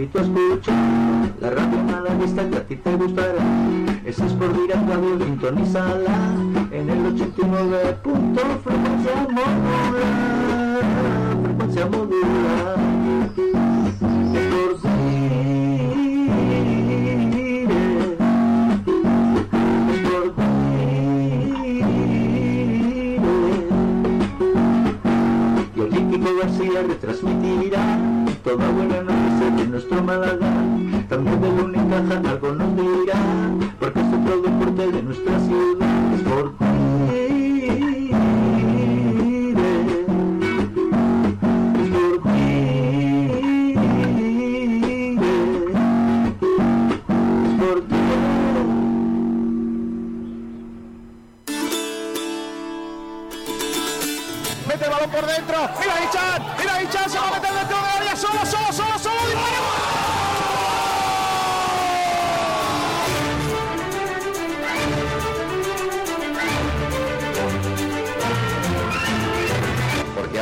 invito a escuchar la radio malaguista que a ti te gustará. Ese es por Direct Radio Sintonízala en el 89 punto frecuencia modular, frecuencia modular. Por García retransmitirá toda buena noticia de nuestro Málaga. También de Unicaja algo nos dirá, porque es otro deporte de nuestra ciudad. Es por por Dire. Es por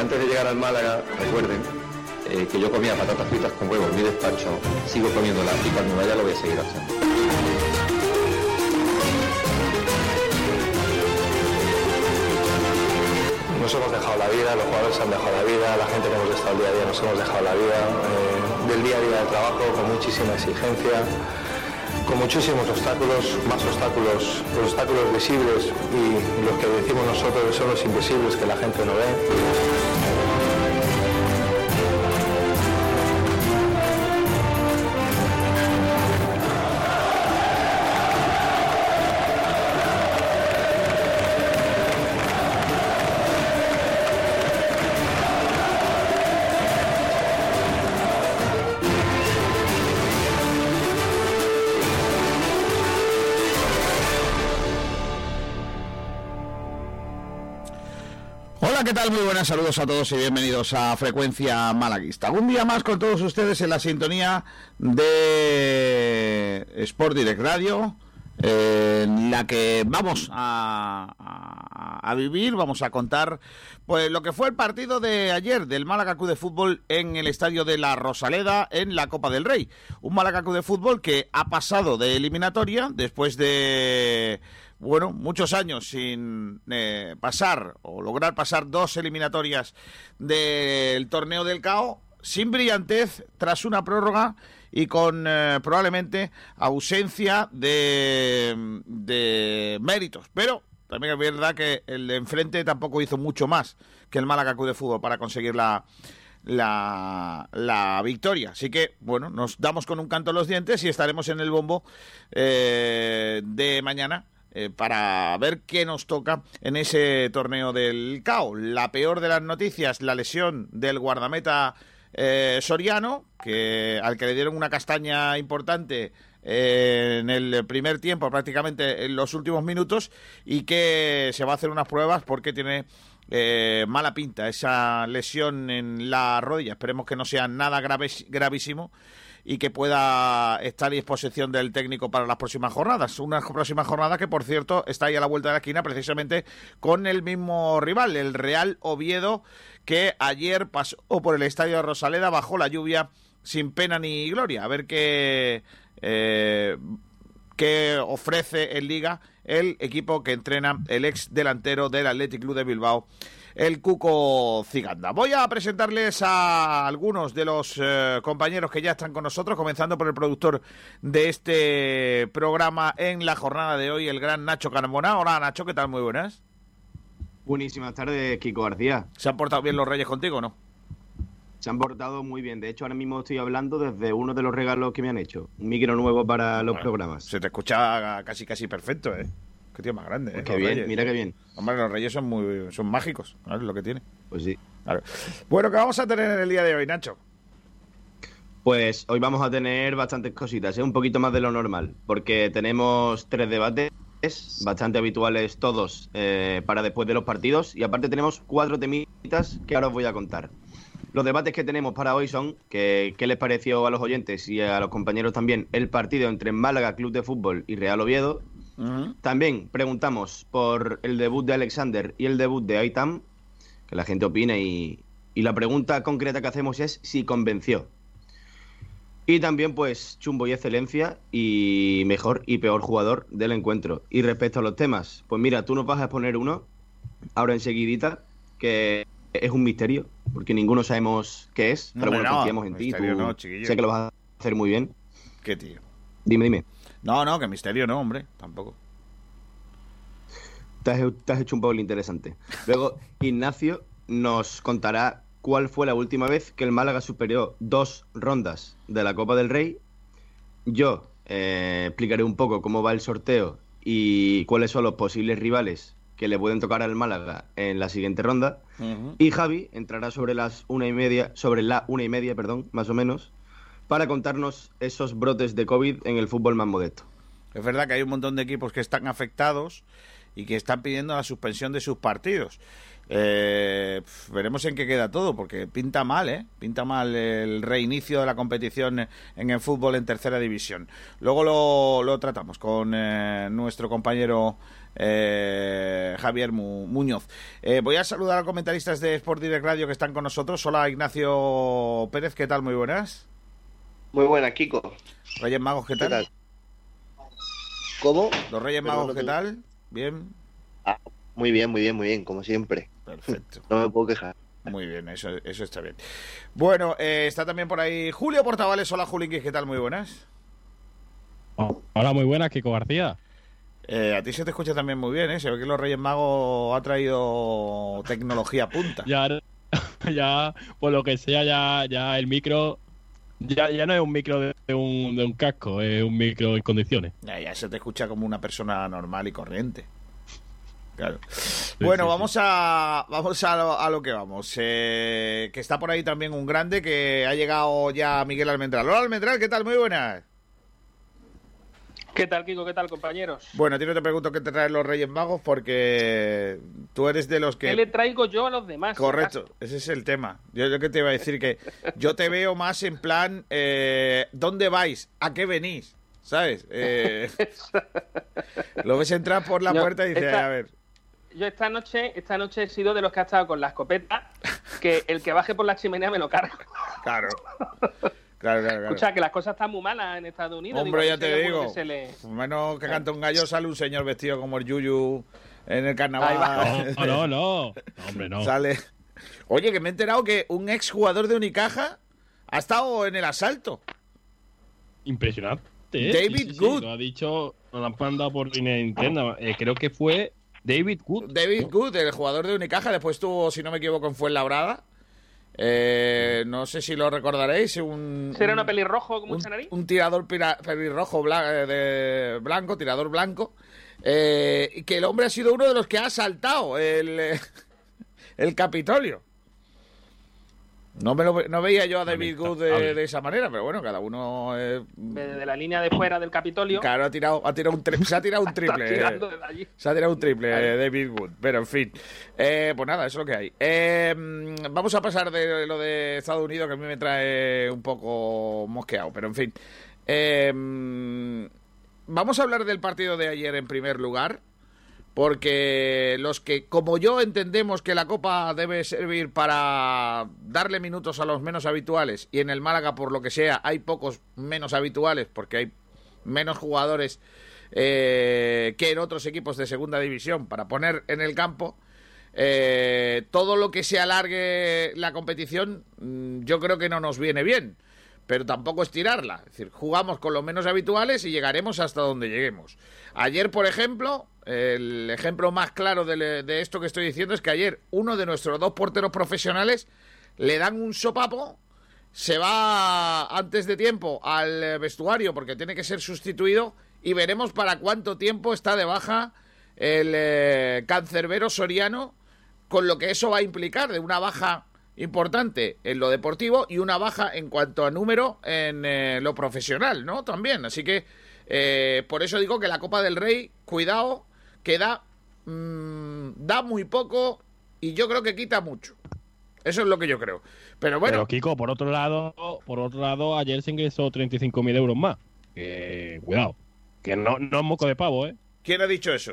antes de llegar al Málaga, recuerden eh, que yo comía patatas fritas con huevo en mi despacho, sigo comiéndolas y cuando vaya lo voy a seguir haciendo. Nos hemos dejado la vida, los jugadores se han dejado la vida, la gente que hemos estado el día a día nos hemos dejado la vida, eh, del día a día del trabajo con muchísima exigencia, muchísimos obstáculos, más obstáculos, los obstáculos visibles y los que decimos nosotros son los invisibles que la gente no ve. ¿Qué tal? Muy buenas saludos a todos y bienvenidos a Frecuencia Malaguista. Un día más con todos ustedes en la sintonía de Sport Direct Radio, eh, en la que vamos a, a- vivir, vamos a contar pues lo que fue el partido de ayer del Málaga Club de Fútbol en el estadio de la Rosaleda en la Copa del Rey. Un Málaga Club de Fútbol que ha pasado de eliminatoria después de bueno, muchos años sin eh, pasar o lograr pasar dos eliminatorias del torneo del CAO sin brillantez tras una prórroga y con eh, probablemente ausencia de, de méritos. Pero también es verdad que el de enfrente tampoco hizo mucho más que el Málaga de Fútbol para conseguir la, la, la victoria. Así que, bueno, nos damos con un canto en los dientes y estaremos en el bombo eh, de mañana eh, para ver qué nos toca en ese torneo del CAO. La peor de las noticias, la lesión del guardameta eh, Soriano, que al que le dieron una castaña importante eh, en el primer tiempo, prácticamente en los últimos minutos, y que se va a hacer unas pruebas porque tiene eh, mala pinta esa lesión en la rodilla. Esperemos que no sea nada grave, gravísimo y que pueda estar a disposición del técnico para las próximas jornadas. Una próxima jornada que, por cierto, está ahí a la vuelta de la esquina precisamente con el mismo rival, el Real Oviedo, que ayer pasó por el estadio de Rosaleda bajo la lluvia sin pena ni gloria. A ver qué, eh, qué ofrece en Liga el equipo que entrena el ex delantero del Athletic Club de Bilbao, el Cuco Ciganda. Voy a presentarles a algunos de los eh, compañeros que ya están con nosotros, comenzando por el productor de este programa en la jornada de hoy, el gran Nacho Carmona. Hola Nacho, ¿qué tal? Muy buenas. Buenísimas tardes, Kiko García. ¿Se han portado bien los Reyes contigo no? Se han portado muy bien. De hecho, ahora mismo estoy hablando desde uno de los regalos que me han hecho. Un micro nuevo para los Bueno, programas. Se te escucha casi casi perfecto, ¿eh? Qué tío más grande, ¿eh? Pues qué Los bien, Reyes. mira qué bien. Hombre, los Reyes son muy son mágicos, ¿sabes lo que tiene? Pues sí. Claro. Bueno, ¿qué vamos a tener en el día de hoy, Nacho? Pues hoy vamos a tener bastantes cositas, ¿eh? un poquito más de lo normal, porque tenemos tres debates bastante habituales todos eh, para después de los partidos y aparte tenemos cuatro temitas que ahora os voy a contar. Los debates que tenemos para hoy son que, qué les pareció a los oyentes y a los compañeros también el partido entre Málaga Club de Fútbol y Real Oviedo. También preguntamos por el debut de Alexander y el debut de Aitam, que la gente opine y, y la pregunta concreta que hacemos es si convenció Y también, pues, chumbo y excelencia y mejor y peor jugador del encuentro. Y respecto a los temas, pues mira, tú nos vas a exponer uno ahora enseguidita, que es un misterio, porque ninguno sabemos qué es, pero bueno, no, confiamos en ti. no, sé que lo vas a hacer muy bien. ¿Qué tío? Dime, dime. No, no, que misterio no, hombre, tampoco. Te has, te has hecho un poco el interesante. Luego, Ignacio nos contará cuál fue la última vez que el Málaga superó dos rondas de la Copa del Rey. Yo eh, explicaré un poco cómo va el sorteo y cuáles son los posibles rivales que le pueden tocar al Málaga en la siguiente ronda. Y Javi entrará sobre las una y media, sobre la una y media, perdón, más o menos, para contarnos esos brotes de COVID en el fútbol más modesto. Es verdad que hay un montón de equipos que están afectados y que están pidiendo la suspensión de sus partidos. Eh, veremos en qué queda todo, porque pinta mal, ¿eh? Pinta mal el reinicio de la competición en el fútbol en tercera división. Luego lo, tratamos con eh, nuestro compañero eh, Javier Mu- Muñoz. Eh, voy a saludar a comentaristas de Sport Direct Radio que están con nosotros. Hola Ignacio Pérez, ¿qué tal? Muy buenas. Muy buena, Kiko. Reyes Magos, ¿qué ¿Qué tal? tal? ¿Cómo? Los Reyes Magos, no ¿qué tal? Bien. Ah, muy bien, muy bien, muy bien, como siempre. Perfecto. No me puedo quejar. Muy bien, eso, eso está bien. Bueno, eh, está también por ahí Julio Portavales. Hola, Julinquis, ¿qué tal? Muy buenas. Hola, muy buenas, Kiko García. Eh, a ti se te escucha también muy bien, ¿eh? Se ve que los Reyes Magos ha traído tecnología punta. Ya, ya, por lo que sea, ya, ya el micro, ya, ya no es un micro de, de un, de un casco, es un micro en condiciones. Ya, ya se te escucha como una persona normal y corriente. Claro. bueno, sí, vamos a vamos a lo, a lo que vamos. Eh, que está por ahí también un grande que ha llegado ya Miguel Almendral. Hola, Almendral, ¿qué tal? Muy buenas. ¿Qué tal, Kiko? ¿Qué tal, compañeros? Bueno, a ti no te pregunto qué te traen los Reyes Magos porque tú eres de los que... ¿Qué le traigo yo a los demás? Correcto, ese es el tema. Yo lo que te iba a decir que yo te veo más en plan, eh, ¿dónde vais? ¿A qué venís? ¿Sabes? Eh, lo ves entrar por la Yo- puerta y dices, esta- a ver, Yo esta noche, esta noche he sido de los que ha estado con la escopeta, que el que baje por la chimenea me lo carga. claro. Claro, claro, claro. Escucha, que las cosas están muy malas en Estados Unidos. Hombre, digo, ya te digo. que se le- Menos que canta un gallo, sale un señor vestido como el Yuyu en el carnaval. No, no, no, no, hombre, no. Sale. Oye, que me he enterado que un exjugador de Unicaja ha estado en el asalto. Impresionante. ¿eh? David Sí, sí, sí, Good. Lo ha dicho, nos lo han mandado por línea interna. Eh, creo que fue David Good. David Good, el jugador de Unicaja, después estuvo, si no me equivoco, en Fuenlabrada. Eh, no sé si lo recordaréis. Un, ¿Será un- una pelirrojo con un, mucha nariz? un tirador pira- pelirrojo eh, de blanco, tirador blanco. eh, que el hombre ha sido uno de los que ha asaltado el, el Capitolio. No, me lo, ve- no veía yo a David Good de, esa manera, pero bueno, cada uno. eh, De, de la línea de fuera del Capitolio. claro, ha tirado, ha tirado un tri- se ha tirado un triple. eh. tirando desde allí. Se ha tirado un triple eh, David Wood, pero en fin. Eh, pues nada, eso es lo que hay. Eh, vamos a pasar de lo de Estados Unidos, que a mí me trae un poco mosqueado, pero en fin. Eh, vamos a hablar del partido de ayer en primer lugar, porque los que, como yo, entendemos que la Copa debe servir para darle minutos a los menos habituales, y en el Málaga, por lo que sea, hay pocos menos habituales, porque hay menos jugadores eh, que en otros equipos de segunda división para poner en el campo. eh, todo lo que se alargue la competición, mm, yo creo que no nos viene bien, pero tampoco estirarla. Es decir, jugamos con los menos habituales y llegaremos hasta donde lleguemos. Ayer, por ejemplo, el ejemplo más claro de, esto que estoy diciendo es que ayer uno de nuestros dos porteros profesionales le dan un sopapo se va antes de tiempo al vestuario porque tiene que ser sustituido y veremos para cuánto tiempo está de baja el eh, cancerbero soriano con lo que eso va a implicar de una baja importante en lo deportivo y una baja en cuanto a número en eh, lo profesional, ¿no? También, así que eh, por eso digo que la Copa del Rey, cuidado, que da, mm, da muy poco y yo creo que quita mucho. Eso es lo que yo creo. Pero bueno, Pero Kiko, por otro lado, por otro lado, ayer se ingresó 35.000 euros más. Que, cuidado, que no, no es moco de pavo, ¿eh? ¿quién ha dicho eso?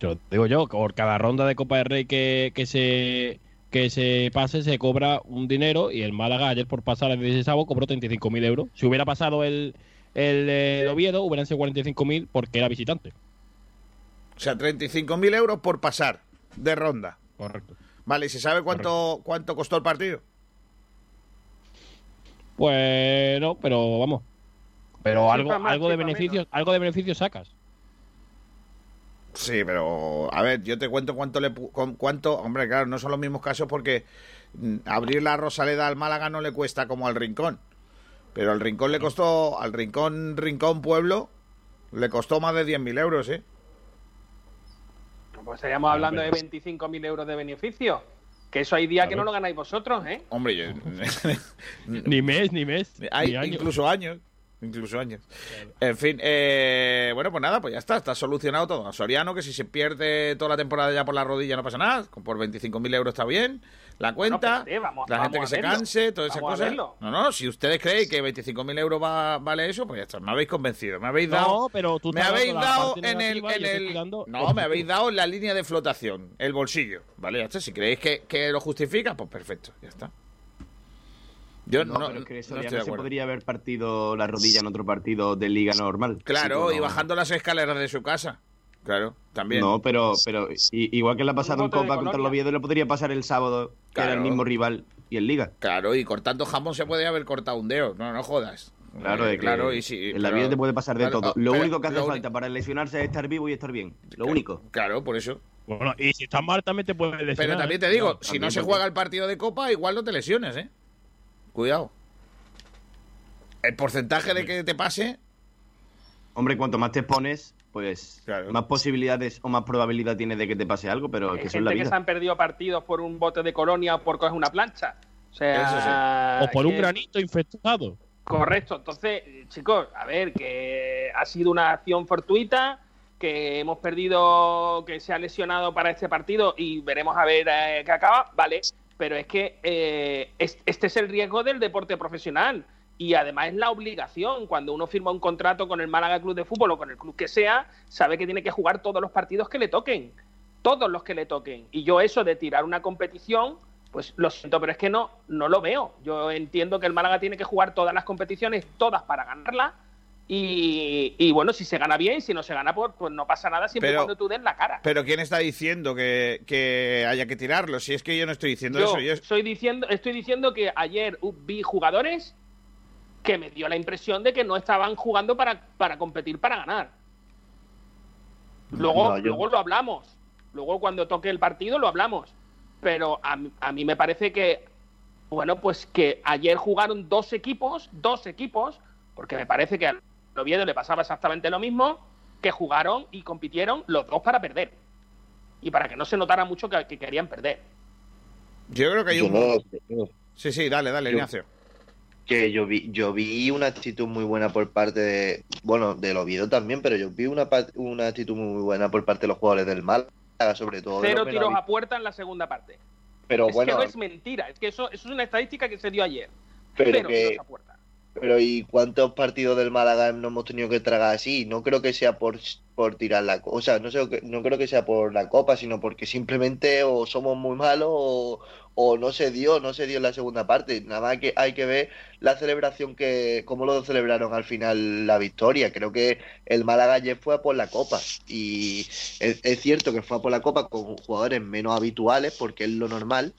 Yo digo yo, por cada ronda de Copa del Rey que, que se que ese pase se cobra un dinero y el Málaga ayer por pasar el 16 cobró 35.000 euros. Si hubiera pasado el, el, eh, Oviedo, hubieran sido 45.000 porque era visitante. O sea, 35.000 euros por pasar de ronda. Correcto. Vale, ¿y se sabe cuánto, cuánto costó el partido? Pues no, pero vamos. Pero algo, algo de beneficios, algo de beneficios sacas. Sí, pero a ver, yo te cuento cuánto le cuánto, hombre, claro, no son los mismos casos porque mm, abrir la Rosaleda al Málaga no le cuesta como al Rincón. Pero al Rincón le costó, al Rincón, Rincón Pueblo, le costó más de 10.000 euros, ¿eh? Pues estaríamos hablando de 25.000 euros de beneficio. Que eso hay días que no lo ganáis vosotros, ¿eh? Hombre, yo- Ni mes, ni mes. hay ni año. incluso años. Incluso años. En fin, eh, bueno, pues nada, pues ya está, está solucionado todo. A Soriano, que si se pierde toda la temporada ya por la rodilla no pasa nada, por 25.000 euros está bien, la cuenta, vamos- la gente que se canse, todas esas cosas. No, no, si ustedes creen que 25.000 euros va, vale eso, pues ya está, me habéis convencido, me habéis dado... No, pero tú me habéis dado en el, en el- no, me habéis dado en la línea de flotación, el bolsillo, vale, ya está. Si creéis que, que lo justifica, pues perfecto, ya está. Yo no, No, no, pero es que no Soriano estoy de se podría haber partido la rodilla en otro partido de liga normal. Claro, Sí, y no- bajando las escaleras de su casa. Claro, también. No, pero, pero igual que le ha pasado en Copa contra el. Oviedo, le podría pasar el sábado, que era el Claro. mismo rival, y en Liga. Claro, y cortando jamón se puede haber cortado un dedo. No, no jodas. Claro, Eh, de claro, y sí, en la vida te puede pasar de claro, todo. ah, Lo pero único que hace falta para lesionarse es estar vivo y estar bien. Lo único. Claro, por eso. Bueno, y si estás mal también te puedes lesionar. Pero también ¿eh? te digo, No, si no se juega el partido de Copa, igual no te lesiones, ¿eh? Cuidado. El porcentaje de que te pase, Hombre, cuanto más te expones, pues Claro. más posibilidades o más probabilidad tienes de que te pase algo, pero es que es la gente que se vida. han perdido partidos por un bote de colonia o por coger una plancha. O sea, O por un granito infectado. Correcto, entonces, chicos, a ver, que ha sido una acción fortuita, que hemos perdido, que se ha lesionado para este partido y veremos a ver eh, qué acaba, vale, pero es que eh, es- este es el riesgo del deporte profesional y además es la obligación, cuando uno firma un contrato con el Málaga Club de Fútbol o con el club que sea, sabe que tiene que jugar todos los partidos que le toquen, todos los que le toquen, y yo eso de tirar una competición pues lo siento, pero es que no, no lo veo. Yo entiendo que el Málaga tiene que jugar todas las competiciones, todas para ganarla. Y, y bueno, si se gana bien, si no se gana, pues, pues no pasa nada siempre Pero- cuando tú des la cara. pero ¿quién está diciendo que, que haya que tirarlo? Si es que yo no estoy diciendo Yo eso. Yo... estoy, diciendo, estoy diciendo que ayer vi jugadores que me dio la impresión de que no estaban jugando para, para competir, para ganar. Luego, No, yo- luego lo hablamos. Luego cuando toque el partido lo hablamos. Pero a, mí- a mí me parece que, bueno, pues que ayer jugaron dos equipos, dos equipos, porque me parece que Oviedo le pasaba exactamente lo mismo, que jugaron y compitieron los dos para perder. Y para que no se notara mucho que- que querían perder. Yo creo que hay un... no- Sí, sí, dale, dale, Yo- Ignacio. que yo vi, yo vi una actitud muy buena por parte de, bueno, del Oviedo también, pero yo vi una, una actitud muy buena por parte de los jugadores del Málaga, sobre todo. Cero tiros a puerta en la segunda parte. Pero es bueno, que no es mentira, es que eso, eso es una estadística que se dio ayer. Pero Cero que- tiros a puerta. Pero ¿y cuántos partidos del Málaga no hemos tenido que tragar así? No creo que sea por, por tirar la co- o sea, no sé, no creo que sea por la copa, sino porque simplemente o somos muy malos o, o no se dio, no se dio en la segunda parte. Nada más que hay que ver la celebración que, cómo lo celebraron al final la victoria. Creo que el Málaga ayer fue a por la copa y es, es cierto que fue a por la copa con jugadores menos habituales porque es lo normal,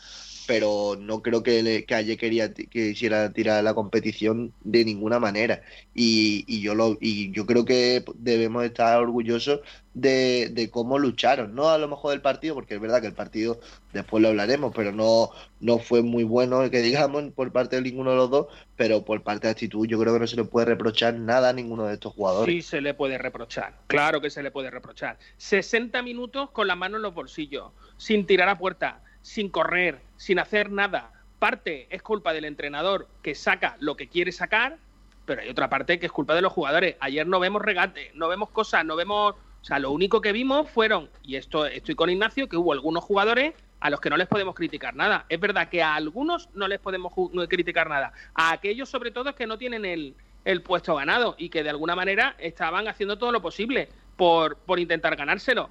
pero no creo que, le- que ayer quería que quisiera tirar la competición de ninguna manera. Y, y yo lo y yo creo que debemos estar orgullosos de, de cómo lucharon no a lo mejor del partido porque es verdad que el partido después lo hablaremos pero no no fue muy bueno que digamos por parte de ninguno de los dos pero por parte de actitud yo creo que no se le puede reprochar nada a ninguno de estos jugadores. Sí se le puede reprochar, claro que se le puede reprochar. 60 minutos con la mano en los bolsillos, sin tirar a puerta, sin correr, sin hacer nada. Parte es culpa del entrenador que saca lo que quiere sacar, pero hay otra parte que es culpa de los jugadores. Ayer no vemos regate, no vemos cosas, no vemos... O sea, lo único que vimos fueron, y esto estoy con Ignacio, que hubo algunos jugadores a los que no les podemos criticar nada. Es verdad que a algunos no les podemos criticar nada. A aquellos, sobre todo, que no tienen el, puesto ganado y que de alguna manera estaban haciendo todo lo posible por, por intentar ganárselo.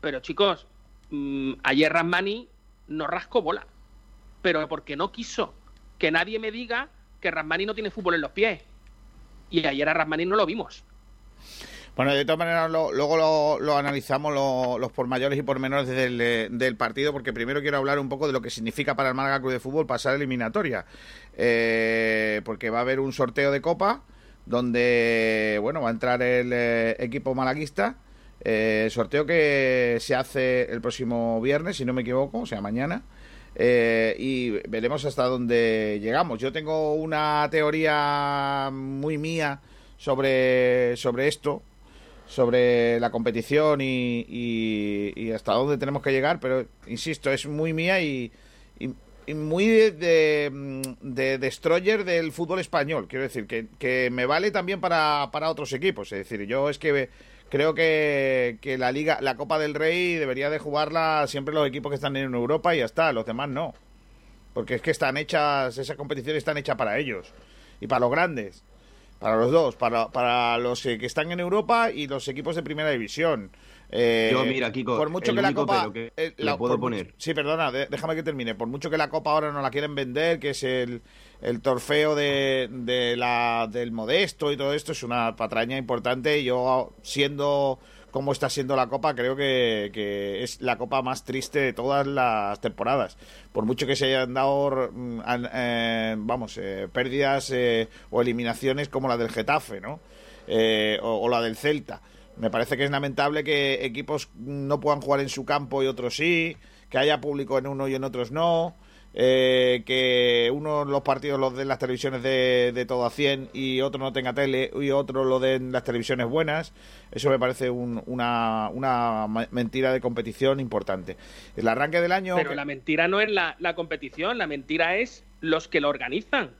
Pero chicos, mm, ayer Rasmani no rascó bola. pero porque no quiso. Que nadie me diga que Rasmani no tiene fútbol en los pies. Y ayer a Rasmani no lo vimos. Bueno, de todas maneras, lo- luego lo, analizamos lo- los por mayores y por menores del, eh, del partido, porque primero quiero hablar un poco de lo que significa para el Málaga Club de Fútbol pasar eliminatoria. Eh, porque va a haber un sorteo de Copa, donde, bueno, va a entrar el eh, equipo malaguista. Eh, sorteo que se hace el próximo viernes, si no me equivoco, o sea, mañana. Eh, y veremos hasta dónde llegamos. Yo tengo una teoría muy mía sobre, sobre esto, sobre la competición y, y- hasta dónde tenemos que llegar, pero insisto, es muy mía y, y- muy de, de, de destroyer del fútbol español. Quiero decir, que, que me vale también para, para otros equipos. Es decir, yo es que creo que, que la liga, la Copa del Rey debería de jugarla siempre los equipos que están en Europa y ya está, los demás no. Porque es que están hechas, esas competiciones están hechas para ellos y para los grandes. Para los dos, para, para los que están en Europa y los equipos de primera división. Eh, Yo, mira, Kiko, por mucho el que la único Copa. pero que eh, le puedo mucho- poner. sí, perdona, de- déjame que termine. Por mucho que la Copa ahora no la quieren vender, que es el, el trofeo de, de la, del modesto y todo esto, es una patraña importante. Yo, siendo como está siendo la Copa, creo que, que es la Copa más triste de todas las temporadas. Por mucho que se hayan dado, mm, eh, vamos, eh, pérdidas eh, o eliminaciones como la del Getafe, ¿no? O, o la del Celta. Me parece que es lamentable que equipos no puedan jugar en su campo y otros sí, que haya público en uno y en otros no, eh, que uno los partidos los den las televisiones de, de todo a 100 y otro no tenga tele y otro lo den las televisiones buenas. Eso me parece un- una, una mentira de competición importante. El arranque del año... Pero la mentira no es la, la competición, la mentira es los que lo organizan.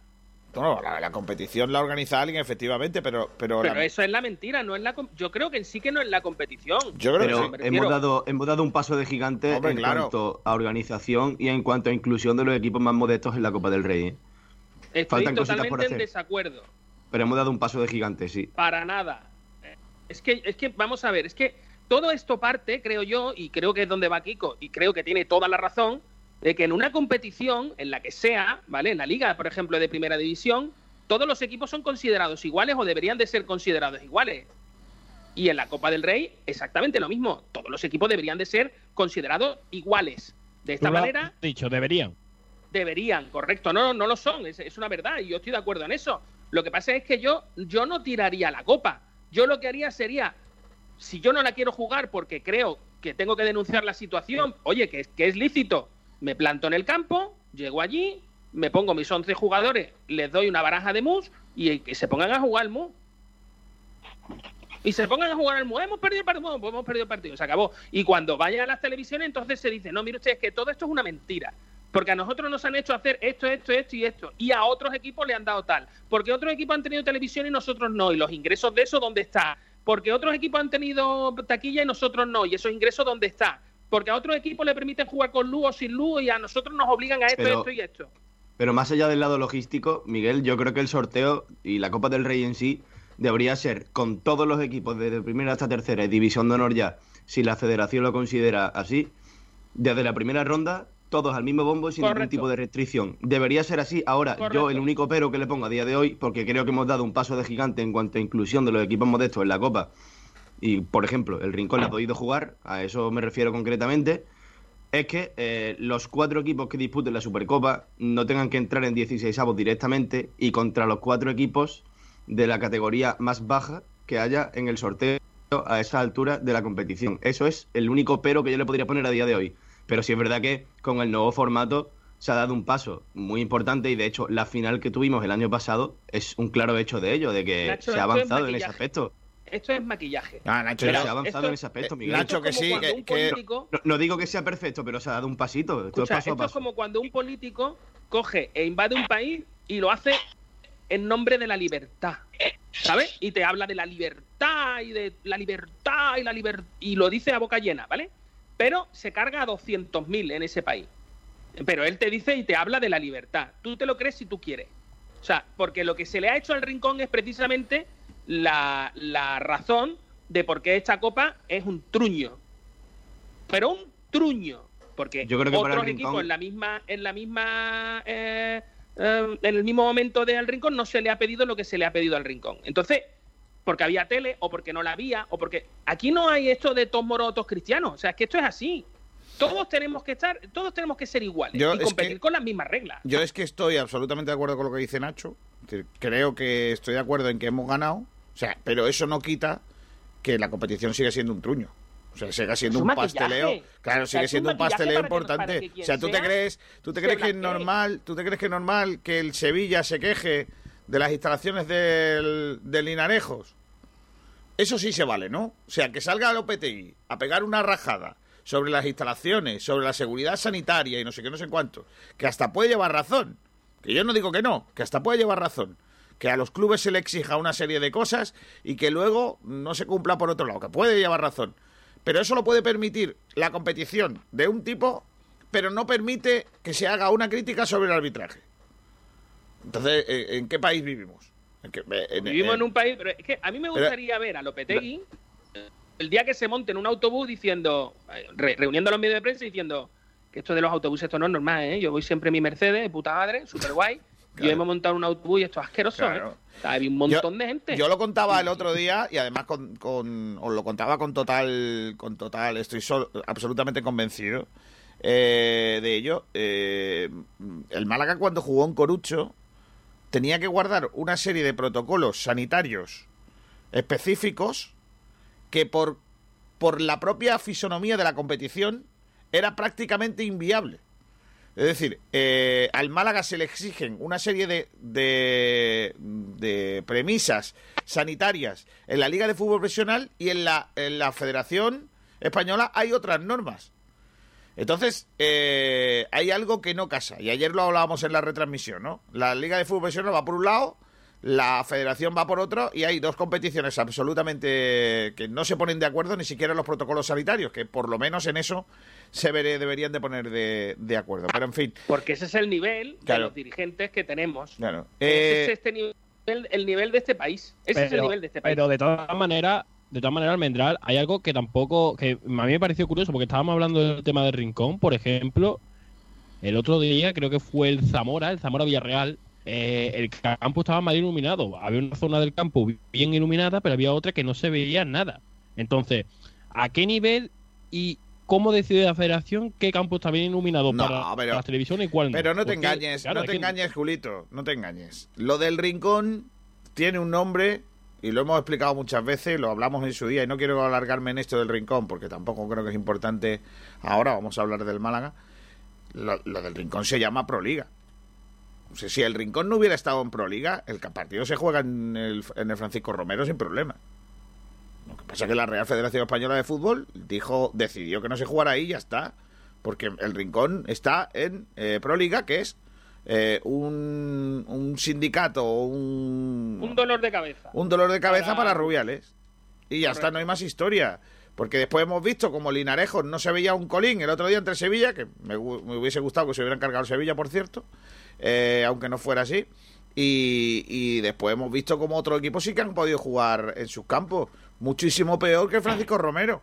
No, la, la competición la organiza alguien, efectivamente, pero... Pero, Pero la- eso es la mentira, no es la yo creo que en sí que no es la competición. Yo creo Pero que sí. hemos dado, hemos dado un paso de gigante Hombre, en claro. cuanto a organización y en cuanto a inclusión de los equipos más modestos en la Copa del Rey. ¿eh? Estoy faltan por totalmente en desacuerdo. Pero hemos dado un paso de gigante, sí. Para nada. Es que, es que, vamos a ver, es que todo esto parte, creo yo, y creo que es donde va Kiko, y creo que tiene toda la razón, de que en una competición, en la que sea, ¿vale? En la liga, por ejemplo, de primera división, todos los equipos son considerados iguales o deberían de ser considerados iguales. Y en la Copa del Rey, exactamente lo mismo. Todos los equipos deberían de ser considerados iguales. De esta Tú lo has manera, dicho, deberían. deberían, correcto. No, no lo son, es, es una verdad y yo estoy de acuerdo en eso. Lo que pasa es que yo, yo no tiraría la copa. Yo lo que haría sería, si yo no la quiero jugar porque creo que tengo que denunciar la situación, oye, que, que es lícito, me planto en el campo, llego allí, me pongo mis 11 jugadores, les doy una baraja de mus y que se pongan a jugar el mus. Y se pongan a jugar al mus. Hemos perdido el partido, hemos perdido el partido, se acabó. Y cuando vayan a las televisiones, entonces se dice, no, mire usted, es que todo esto es una mentira. Porque a nosotros nos han hecho hacer esto, esto, esto y esto. Y a otros equipos le han dado tal. Porque otros equipos han tenido televisión y nosotros no. Y los ingresos de eso, ¿dónde está? Porque otros equipos han tenido taquilla y nosotros no. Y esos ingresos, ¿dónde está? Porque a otros equipos le permiten jugar con luz o sin luz y a nosotros nos obligan a esto, Pero- esto y esto. Pero más allá del lado logístico, Miguel, yo creo que el sorteo y la Copa del Rey en sí debería ser con todos los equipos desde primera hasta tercera y división de honor ya, si la federación lo considera así, desde la primera ronda, todos al mismo bombo y sin ningún tipo de restricción. Debería ser así. Ahora, Correcto. yo el único pero que le pongo a día de hoy, porque creo que hemos dado un paso de gigante en cuanto a inclusión de los equipos modestos en la Copa, y por ejemplo, el Rincón ha podido jugar, a eso me refiero concretamente, es que eh, los cuatro equipos que disputen la Supercopa no tengan que entrar en 16 avos directamente y contra los cuatro equipos de la categoría más baja que haya en el sorteo a esa altura de la competición. Eso es el único pero que yo le podría poner a día de hoy. Pero sí es verdad que con el nuevo formato se ha dado un paso muy importante y de hecho la final que tuvimos el año pasado es un claro hecho de ello, de que Nacho, se ha avanzado en ese aspecto. Esto es maquillaje. Ah, Nacho, Pero ya- se ha avanzado esto- en ese aspecto, Miguel. Nacho, es que sí, cuando que- un que- político- No, no digo que sea perfecto, pero se ha dado un pasito. Esto Escucha, es paso a esto es paso. como cuando un político coge e invade un país y lo hace en nombre de la libertad. ¿Sabes? Y te habla de la libertad y de la libertad y la libertad. Y lo dice a boca llena, ¿vale? Pero se carga a 200.000 en ese país. Pero él te dice y te habla de la libertad. Tú te lo crees si tú quieres. O sea, porque lo que se le ha hecho al rincón es precisamente la, la razón de por qué esta copa es un truño. Pero un truño. porque Yo creo que otros Rincón- equipos en la misma, en la misma, eh, eh, en el mismo momento del Rincón no se le ha pedido lo que se le ha pedido al Rincón. Entonces, porque había tele o porque no la había o porque aquí no hay esto de todos moros, todos cristianos. O sea, es que esto es así. Todos tenemos que estar, todos tenemos que ser iguales Yo y competir que- con las mismas reglas. Yo es que estoy absolutamente de acuerdo con lo que dice Nacho. Creo que estoy de acuerdo en que hemos ganado. O sea, pero eso no quita que la competición sigue siendo un truño. O sea, sigue siendo un pasteleo. Claro, O sea, sigue siendo un pasteleo que- importante. que O sea, tú te crees, tú te crees que es normal, tú te crees que es normal que el Sevilla se queje de las instalaciones del, del Linarejos. Eso sí se vale, ¿no? O sea, que salga el OPTI a pegar una rajada sobre las instalaciones, sobre la seguridad sanitaria y no sé qué, no sé cuánto, que hasta puede llevar razón. Que yo no digo que no, que hasta puede llevar razón. Que a los clubes se le exija una serie de cosas y que luego no se cumpla por otro lado, que puede llevar razón. Pero eso lo puede permitir la competición de un tipo, pero no permite que se haga una crítica sobre el arbitraje. Entonces, ¿en qué país vivimos? ¿En qué- en- Vivimos en- en un país, pero es que a mí me Pero- gustaría ver a Lopetegui el día que se monte en un autobús diciendo, eh, re- reuniendo a los medios de prensa y diciendo que esto de los autobuses esto no es normal, ¿eh? Yo voy siempre en mi Mercedes, de puta madre, súper guay. Claro. Yo me he montado un autobús y esto es asqueroso, Claro. ¿eh? O sea, Hay un montón de gente. Yo lo contaba el otro día y además con, con- os lo contaba con total, con total, estoy sol- absolutamente convencido eh, de ello. Eh, el Málaga cuando jugó en Corucho tenía que guardar una serie de protocolos sanitarios específicos que por, por la propia fisonomía de la competición era prácticamente inviable. Es decir, eh, al Málaga se le exigen una serie de, de, premisas sanitarias en la Liga de Fútbol Profesional y en la, en la Federación Española hay otras normas. Entonces, eh, hay algo que no casa. Y ayer lo hablábamos en la retransmisión, ¿no? La Liga de Fútbol Profesional va por un lado, la Federación va por otro, y hay dos competiciones absolutamente que no se ponen de acuerdo ni siquiera en los protocolos sanitarios, que por lo menos en eso se veré- deberían de poner de, de acuerdo. Pero en fin, Porque ese es el nivel Claro. de los dirigentes que tenemos. claro. Ese Eh, es este nivel, el nivel de este país. Ese es el nivel de este país. pero de todas maneras, de todas maneras, Almendral, hay algo que tampoco, que a mí me pareció curioso, porque estábamos hablando del tema del Rincón, por ejemplo, el otro día creo que fue el Zamora, el Zamora Villarreal, eh, el campo estaba mal iluminado, había una zona del campo bien iluminada, pero había otra que no se veía nada. Entonces, ¿a qué nivel y cómo decide la federación qué campo está bien iluminado No, para, pero- para las televisiones y cuál no? Pero no te engañes, claro, no te engañes, Julito, no te engañes. Lo del rincón tiene un nombre y lo hemos explicado muchas veces, lo hablamos en su día y no quiero alargarme en esto del rincón porque tampoco creo que es importante ahora, vamos a hablar del Málaga. Lo, lo del rincón se llama Proliga. Sea, si el rincón no hubiera estado en Proliga, el partido se juega en el, en el Francisco Romero sin problema. Lo que pasa es que la Real Federación Española de Fútbol dijo, decidió que no se jugara ahí y ya está. Porque el Rincón está en eh, Proliga, que es eh, un, un sindicato, un, Un dolor de cabeza. un dolor de cabeza para, Para- Rubiales. Y ya está, no hay más historia. Porque después hemos visto como Linarejos no se veía un colín el otro día entre Sevilla, que me, me hubiese gustado que se hubieran cargado Sevilla, por cierto, eh, aunque no fuera así. Y, y después hemos visto como otros equipos sí que han podido jugar en sus campos. Muchísimo peor que Francisco Romero.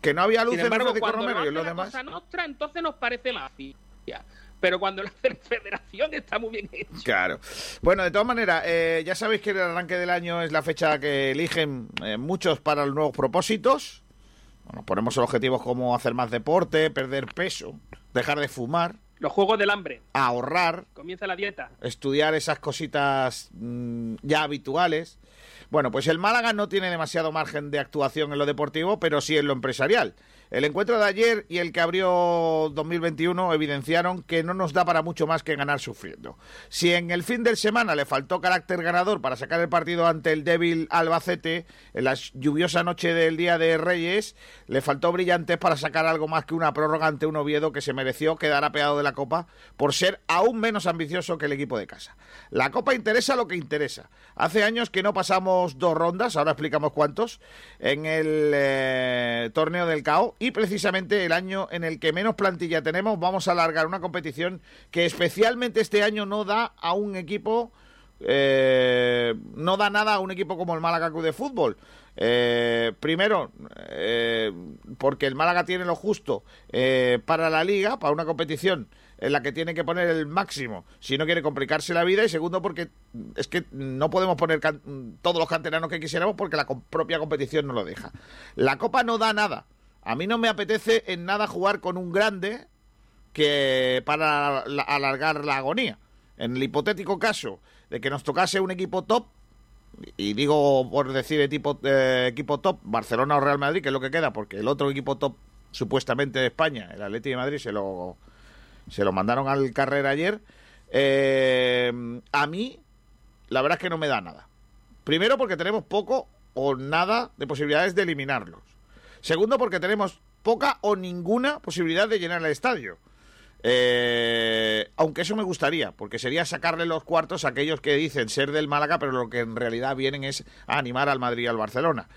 Que no había luz Sin en Francisco cuando Romero y no en los hace la demás. cosa nuestra, entonces nos parece mafia. Pero cuando hace la federación está muy bien hecho. Claro. Bueno, de todas maneras, eh, ya sabéis que el arranque del año es la fecha que eligen eh, muchos para los nuevos propósitos. Bueno, ponemos objetivos como hacer más deporte, perder peso, dejar de fumar, Los juegos del hambre. ahorrar, Comienza la dieta. estudiar esas cositas mm, ya habituales. Bueno, pues el Málaga no tiene demasiado margen de actuación en lo deportivo, pero sí en lo empresarial. El encuentro de ayer y el que abrió 2021 evidenciaron que no nos da para mucho más que ganar sufriendo. Si en el fin de semana le faltó carácter ganador para sacar el partido ante el débil Albacete, en la lluviosa noche del Día de Reyes, le faltó brillantes para sacar algo más que una prórroga ante un Oviedo que se mereció quedar apeado de la Copa por ser aún menos ambicioso que el equipo de casa. La Copa interesa lo que interesa. Hace años que no pasamos dos rondas, ahora explicamos cuántos, en el eh, torneo del CAO y precisamente el año en el que menos plantilla tenemos vamos a alargar una competición que especialmente este año no da a un equipo eh, no da nada a un equipo como el Málaga Club de Fútbol. Eh, primero, eh, porque el Málaga tiene lo justo eh, para la liga, para una competición en la que tiene que poner el máximo si no quiere complicarse la vida y segundo porque es que no podemos poner todos los canteranos que quisiéramos porque la propia competición no lo deja. La Copa no da nada. A mí no me apetece en nada jugar con un grande que para alargar la agonía. En el hipotético caso de que nos tocase un equipo top, y digo por decir equipo, eh, equipo top, Barcelona o Real Madrid, que es lo que queda, porque el otro equipo top supuestamente de España, el Atlético de Madrid, se lo se lo mandaron al carrera ayer. Eh, a mí, la verdad es que no me da nada. Primero porque tenemos poco o nada de posibilidades de eliminarlos. Segundo porque tenemos poca o ninguna posibilidad de llenar el estadio. Eh, aunque eso me gustaría, porque sería sacarle los cuartos a aquellos que dicen ser del Málaga, pero lo que en realidad vienen es a animar al Madrid y al Barcelona.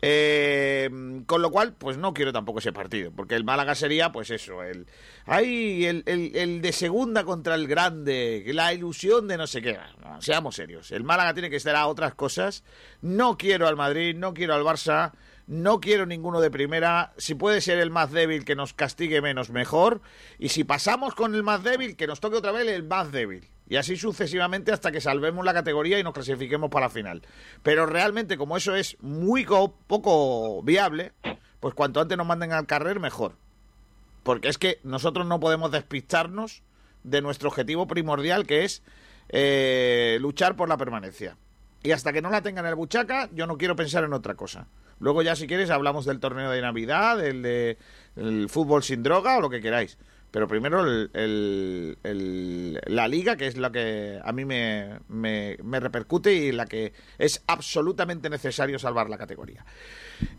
Eh, con lo cual, pues no quiero tampoco ese partido, porque el Málaga sería, pues eso, el, hay el, el, de segunda contra el grande, la ilusión de no sé qué. seamos serios, el Málaga tiene que estar a otras cosas. No quiero al Madrid, no quiero al Barça, no quiero ninguno de primera. Si puede ser el más débil, que nos castigue menos, mejor. Y si pasamos con el más débil, que nos toque otra vez el más débil. Y así sucesivamente hasta que salvemos la categoría y nos clasifiquemos para la final. Pero realmente, como eso es muy poco viable, pues cuanto antes nos manden al carrer, mejor. Porque es que nosotros no podemos despistarnos de nuestro objetivo primordial, que es eh, luchar por la permanencia. Y hasta que no la tengan en el buchaca, yo no quiero pensar en otra cosa. Luego ya si quieres hablamos del torneo de Navidad, del de el fútbol sin droga o lo que queráis. Pero primero la liga, que es la que a mí me, me, repercute y la que es absolutamente necesario salvar la categoría.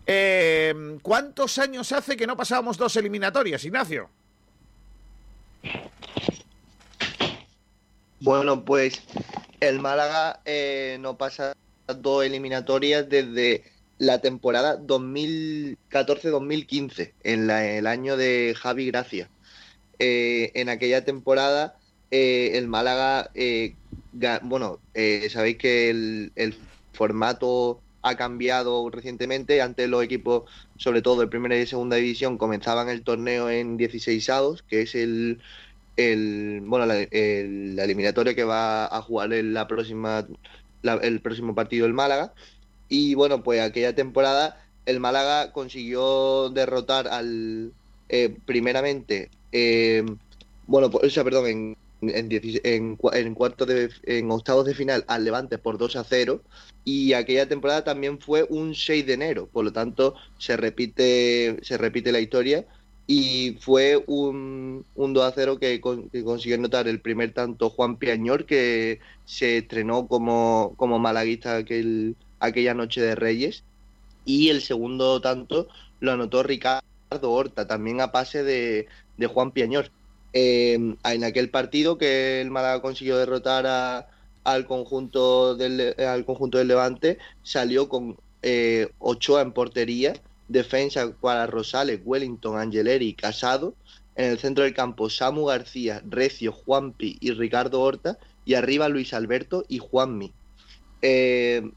Eh, ¿Cuántos años hace que no pasábamos dos eliminatorias, Ignacio? Bueno, pues el Málaga eh, no pasa dos eliminatorias desde la temporada 2014-2015, en el año de Javi Gracia. Eh, en aquella temporada eh, el Málaga, eh, bueno, sabéis que el, formato ha cambiado recientemente. Antes los equipos, sobre todo de primera y segunda división, comenzaban el torneo en 16 avos, que es el, el bueno la, eliminatoria que va a jugar en la próxima el próximo partido el Málaga. Y bueno, pues aquella temporada el Málaga consiguió derrotar al primeramente eh, bueno, o sea, perdón, en, en, en, en, cuarto de, en octavos de final al Levante por 2 a 0 y aquella temporada también fue un 6 de enero, por lo tanto se repite, se repite la historia. Y fue un, un 2 a 0 que, consiguió anotar el primer tanto Juan Piañor que se estrenó como, como malaguista aquel, aquella noche de Reyes y el segundo tanto lo anotó Ricardo Horta, también a pase de, Juan Piañor. Em, en aquel partido que el Málaga consiguió derrotar al, conjunto del, al conjunto del Levante, salió con eh, Ochoa en portería, defensa para Rosales, Wellington, Angeleri, Casado, en el centro del campo Samu García, Recio, Juanpi y Ricardo Horta, y arriba Luis Alberto y Juanmi. Eh,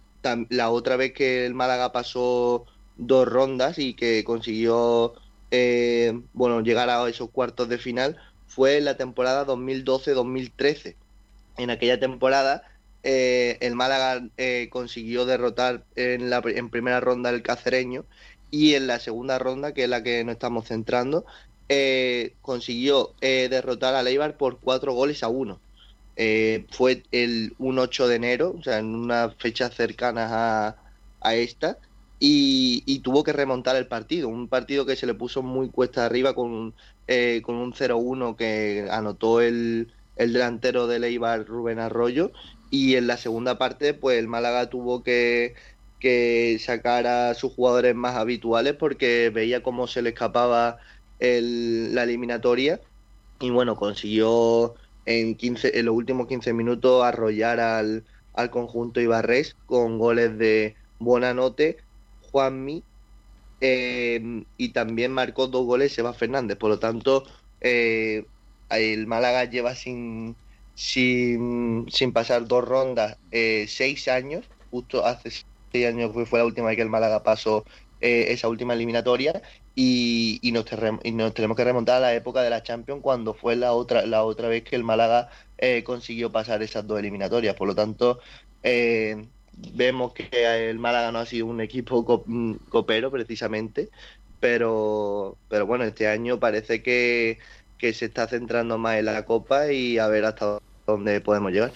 la otra vez que el Málaga pasó dos rondas y que consiguió eh, bueno, llegar a esos cuartos de final fue en la temporada 2012-2013. En aquella temporada eh, el Málaga eh, consiguió derrotar en, la, en primera ronda el cacereño y en la segunda ronda, que es la que nos estamos centrando, consiguió derrotar a Leibar por cuatro goles a uno. Fue el 1-8 de enero, o sea, en unas fechas cercanas a, a esta, y, tuvo que remontar el partido. Un partido que se le puso muy cuesta arriba con, eh, con un 0-1 que anotó el, el delantero de Leibar, Rubén Arroyo. Y en la segunda parte, pues el Málaga tuvo que, que sacar a sus jugadores más habituales porque veía cómo se le escapaba el, la eliminatoria. Y bueno, consiguió en, 15, en los últimos 15 minutos arrollar al, al conjunto Ibarres con goles de Buenanote Juanmi eh, y también marcó dos goles Seba Fernández. Por lo tanto, eh, el Málaga lleva sin, sin, sin pasar dos rondas eh, seis años, justo hace este año fue, fue la última vez que el Málaga pasó eh, esa última eliminatoria y, nos, tenemos que remontar a la época de la Champions cuando fue la otra, la otra vez que el Málaga eh, consiguió pasar esas dos eliminatorias. Por lo tanto, eh, vemos que el Málaga no ha sido un equipo mm, copero precisamente, pero, pero bueno, este año parece que, que se está centrando más en la Copa y a ver hasta dónde podemos llegar.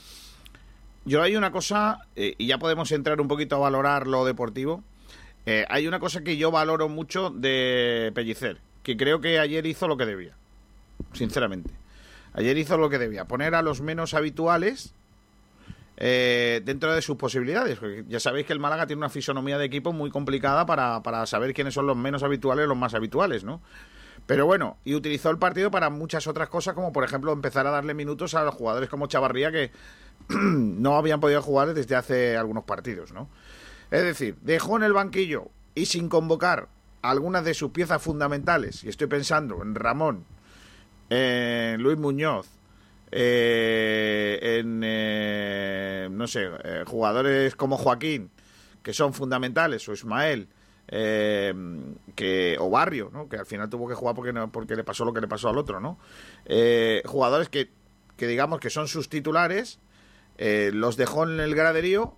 Yo hay una cosa, eh, y ya podemos entrar un poquito a valorar lo deportivo. Eh, hay una cosa que yo valoro mucho de Pellicer, que creo que ayer hizo lo que debía, sinceramente. Ayer hizo lo que debía, poner a los menos habituales eh, dentro de sus posibilidades. Porque ya sabéis que el Málaga tiene una fisonomía de equipo muy complicada para, para saber quiénes son los menos habituales y los más habituales, ¿no? Pero bueno, y utilizó el partido para muchas otras cosas, como por ejemplo empezar a darle minutos a los jugadores como Chavarría, que no habían podido jugar desde hace algunos partidos, ¿no? Es decir, dejó en el banquillo y sin convocar algunas de sus piezas fundamentales, y estoy pensando en Ramón, en Luis Muñoz, eh, en, eh, no sé, eh, jugadores como Joaquín, que son fundamentales, o Ismael, eh, que o Barrio, ¿no? que al final tuvo que jugar porque, no, porque le pasó lo que le pasó al otro, ¿no? Eh, jugadores que, que digamos que son sus titulares, eh, los dejó en el graderío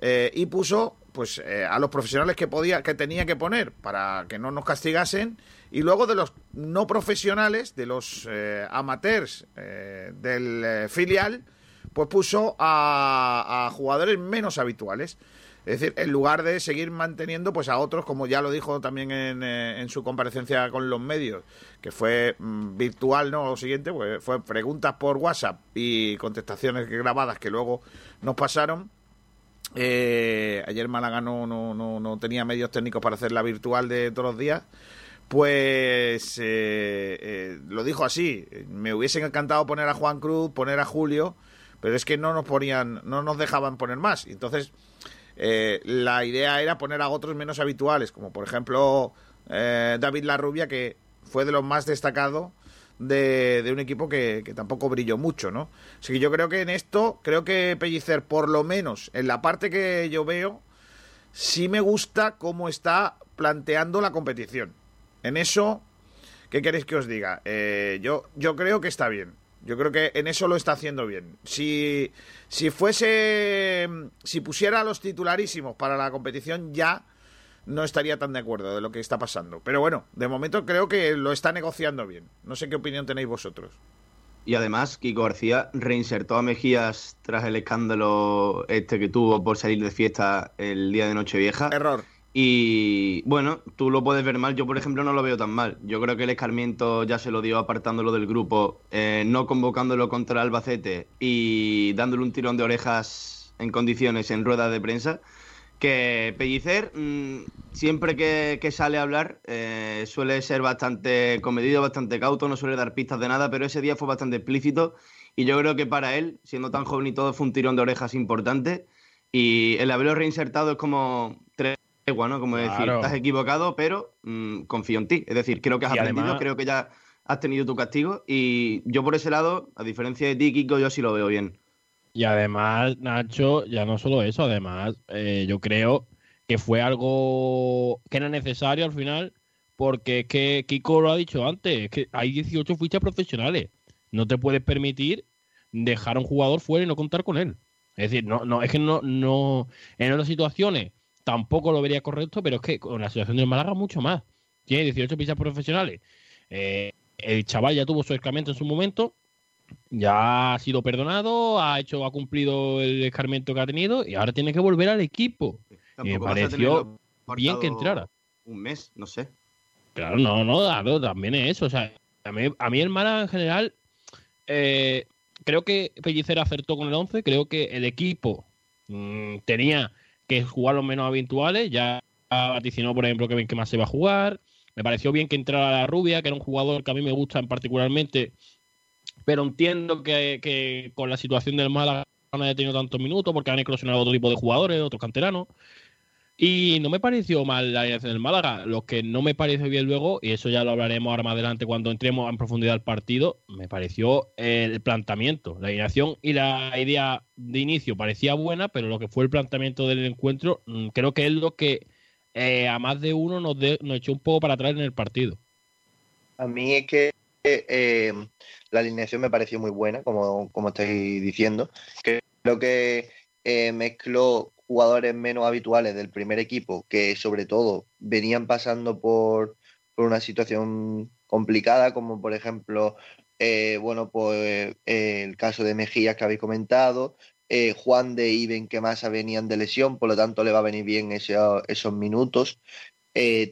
eh, y puso pues eh, a los profesionales que podía que tenía que poner para que no nos castigasen y luego de los no profesionales de los eh, amateurs eh, del eh, filial pues puso a, jugadores menos habituales es decir, en lugar de seguir manteniendo pues a otros, como ya lo dijo también en, eh, su comparecencia con los medios, que fue mm, virtual, ¿no? Lo siguiente, pues fue preguntas por WhatsApp y contestaciones grabadas que luego nos pasaron. Eh, ayer Málaga no, no, no, tenía medios técnicos para hacer la virtual de todos los días. Pues eh, eh, lo dijo así. Me hubiesen encantado poner a Juan Cruz, poner a Julio, pero es que no nos ponían, no nos dejaban poner más. Entonces, eh, la idea era poner a otros menos habituales, como por ejemplo David Larrubia, que fue de los más destacados de, un equipo que, que tampoco brilló mucho, ¿no? Así que yo creo que en esto, creo que Pellicer, por lo menos en la parte que yo veo, sí me gusta cómo está planteando la competición. En eso, ¿qué queréis que os diga? Eh, yo, yo creo que está bien. Yo creo que en eso lo está haciendo bien. Si, si fuese. Si pusiera a los titularísimos para la competición, ya no estaría tan de acuerdo de lo que está pasando. Pero bueno, de momento creo que lo está negociando bien. No sé qué opinión tenéis vosotros. Y además, Kiko García reinsertó a Mejías tras el escándalo este que tuvo por salir de fiesta el día de Nochevieja. Error. Y bueno, tú lo puedes ver mal, yo por ejemplo no lo veo tan mal. Yo creo que el escarmiento ya se lo dio apartándolo del grupo, eh, no convocándolo contra Albacete y dándole un tirón de orejas en condiciones en ruedas de prensa. Que Pellicer, mmm, siempre que, que, sale a hablar, eh, suele ser bastante comedido, bastante cauto, no suele dar pistas de nada, pero ese día fue bastante explícito y yo creo que para él, siendo tan joven y todo, fue un tirón de orejas importante. Y el haberlo reinsertado es como tres ¿no? Como claro. decir, estás equivocado, pero mmm, confío en ti. Es decir, creo que has y aprendido, además... creo que ya has tenido tu castigo y yo por ese lado, a diferencia de ti, Kiko, yo sí lo veo bien. Y además, Nacho, ya no solo eso, además, eh, yo creo que fue algo que era necesario al final, porque es que Kiko lo ha dicho antes, es que hay 18 fichas profesionales. No te puedes permitir dejar a un jugador fuera y no contar con él. Es decir, no, no, es que no, no, en otras situaciones tampoco lo vería correcto, pero es que con la situación del Málaga mucho más. Tiene 18 pistas profesionales. Eh, el chaval ya tuvo su escarmiento en su momento, ya ha sido perdonado, ha hecho, ha cumplido el escarmiento que ha tenido y ahora tiene que volver al equipo. Y me pareció bien que entrara. Un mes, no sé. Claro, no, no, también es eso. O sea, a mí, a mí el Málaga en general, eh, creo que Pellicer acertó con el 11, creo que el equipo mmm, tenía que jugar los menos habituales. Ya vaticinó, por ejemplo, que más se va a jugar. Me pareció bien que entrara la Rubia, que era un jugador que a mí me gusta particularmente, pero entiendo que, que con la situación del Málaga no haya tenido tantos minutos porque han eclosionado otro tipo de jugadores, otros canteranos. Y no me pareció mal la alineación del Málaga. Lo que no me pareció bien luego, y eso ya lo hablaremos ahora más adelante cuando entremos en profundidad al partido, me pareció el planteamiento. La alineación y la idea de inicio parecía buena, pero lo que fue el planteamiento del encuentro, mm, creo que es lo que eh, a más de uno nos, nos echó un poco para atrás en el partido. A mí es que eh, la alineación me pareció muy buena, como, como estáis diciendo. Creo que eh, mezcló jugadores menos habituales del primer equipo, que sobre todo venían pasando por, una situación complicada, como por ejemplo, eh, bueno, pues el caso de Mejías que habéis comentado, Juan de Iben que más venían de lesión, por lo tanto le va a venir bien esos minutos.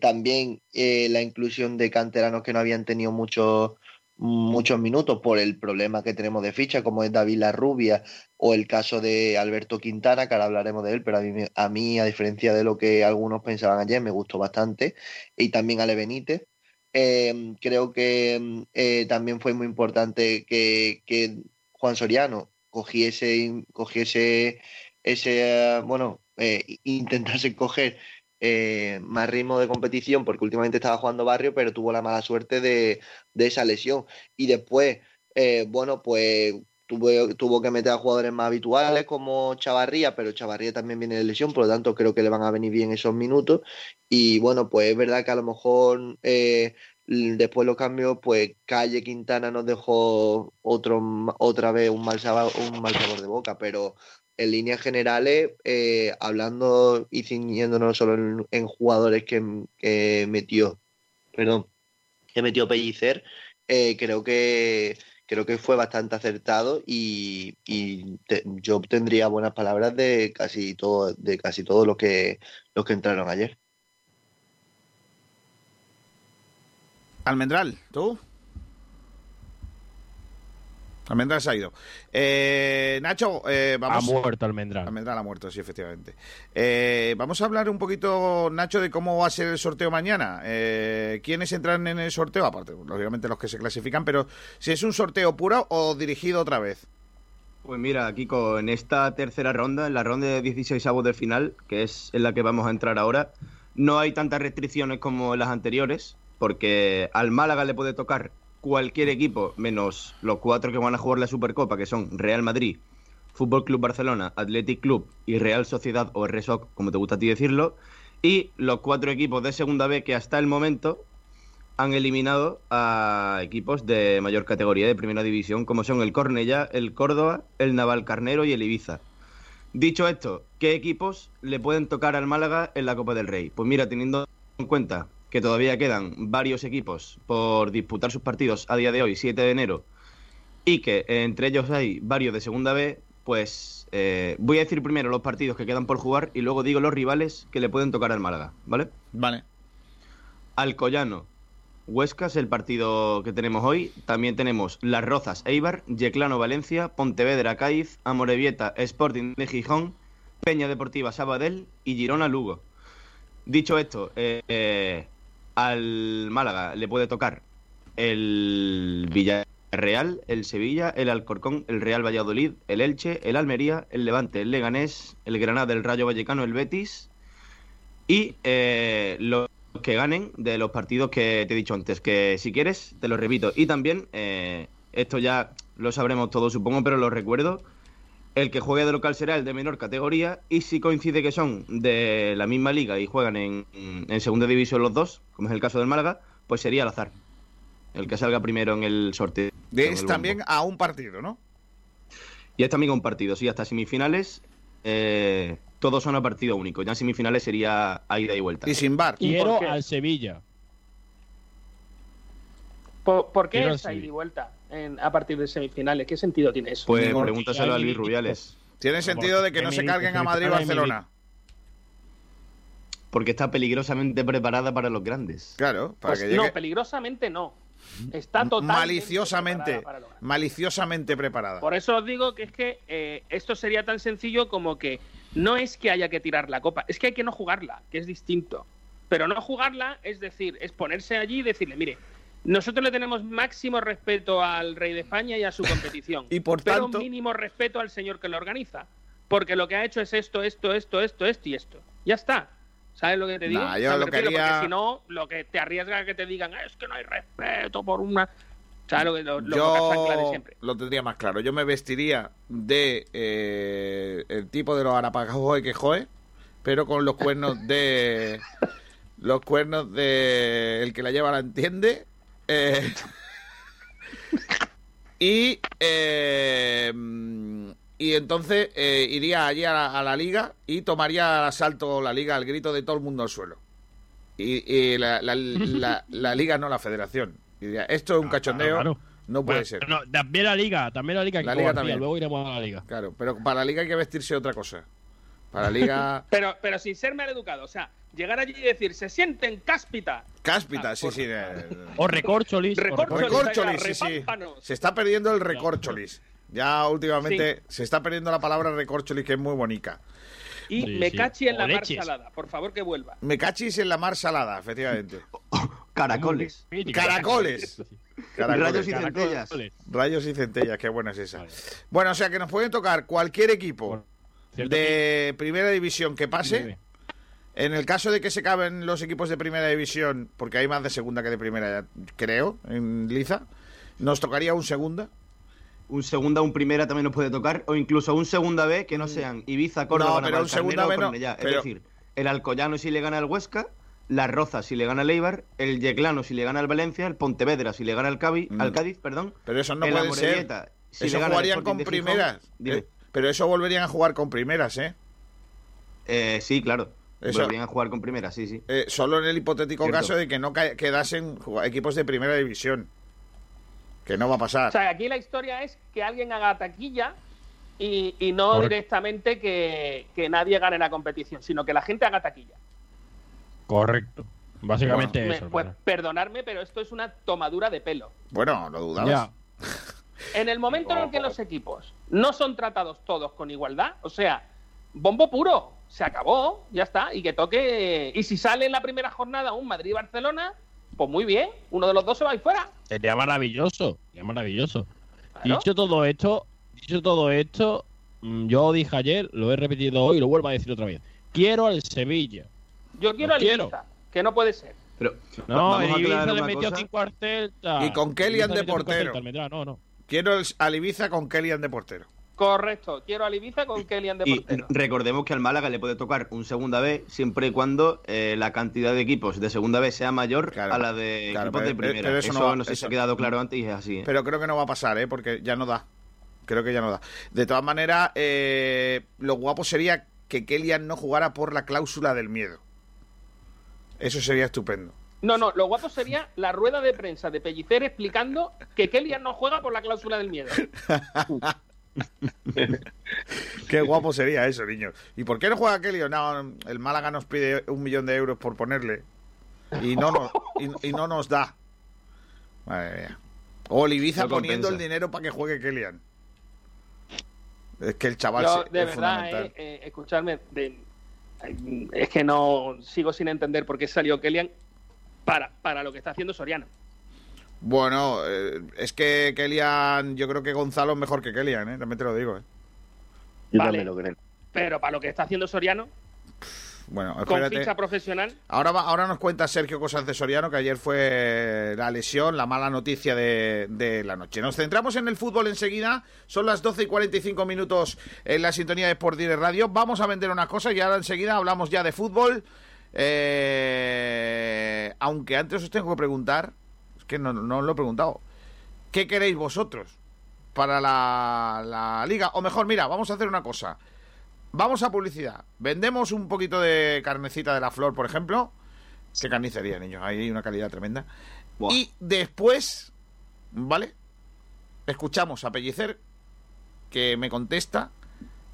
también la inclusión de canteranos que no habían tenido mucho, muchos minutos por el problema que tenemos de ficha, como es David Larrubia o el caso de Alberto Quintana, que ahora hablaremos de él, pero a mí, a, diferencia de lo que algunos pensaban ayer, me gustó bastante, y también Ale Benítez. Em, creo que em, eh, también fue muy importante que, Juan Soriano cogiese, cogiese ese, bueno, eh, intentase coger eh, más ritmo de competición porque últimamente estaba jugando Barrio, pero tuvo la mala suerte de, esa lesión. Y después, eh, bueno, pues tuvo, tuvo que meter a jugadores más habituales como Chavarría, pero Chavarría también viene de lesión, por lo tanto creo que le van a venir bien esos minutos. Y bueno, pues es verdad que a lo mejor eh, después los cambios, pues Calle Quintana nos dejó otro, otra vez un mal, un mal sabor de boca, pero en líneas generales, eh, hablando y ciñéndonos solo en, jugadores que, metió, perdón, que metió Pellicer, eh, creo que creo que fue bastante acertado y, yo tendría buenas palabras de casi todo, de casi todos los que los que entraron ayer. Almendral, ¿tú? Almendral se ha ido. Eh, Nacho, eh, vamos. Ha muerto Almendral. Almendral ha muerto, sí, efectivamente. Eh, vamos a hablar un poquito, Nacho, de cómo va a ser el sorteo mañana. ¿Quiénes entran en el sorteo? Aparte, obviamente los que se clasifican, pero si es un sorteo puro o dirigido otra vez. Pues mira, Kiko, en esta tercera ronda, en la ronda de 16 avos de final, que es en la que vamos a entrar ahora, no hay tantas restricciones como en las anteriores, porque al Málaga le puede tocar cualquier equipo, menos los cuatro que van a jugar la Supercopa, que son Real Madrid, Fútbol Club Barcelona, Athletic Club y Real Sociedad o RSOC, como te gusta a ti decirlo, y los cuatro equipos de Segunda B que hasta el momento han eliminado a equipos de mayor categoría de Primera División, como son el Cornellá, el Córdoba, el Naval Carnero y el Ibiza. Dicho esto, ¿qué equipos le pueden tocar al Málaga en la Copa del Rey? Pues mira, teniendo en cuenta que todavía quedan varios equipos por disputar sus partidos a día de hoy, 7 de enero, y que entre ellos hay varios de segunda B, pues eh, voy a decir primero los partidos que quedan por jugar y luego digo los rivales que le pueden tocar al Málaga, ¿vale? Vale. Alcoyano, Huesca es el partido que tenemos hoy. También tenemos Las Rozas, Eibar, Yeclano, Valencia, Pontevedra, Cádiz, Amorebieta, Sporting de Gijón, Peña Deportiva, Sabadell y Girona, Lugo. Dicho esto, eh, al Málaga le puede tocar el Villarreal, el Sevilla, el Alcorcón, el Real Valladolid, el Elche, el Almería, el Levante, el Leganés, el Granada, el Rayo Vallecano, el Betis y eh, los que ganen de los partidos que te he dicho antes, que si quieres te lo repito. Y también, eh, esto ya lo sabremos todos supongo, pero lo recuerdo, el que juegue de local será el de menor categoría y si coincide que son de la misma liga y juegan en, segunda división los dos, como es el caso del Málaga, pues sería al azar. El que salga primero en el sorteo. Es también a un partido, ¿no? Y es también a un partido, sí, hasta semifinales eh, todos son a partido único. Ya en semifinales sería a ida y vuelta. Y sin bar. Quiero al Sevilla. ¿Por, qué es a ida y vuelta? A partir de semifinales. ¿Qué sentido tiene eso? Pues pregúntaselo a Luis Rubiales. Tiene sentido de que no se carguen a Madrid y Barcelona. Porque está peligrosamente preparada para los grandes. Claro, para pues No, peligrosamente no. Está totalmente maliciosamente, maliciosamente preparada. Por eso os digo que es que eh, esto sería tan sencillo como que no es que haya que tirar la copa, es que hay que no jugarla, que es distinto. Pero no jugarla es decir, es ponerse allí y decirle, mire, nosotros le tenemos máximo respeto al rey de España y a su competición. y por pero mínimo respeto al señor que lo organiza. Porque lo que ha hecho es esto, esto, esto, esto, esto y esto. Ya está. ¿Sabes lo que te digo? Nah, O yo sea, me lo quería- Porque si no, lo que te arriesga a que te digan "Ah, es que no hay respeto por una. ¿Sabes lo que lo, lo yo siempre? lo tendría más claro. Yo me vestiría de eh, el tipo de los Arapajoe que joe, pero con los cuernos de los cuernos de el que la lleva la entiende. Eh, y eh, y entonces eh, iría allí a la, a la liga y tomaría al asalto la liga al grito de todo el mundo al suelo. Y, y la, la- la- la liga no la federación. Y diría, esto es un cachondeo, claro. no puede Bueno, ser. no, también la liga, también la liga. La García, también. Luego iremos a la liga. Claro, pero para la liga hay que vestirse otra cosa. Para la liga Pero, pero sin ser mal educado. O sea, llegar allí y decir, se sienten cáspita. cáspita, Ah, sí, por- sí. eh, O recorcholis. Recorcholis. Recorcholis, sí, sí. Se está perdiendo el recorcholis. Ya últimamente se está perdiendo la palabra recorcholis, que es muy bonita. Y Sí, me sí. cachi en O la mar leches. salada. Por favor, que vuelva. Me cachis en la mar salada, efectivamente. Caracoles. Mítica. Caracoles. Rayos Caracoles. y centellas. Caracoles. Rayos y centellas, qué buena es esa. Vale. Bueno, o sea que nos pueden tocar cualquier equipo de primera división que pase. En el caso de que se caben los equipos de primera división, porque hay más de segunda que de primera, ya creo, en Liza, nos tocaría un segunda. Un segunda, un primera también nos puede tocar, o incluso un segunda B que no sean Ibiza, Córdoba, Mm. No, pero un segunda o B no, pero- Es decir, el Alcoyano si le gana al Huesca, la Roza si le gana al Eibar, el Yeclano si le gana al Valencia, el Pontevedra si le gana al, Cavi- Mm. al Cádiz, perdón. Pero eso no el puede ser. Si eso le gana jugarían con de Gijón, primeras. dime. Eh, pero eso volverían a jugar con primeras, ¿eh? Eh, sí, claro. Eso- Volverían a jugar con primeras, sí, sí. Eh, solo en el hipotético Cierto. caso de que no quedasen equipos de primera división. Que no va a pasar. O sea, aquí la historia es que alguien haga taquilla y, y no Correcto. directamente que, que nadie gane la competición, sino que la gente haga taquilla. Correcto. Básicamente Me- eso. pues ¿verdad? perdonarme, pero esto es una tomadura de pelo. bueno, lo dudabas. Ya. En el momento en el que los equipos no son tratados todos con igualdad, o sea, bombo puro, se acabó, ya está, y que toque. Y si sale en la primera jornada un Madrid-Barcelona, pues muy bien, uno de los dos se va ahí fuera. Sería maravilloso. Sería maravilloso. Claro. Dicho todo esto, dicho todo esto, mm, yo dije ayer, lo he repetido hoy y lo vuelvo a decir otra vez. Quiero al Sevilla. Yo quiero al. Ibiza, que no puede ser. Pero No, el Ibiza le metió cosa. 5 al Celta. Y con Ibiza de cinco portero. No, no. Quiero Ibiza con Kellyan de portero. Correcto, quiero al Ibiza con Kellyan de Y portero. recordemos que al Málaga le puede tocar un segunda B siempre y cuando eh, la cantidad de equipos de segunda B sea mayor Claro, a la de claro, equipos pero- de primera. pero eso eso no sé si eso- ha quedado claro antes y es así. ¿eh? Pero creo que no va a pasar, ¿eh? Porque ya no da. Creo que ya no da. De todas maneras, eh, lo guapo sería que Kellyan no jugara por la cláusula del miedo. Eso sería estupendo. No, no, lo guapo sería la rueda de prensa de Pellicer explicando que Kellyan no juega por la cláusula del miedo. Qué guapo sería eso, niños. ¿Y por qué no juega Kellyan? No, el Málaga nos pide un millón de euros por ponerle. Y no nos, y, y no nos da. Madre mía. O el Ibiza No poniendo compensa. el dinero para que juegue Kellyan. Es que el chaval Yo, se- de es verdad, fundamental. eh, eh, de- es que no sigo sin entender por qué salió Kellyan para, para lo que está haciendo Soriano. Bueno, eh, es que Kellyan, yo creo que Gonzalo es mejor que Kellyan, ¿eh? también te lo digo. ¿eh? Yo Vale. también lo creo. Pero para lo que está haciendo Soriano, Bueno, con ficha profesional, Ahora, va- ahora nos cuenta Sergio cosas de Soriano, que ayer fue la lesión, la mala noticia de, de la noche. Nos centramos en el fútbol enseguida. Son las 12 y 45 minutos en la sintonía de Sport Direct Radio. Vamos a vender unas cosas y ahora enseguida hablamos ya de fútbol. Eh, aunque antes os tengo que preguntar, es que no, no os lo he preguntado, ¿qué queréis vosotros para la, la liga? O mejor, mira, vamos a hacer una cosa. Vamos a publicidad. Vendemos un poquito de carnecita de la flor, por ejemplo. Qué carnicería, niños. Ahí hay una calidad tremenda. Y después, ¿vale? Escuchamos a Pellicer que me contesta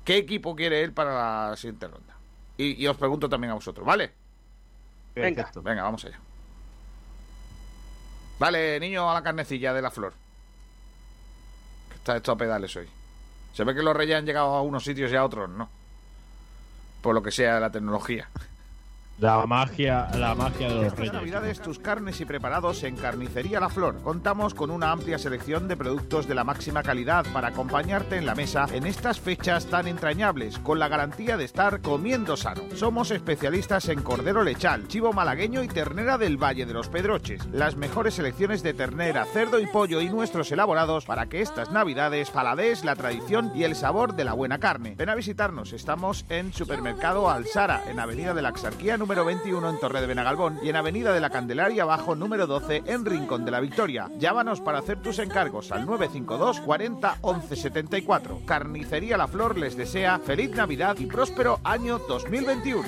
qué equipo quiere él para la siguiente ronda. Y, y os pregunto también a vosotros, ¿vale? Venga. Perfecto. Venga, vamos allá. Vale, niño, a la carnecilla de la flor. Que está esto a pedales hoy. Se ve que los reyes han llegado a unos sitios y a otros no. Por lo que sea de la tecnología. La magia, la magia de los Estas reyes. navidades tus carnes y preparados en Carnicería La Flor. Contamos con una amplia selección de productos de la máxima calidad para acompañarte en la mesa en estas fechas tan entrañables, con la garantía de estar comiendo sano. Somos especialistas en cordero lechal, chivo malagueño y ternera del Valle de los Pedroches. Las mejores selecciones de ternera, cerdo y pollo y nuestros elaborados para que estas navidades paladees la tradición y el sabor de la buena carne. Ven a visitarnos, estamos en Supermercado Alsara, en Avenida de la Axarquía número 21 en Torre de Benagalbón y en Avenida de la Candelaria Abajo número 12 en Rincón de la Victoria. Llámanos para hacer tus encargos al 952 40 11 74. Carnicería La Flor les desea feliz Navidad y próspero año 2021.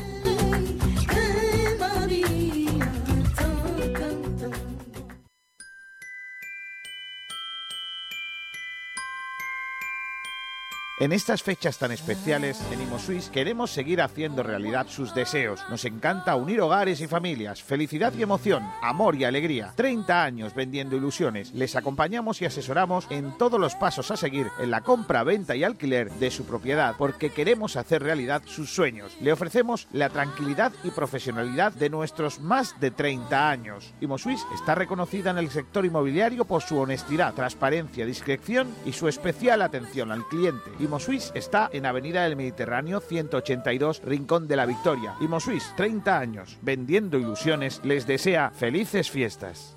En estas fechas tan especiales, en ImoSuisse queremos seguir haciendo realidad sus deseos. Nos encanta unir hogares y familias, felicidad y emoción, amor y alegría. 30 años vendiendo ilusiones. Les acompañamos y asesoramos en todos los pasos a seguir en la compra, venta y alquiler de su propiedad, porque queremos hacer realidad sus sueños. Le ofrecemos la tranquilidad y profesionalidad de nuestros más de 30 años. ImoSuisse está reconocida en el sector inmobiliario por su honestidad, transparencia, discreción y su especial atención al cliente. ImoSuisse está en Avenida del Mediterráneo 182, Rincón de la Victoria. ImoSuisse, 30 años, vendiendo ilusiones, les desea felices fiestas.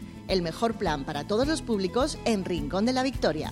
El mejor plan para todos los públicos en Rincón de la Victoria.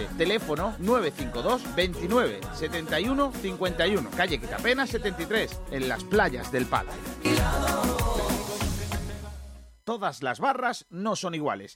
Teléfono 952 29 71 51. Calle Quitapena 73, en las playas del Palo. Todas las barras no son iguales.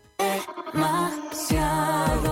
demasiado.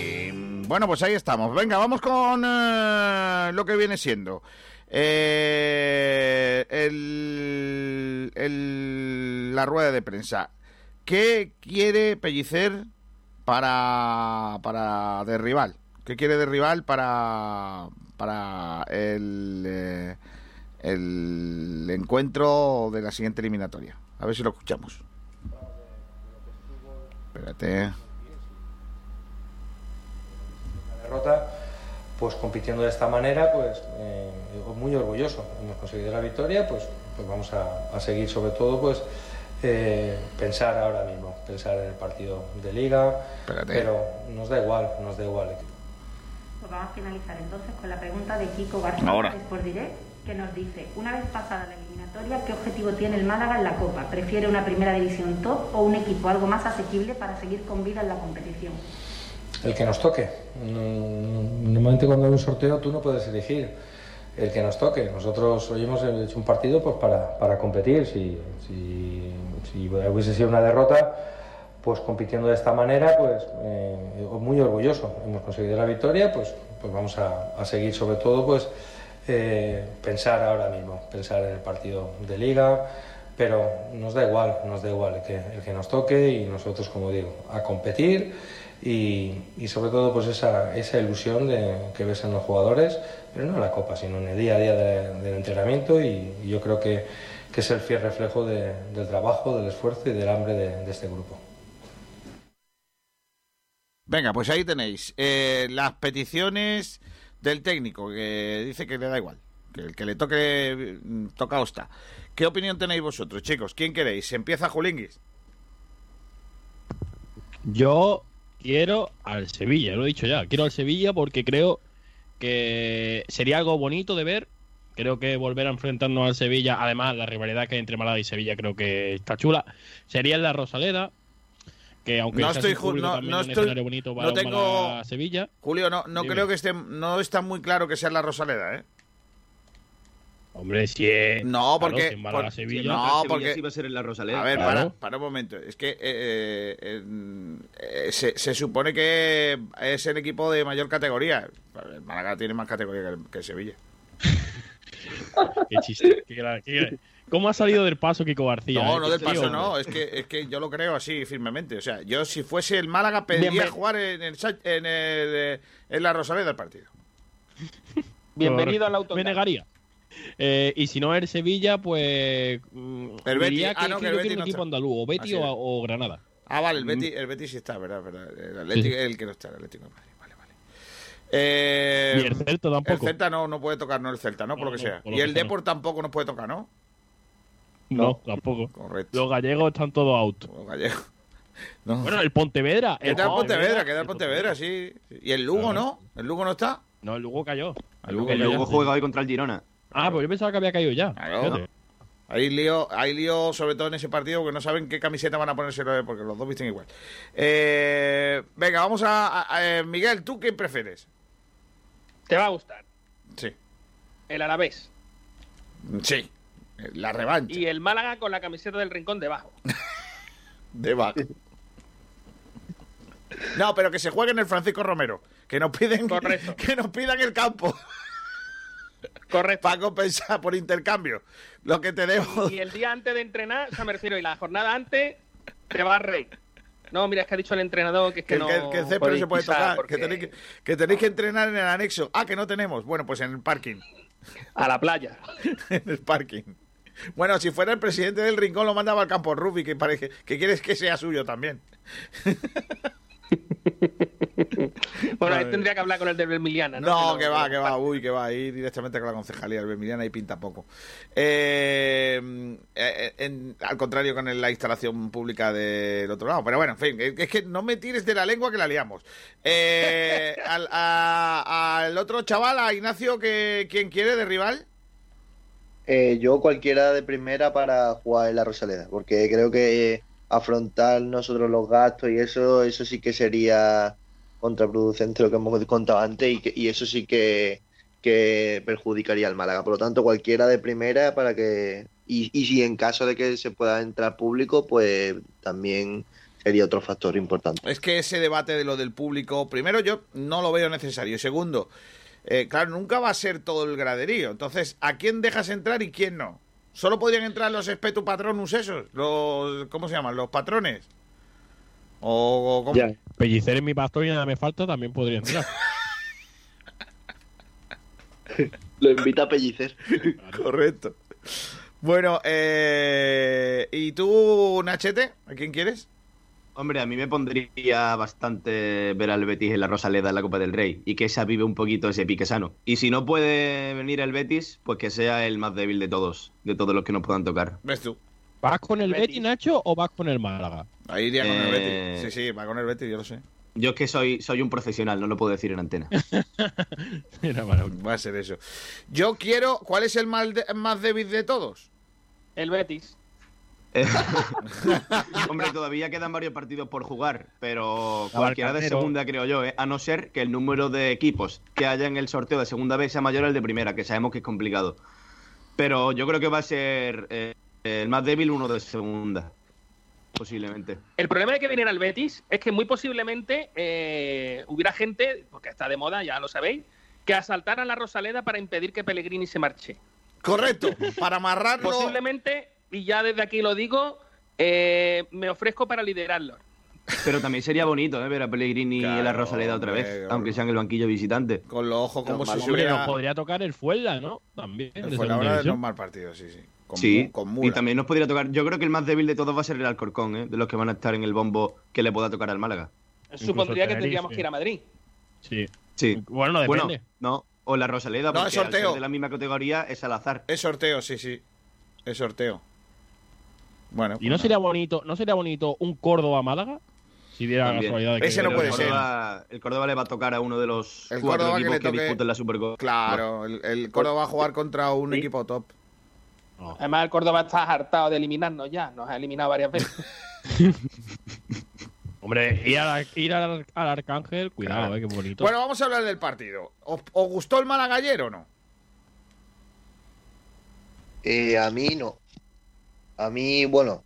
Bueno, pues ahí estamos. Venga, vamos con eh, lo que viene siendo. Eh, la rueda de prensa. ¿Qué quiere Pellicer para, para de? ¿Qué quiere de para, para eh, el encuentro de la siguiente eliminatoria? A ver si lo escuchamos. Espérate. Derrota, pues compitiendo de esta manera, pues eh, muy orgulloso. Hemos conseguido la victoria, pues, pues vamos a, a seguir sobre todo, pues eh, pensar ahora mismo, pensar en el partido de liga, pero nos da igual, nos da igual. Pues vamos a finalizar entonces con la pregunta de Kiko García Ahora. Sport Direct, que nos dice, una vez pasada la eliminatoria, ¿qué objetivo tiene el Málaga en la Copa? ¿Prefiere una primera división top o un equipo algo más asequible para seguir con vida en la competición? El que nos toque. No- Normalmente cuando hay un sorteo tú no puedes elegir el que nos toque. Nosotros hoy hemos hecho un partido pues para, para competir. Si, si, si hubiese sido una derrota, pues compitiendo de esta manera, pues eh, muy orgulloso. Hemos conseguido la victoria, pues, pues vamos a, a seguir sobre todo pues eh, pensar ahora mismo, pensar en el partido de liga, pero nos da igual, nos da igual el que, el que nos toque y nosotros, como digo, a competir y, y sobre todo pues esa, esa ilusión de, que ves en los jugadores, pero no en la copa, sino en el día a día de- del entrenamiento y, y yo creo que, que es el fiel reflejo de- del trabajo, del esfuerzo y del hambre de- de este grupo. Venga, pues ahí tenéis eh, las peticiones del técnico que dice que le da igual, que el que le toque mm, tocado está. ¿Qué opinión tenéis vosotros, chicos? ¿Quién queréis? ¿Empieza Julinguis? Yo quiero al Sevilla, lo he dicho ya. Quiero al Sevilla porque creo que sería algo bonito de ver. Creo que volver a enfrentarnos al Sevilla, además la rivalidad que hay entre Málaga y Sevilla creo que está chula. Sería en la Rosaleda, que aunque No estoy sin ju- público, no- no estoy- escenario bonito para no tengo- Málaga-Sevilla. Julio, no, no Dime. creo que esté, no está muy claro que sea la Rosaleda, ¿eh? Hombre, si es. No, claro, porque. si es Málaga, por- Sevilla. no, porque. sí va a ser en la Rosaleda. A ver, Claro. para, para un momento. Es que eh, eh, eh, se, se supone que es el equipo de mayor categoría. El Málaga tiene más categoría que, que Sevilla. Qué chiste. qué gra- qué gra- ¿Cómo ha salido del paso Kiko García? No, no del paso, no. Es que, es que yo lo creo así firmemente. O sea, yo si fuese el Málaga pediría Bienven- jugar en, el, en, el, en la Rosaleda el partido. Bienvenido al auto. Me negaría. Eh, y si no el Sevilla, pues. mm, El Betis. Ah, no, que el yo Betis quiero un no equipo está. andaluz, o Betis o, es. o Granada. Ah, vale, el Mm. Betis, el Betis sí está, ¿verdad? verdad. El Atlético Sí. el que no está, el Atlético de Madrid. Vale, vale. Eh, Ni el Celta tampoco. El Celta no, no puede tocar, no el Celta, ¿no? Por lo que sea. lo y que el Deport tampoco nos puede tocar, ¿no? No, tampoco. Correcto. Los gallegos están todos out. Los gallegos. No. Bueno, el Pontevedra. Queda el Pontevedra, Pontevedra, queda el Pontevedra, sí. ¿Y el Lugo no? ¿El Lugo no está? No, el Lugo cayó. El Lugo El cayó, Lugo sí. juega hoy contra el Girona. Ah, pues yo pensaba que había caído ya. Claro. Hay lío, hay lío, sobre todo en ese partido, porque no saben qué camiseta van a ponerse, porque los dos visten igual. Eh, venga, vamos a, a- a- eh, Miguel, ¿tú qué prefieres? Te va a gustar. Sí. El Alavés. Sí. La revancha. Y el Málaga con la camiseta del rincón debajo. Debajo. No, pero que se juegue en el Francisco Romero. Que nos piden, Correcto. que nos pidan el campo. Correcto. Para compensar por intercambio. Lo que tenemos. Y el día antes de entrenar, o sea, me refiero, y la jornada antes, te va a rey. No, mira, es que ha dicho el entrenador que es que, Que, no. que, que el césped no podéis se puede tocar. porque- Que tenéis que, que tenéis que entrenar en el anexo. Ah, que no tenemos. Bueno, pues en el parking. A la playa. en el parking. Bueno, si fuera el presidente del rincón, lo mandaba al campo rugby, que parece que quieres que sea suyo también. Bueno, ahí tendría que hablar con el de Vermiliana, ¿no? No, que va, que va, uy, que va, ahí directamente con la concejalía del Vermiliana y pinta poco. Eh, eh, en- al contrario con la instalación pública del otro lado. Pero bueno, en fin, es que no me tires de la lengua que la liamos. Eh, al, a- al otro chaval, a Ignacio, que ¿quién quiere de rival? Eh, yo cualquiera de primera para jugar en la Rosaleda, porque creo que afrontar nosotros los gastos y eso, eso sí que sería contraproducente lo que hemos contado antes y, que- y eso sí que, que perjudicaría al Málaga. Por lo tanto, cualquiera de primera para que... Y, y si en caso de que se pueda entrar público, pues también sería otro factor importante. Es que ese debate de lo del público, primero yo no lo veo necesario. Segundo, eh, claro, nunca va a ser todo el graderío. Entonces, ¿a quién dejas entrar y quién no? Solo podrían entrar los espetu patronus esos, los ¿cómo se llaman? Los patrones. O, o ¿cómo? Ya. Pellicer en mi pastor y nada me falta también podría entrar. Lo invita a pellicer. Correcto. Bueno, eh, ¿y tú, Nachete? ¿A quién quieres? Hombre, a mí me pondría bastante ver al Betis en la Rosaleda en la Copa del Rey y que se avive un poquito ese pique sano. Y si no puede venir el Betis, pues que sea el más débil de todos, de todos los que nos puedan tocar. ¿Ves tú? ¿Vas con el Betis, Nacho, o vas con el Málaga? Ahí iría con el Eh, Betis. Sí, sí, va con el Betis, yo lo sé. Yo es que soy, soy un profesional, no lo puedo decir en antena. Va a ser eso. Yo quiero. ¿Cuál es el más, de- más débil de todos? El Betis. Eh, Hombre, todavía quedan varios partidos por jugar, pero cualquiera de segunda creo yo, ¿eh? a no ser que el número de equipos que haya en el sorteo de segunda vez sea mayor al de primera, que sabemos que es complicado. Pero yo creo que va a ser eh, el más débil uno de segunda, posiblemente. El problema de que viniera el Betis es que muy posiblemente eh, hubiera gente, porque está de moda, ya lo sabéis, que asaltaran la Rosaleda para impedir que Pellegrini se marche. Correcto, para amarrarlo. Posiblemente, y ya desde aquí lo digo, eh, me ofrezco para liderarlo. Pero también sería bonito ¿eh? ver a Pellegrini en la Rosaleda otra vez, hombre, aunque sea en el banquillo visitante. Con los ojos como si hubiera. nos podría tocar el Fuela, ¿no? También. de Fue segunda la hora de división. los mal partidos, sí, sí. Con, sí, y también nos podría tocar. Yo creo que el más débil de todos va a ser el Alcorcón, ¿eh? de los que van a estar en el bombo que le pueda tocar al Málaga. Supondría que tendríamos que ir a Madrid. Sí. Sí. Bueno, no depende. no, o la Rosaleda, No, porque es sorteo. al ser de la misma categoría es al azar. Es sorteo, sí, sí. Es sorteo. Bueno. ¿Y no sería bonito, no sería bonito un Córdoba-Málaga? Si diera la casualidad de que... Ese no puede el ser. El Córdoba le va a tocar a uno de los El cuatro Córdoba que equipos le que, toque- disputen la Supercopa. Claro, el, el Córdoba va a jugar contra un equipo top. Además, el Córdoba está hartado de eliminarnos ya. Nos ha eliminado varias veces. Hombre, ir, al, ir al, al Arcángel, cuidado, eh, qué bonito. Bueno, vamos a hablar del partido. ¿Os, os gustó el Málaga ayer o no? Eh, a mí no. A mí, bueno,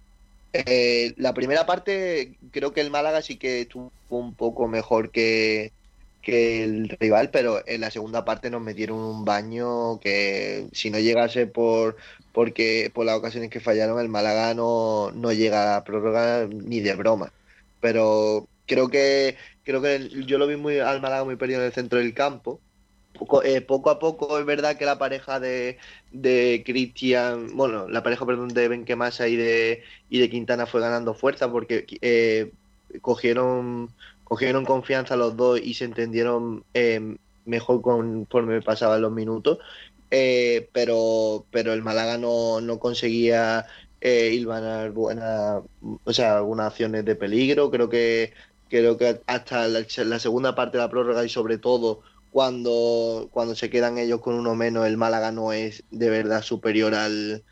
eh, la primera parte creo que el Málaga sí que estuvo un poco mejor que, que el rival, pero en la segunda parte nos metieron un baño que si no llegase por porque por las ocasiones que fallaron el Málaga no, no llega a prórroga ni de broma. Pero creo que creo que yo lo vi muy al Málaga muy perdido en el centro del campo. Poco, eh, a poco es verdad que la pareja de, de Cristian, bueno, la pareja, perdón, de Benquemasa y de, y de Quintana fue ganando fuerza porque eh, cogieron, cogieron confianza los dos y se entendieron eh, mejor conforme pasaban los minutos. Eh, pero, pero el Málaga no, no conseguía eh, hilvanar buena, o sea, algunas acciones de peligro. Creo que, creo que hasta la, segunda parte de la prórroga y sobre todo cuando, cuando se quedan ellos con uno menos, el Málaga no es de verdad superior al,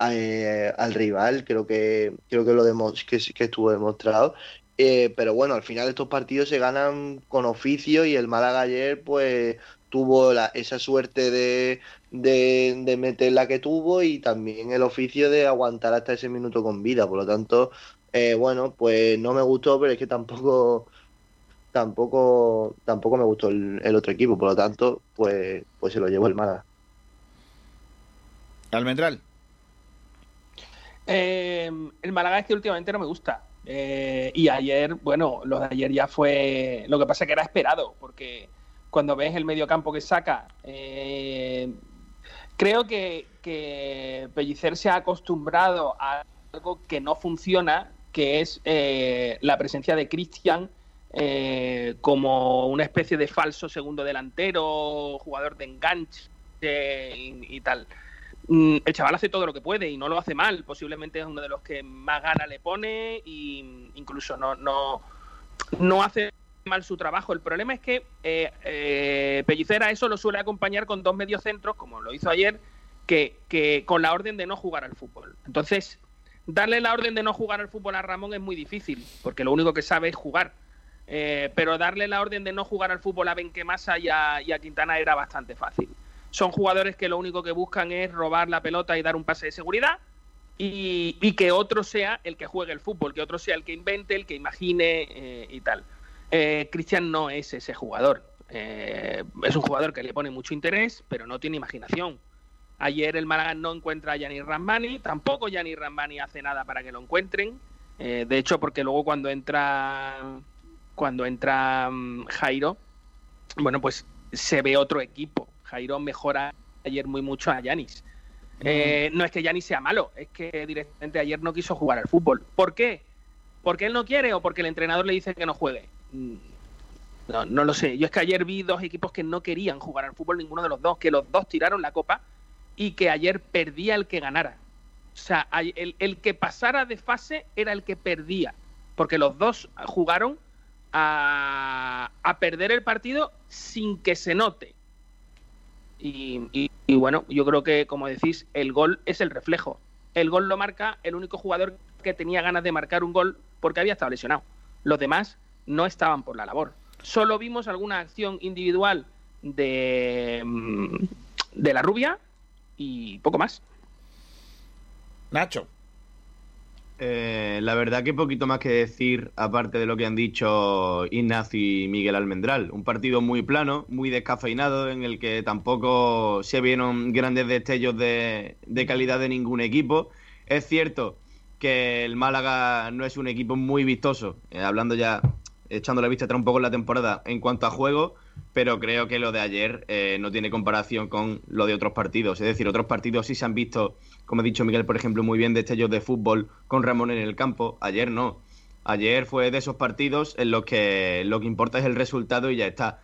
eh, al rival. Creo que, creo que lo que, que estuvo demostrado. Eh, pero bueno, al final estos partidos se ganan con oficio y el Málaga ayer pues tuvo la- esa suerte de, de, de meter la que tuvo y también el oficio de aguantar hasta ese minuto con vida. Por lo tanto, eh, bueno, pues no me gustó, pero es que tampoco tampoco tampoco me gustó el, el otro equipo. Por lo tanto, pues, pues se lo llevó el Málaga. Almendral. Eh, el Málaga es que últimamente no me gusta. Eh, y ayer, bueno, lo de ayer ya fue. Lo que pasa que era esperado, porque cuando ves el mediocampo que saca, eh, creo que, Pellicer se ha acostumbrado a algo que no funciona, que es eh, la presencia de Cristian eh, como una especie de falso segundo delantero, jugador de enganche y tal. Mm, el chaval hace todo lo que puede y no lo hace mal. Posiblemente es uno de los que más gana le pone y incluso no, no, no hace mal su trabajo. El problema es que eh, eh, Pellicer a eso lo suele acompañar con dos mediocentros, como lo hizo ayer, que, que con la orden de no jugar al fútbol. Entonces, darle la orden de no jugar al fútbol a Ramón es muy difícil, porque lo único que sabe es jugar. Eh, pero darle la orden de no jugar al fútbol a Benquemasa y a, y a Quintana era bastante fácil. Son jugadores que lo único que buscan es robar la pelota y dar un pase de seguridad. y, y que otro sea el que juegue el fútbol, que otro sea el que invente, el que imagine eh, y tal. Eh, Cristian no es ese jugador. Eh, es un jugador que le pone mucho interés, pero no tiene imaginación. Ayer el Málaga no encuentra a Yanni Ramani, tampoco Yanni Ramani hace nada para que lo encuentren. De hecho, porque luego cuando entra cuando entra mm, Jairo, bueno, pues se ve otro equipo. Jairo mejora ayer muy mucho a Yanis. Eh, no es que Yanis sea malo, es que directamente ayer no quiso jugar al fútbol. ¿Por qué? ¿Porque él no quiere o porque el entrenador le dice que no juegue? Mm, No, no lo sé. Yo es que ayer vi dos equipos que no querían jugar al fútbol, ninguno de los dos, que los dos tiraron la copa y que ayer perdía el que ganara. O sea, el, el que pasara de fase era el que perdía, porque los dos jugaron a, a perder el partido sin que se note. Y, bueno, yo creo que, como decís, el gol es el reflejo. El gol lo marca el único jugador que tenía ganas de marcar un gol porque había estado lesionado. Los demás no estaban por la labor. Solo vimos alguna acción individual de, mm, de la rubia y poco más. Nacho. Eh, la verdad que poquito más que decir, aparte de lo que han dicho Ignacio y Miguel Almendral. Un partido muy plano, muy descafeinado, en el que tampoco se vieron grandes destellos de, de calidad de ningún equipo. Es cierto que el Málaga no es un equipo muy vistoso, eh, hablando ya, echando la vista atrás un poco en la temporada en cuanto a juego, pero creo que lo de ayer eh, no tiene comparación con lo de otros partidos. Es decir, otros partidos sí se han visto, como ha dicho Miguel, por ejemplo, muy bien destellos de fútbol con Ramón en el campo. Ayer no. Ayer fue de esos partidos en los que lo que importa es el resultado y ya está.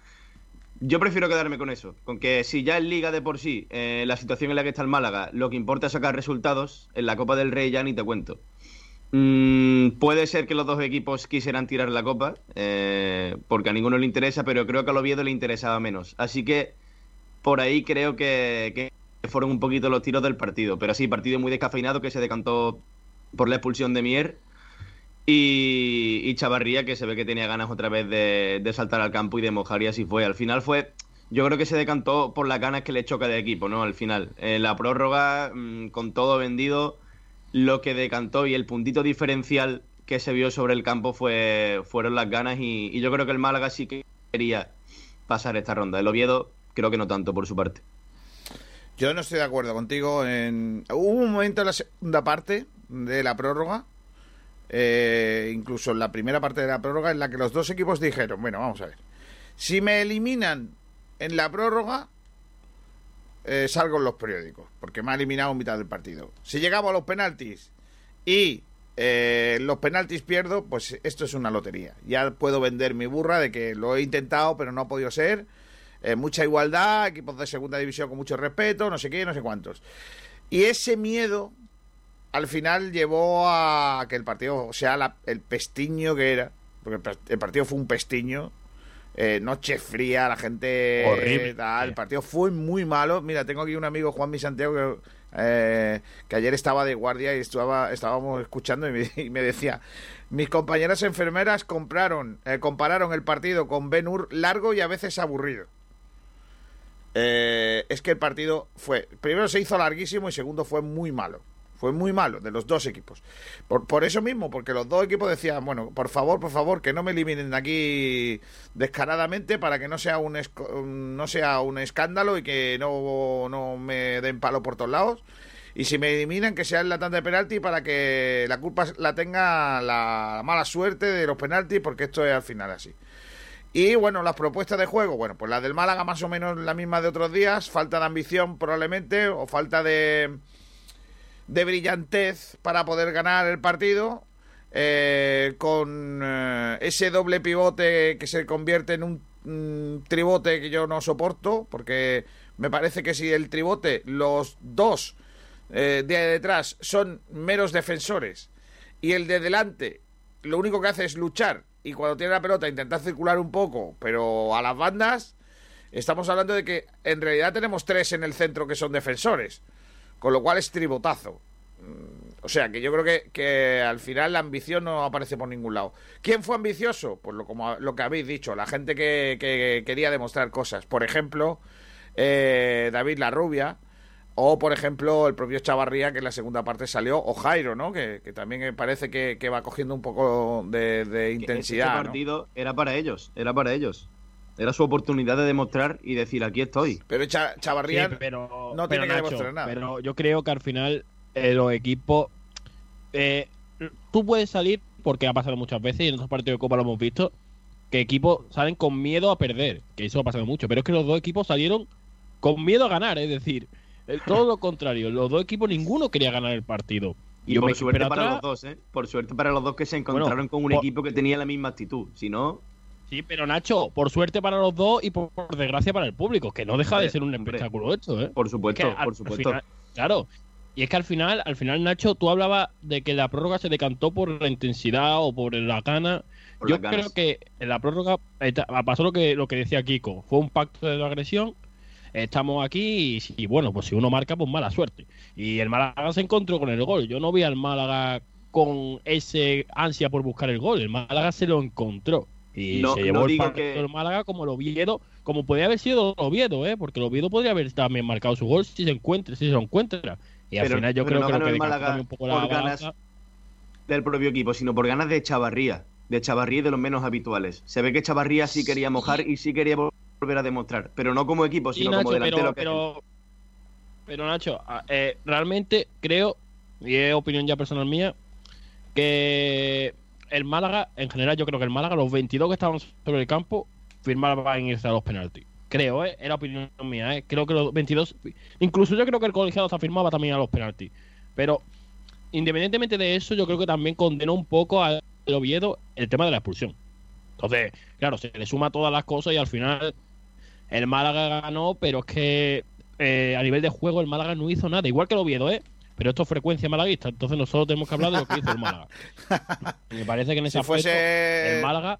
Yo prefiero quedarme con eso, con que si ya en Liga de por sí, eh, la situación en la que está el Málaga, lo que importa es sacar resultados, en la Copa del Rey ya ni te cuento. Mm, puede ser que los dos equipos quisieran tirar la copa, eh, porque a ninguno le interesa, pero creo que al Oviedo le interesaba menos. Así que por ahí creo que, que fueron un poquito los tiros del partido. Pero sí, partido muy descafeinado que se decantó por la expulsión de Mier. Y, y Chavarría, que se ve que tenía ganas otra vez de, de saltar al campo y de mojar, y así fue. Al final fue. Yo creo que se decantó por las ganas que le choca de equipo, ¿no? Al final. En la prórroga, mm, con todo vendido, lo que decantó y el puntito diferencial que se vio sobre el campo fue, fueron las ganas. Y, yo creo que el Málaga sí que quería pasar esta ronda. El Oviedo, creo que no tanto por su parte. Yo no estoy de acuerdo contigo. En... Hubo un momento en la segunda parte de la prórroga, eh, incluso en la primera parte de la prórroga, en la que los dos equipos dijeron, bueno, vamos a ver, si me eliminan en la prórroga, eh, salgo en los periódicos, porque me ha eliminado mitad del partido. Si llegamos a los penaltis y eh, los penaltis pierdo, pues esto es una lotería. Ya puedo vender mi burra de que lo he intentado, pero no ha podido ser. Eh, mucha igualdad, equipos de segunda división con mucho respeto, no sé qué, no sé cuántos. Y ese miedo al final llevó a que el partido sea el pestiño que era, porque el partido fue un pestiño, eh, noche fría, la gente Horrible. tal, el partido fue muy malo. Mira, tengo aquí un amigo, Juan Mi Santiago, que, eh, que ayer estaba de guardia y estaba, estábamos escuchando y me, y me decía, mis compañeras enfermeras compraron, eh, compararon el partido con Ben Hur largo y a veces aburrido. Eh, es que el partido fue, primero se hizo larguísimo y segundo fue muy malo. Fue muy malo de los dos equipos. Por, por eso mismo, porque los dos equipos decían, bueno, por favor, por favor, que no me eliminen de aquí descaradamente para que no sea un, no sea un escándalo y que no, no me den palo por todos lados. Y si me eliminan, que sea en la de penalti para que la culpa la tenga la mala suerte de los penaltis, porque esto es al final así. Y bueno, las propuestas de juego, bueno, pues la del Málaga más o menos la misma de otros días, falta de ambición probablemente, o falta de, de brillantez para poder ganar el partido, eh, con eh, ese doble pivote que se convierte en un mm, tribote que yo no soporto, porque me parece que si el tribote, los dos eh, de detrás son meros defensores y el de delante lo único que hace es luchar y cuando tiene la pelota intentar circular un poco, pero a las bandas estamos hablando de que en realidad tenemos tres en el centro que son defensores, con lo cual es tribotazo. Mm, O sea, que yo creo que, que al final la ambición no aparece por ningún lado. ¿Quién fue ambicioso? Pues lo, como lo que habéis dicho, la gente que, que quería demostrar cosas. Por ejemplo, eh, David La Rubia O, por ejemplo, el propio Chavarría, que en la segunda parte salió, o Jairo, ¿no? Que, que también parece que, que va cogiendo un poco de, de intensidad. ¿no? partido era para ellos, era para ellos. Era su oportunidad de demostrar y decir, aquí estoy. Pero Cha- Chavarría Sí, pero, no pero, tiene que Nacho, demostrar nada. Pero yo creo que al final eh, los equipos. eh, tú puedes salir, porque ha pasado muchas veces y en otros partidos de Copa lo hemos visto, que equipos salen con miedo a perder. Que eso ha pasado mucho. Pero es que los dos equipos salieron con miedo a ganar. Es decir, eh, todo lo contrario. Los dos equipos, ninguno quería ganar el partido. Y por suerte para atrás- los dos, ¿eh? Por suerte para los dos que se encontraron Bueno, con un por- equipo que tenía la misma actitud. Si no, Sí, pero Nacho, por suerte para los dos y por, por desgracia para el público, que no deja de ser un espectáculo esto, ¿eh? por supuesto, Es que al- por supuesto. final- claro. Y es que al final, al final, Nacho, tú hablabas de que la prórroga se decantó por la intensidad o por la gana. Por Yo creo que en la prórroga ta- pasó lo que, lo que decía Kiko. Fue un pacto de agresión. Estamos aquí y, y bueno, pues si uno marca, pues mala suerte. Y el Málaga se encontró con el gol. Yo no vi al Málaga con ese ansia por buscar el gol. El Málaga se lo encontró. Y No- se llevó no el partido que- Málaga como el Oviedo, como podría haber sido Oviedo, ¿eh? porque el Oviedo podría haber también marcado su gol si se encuentra, si se lo encuentra. Y al Pero- final yo creo no que lo que el Málaga también un poco la por ganas del propio equipo, sino por ganas de Chavarría. De Chavarría y de los menos habituales. Se ve que Chavarría sí quería mojar y sí quería vol- volver a demostrar. Pero no como equipo, Sí, sino Nacho, como delantero. pero, pero, pero, Nacho, a- eh, realmente creo, y es opinión ya personal mía, que el Málaga, en general, yo creo que el Málaga, los 22 que estaban sobre el campo, firmaban irse a los penaltis. Creo, ¿eh? Era opinión mía, ¿eh? Creo que los 22, incluso yo creo que el colegiado se firmaba también a los penaltis. Pero, independientemente de eso, yo creo que también condenó un poco al Oviedo el tema de la expulsión. Entonces, claro, se le suma todas las cosas y al final el Málaga ganó, pero es que eh, a nivel de juego el Málaga no hizo nada, igual que el Oviedo, ¿eh? Pero esto es frecuencia malaguista, entonces nosotros tenemos que hablar de lo que hizo el Málaga. Me parece que en ese Si aspecto fuese- el Málaga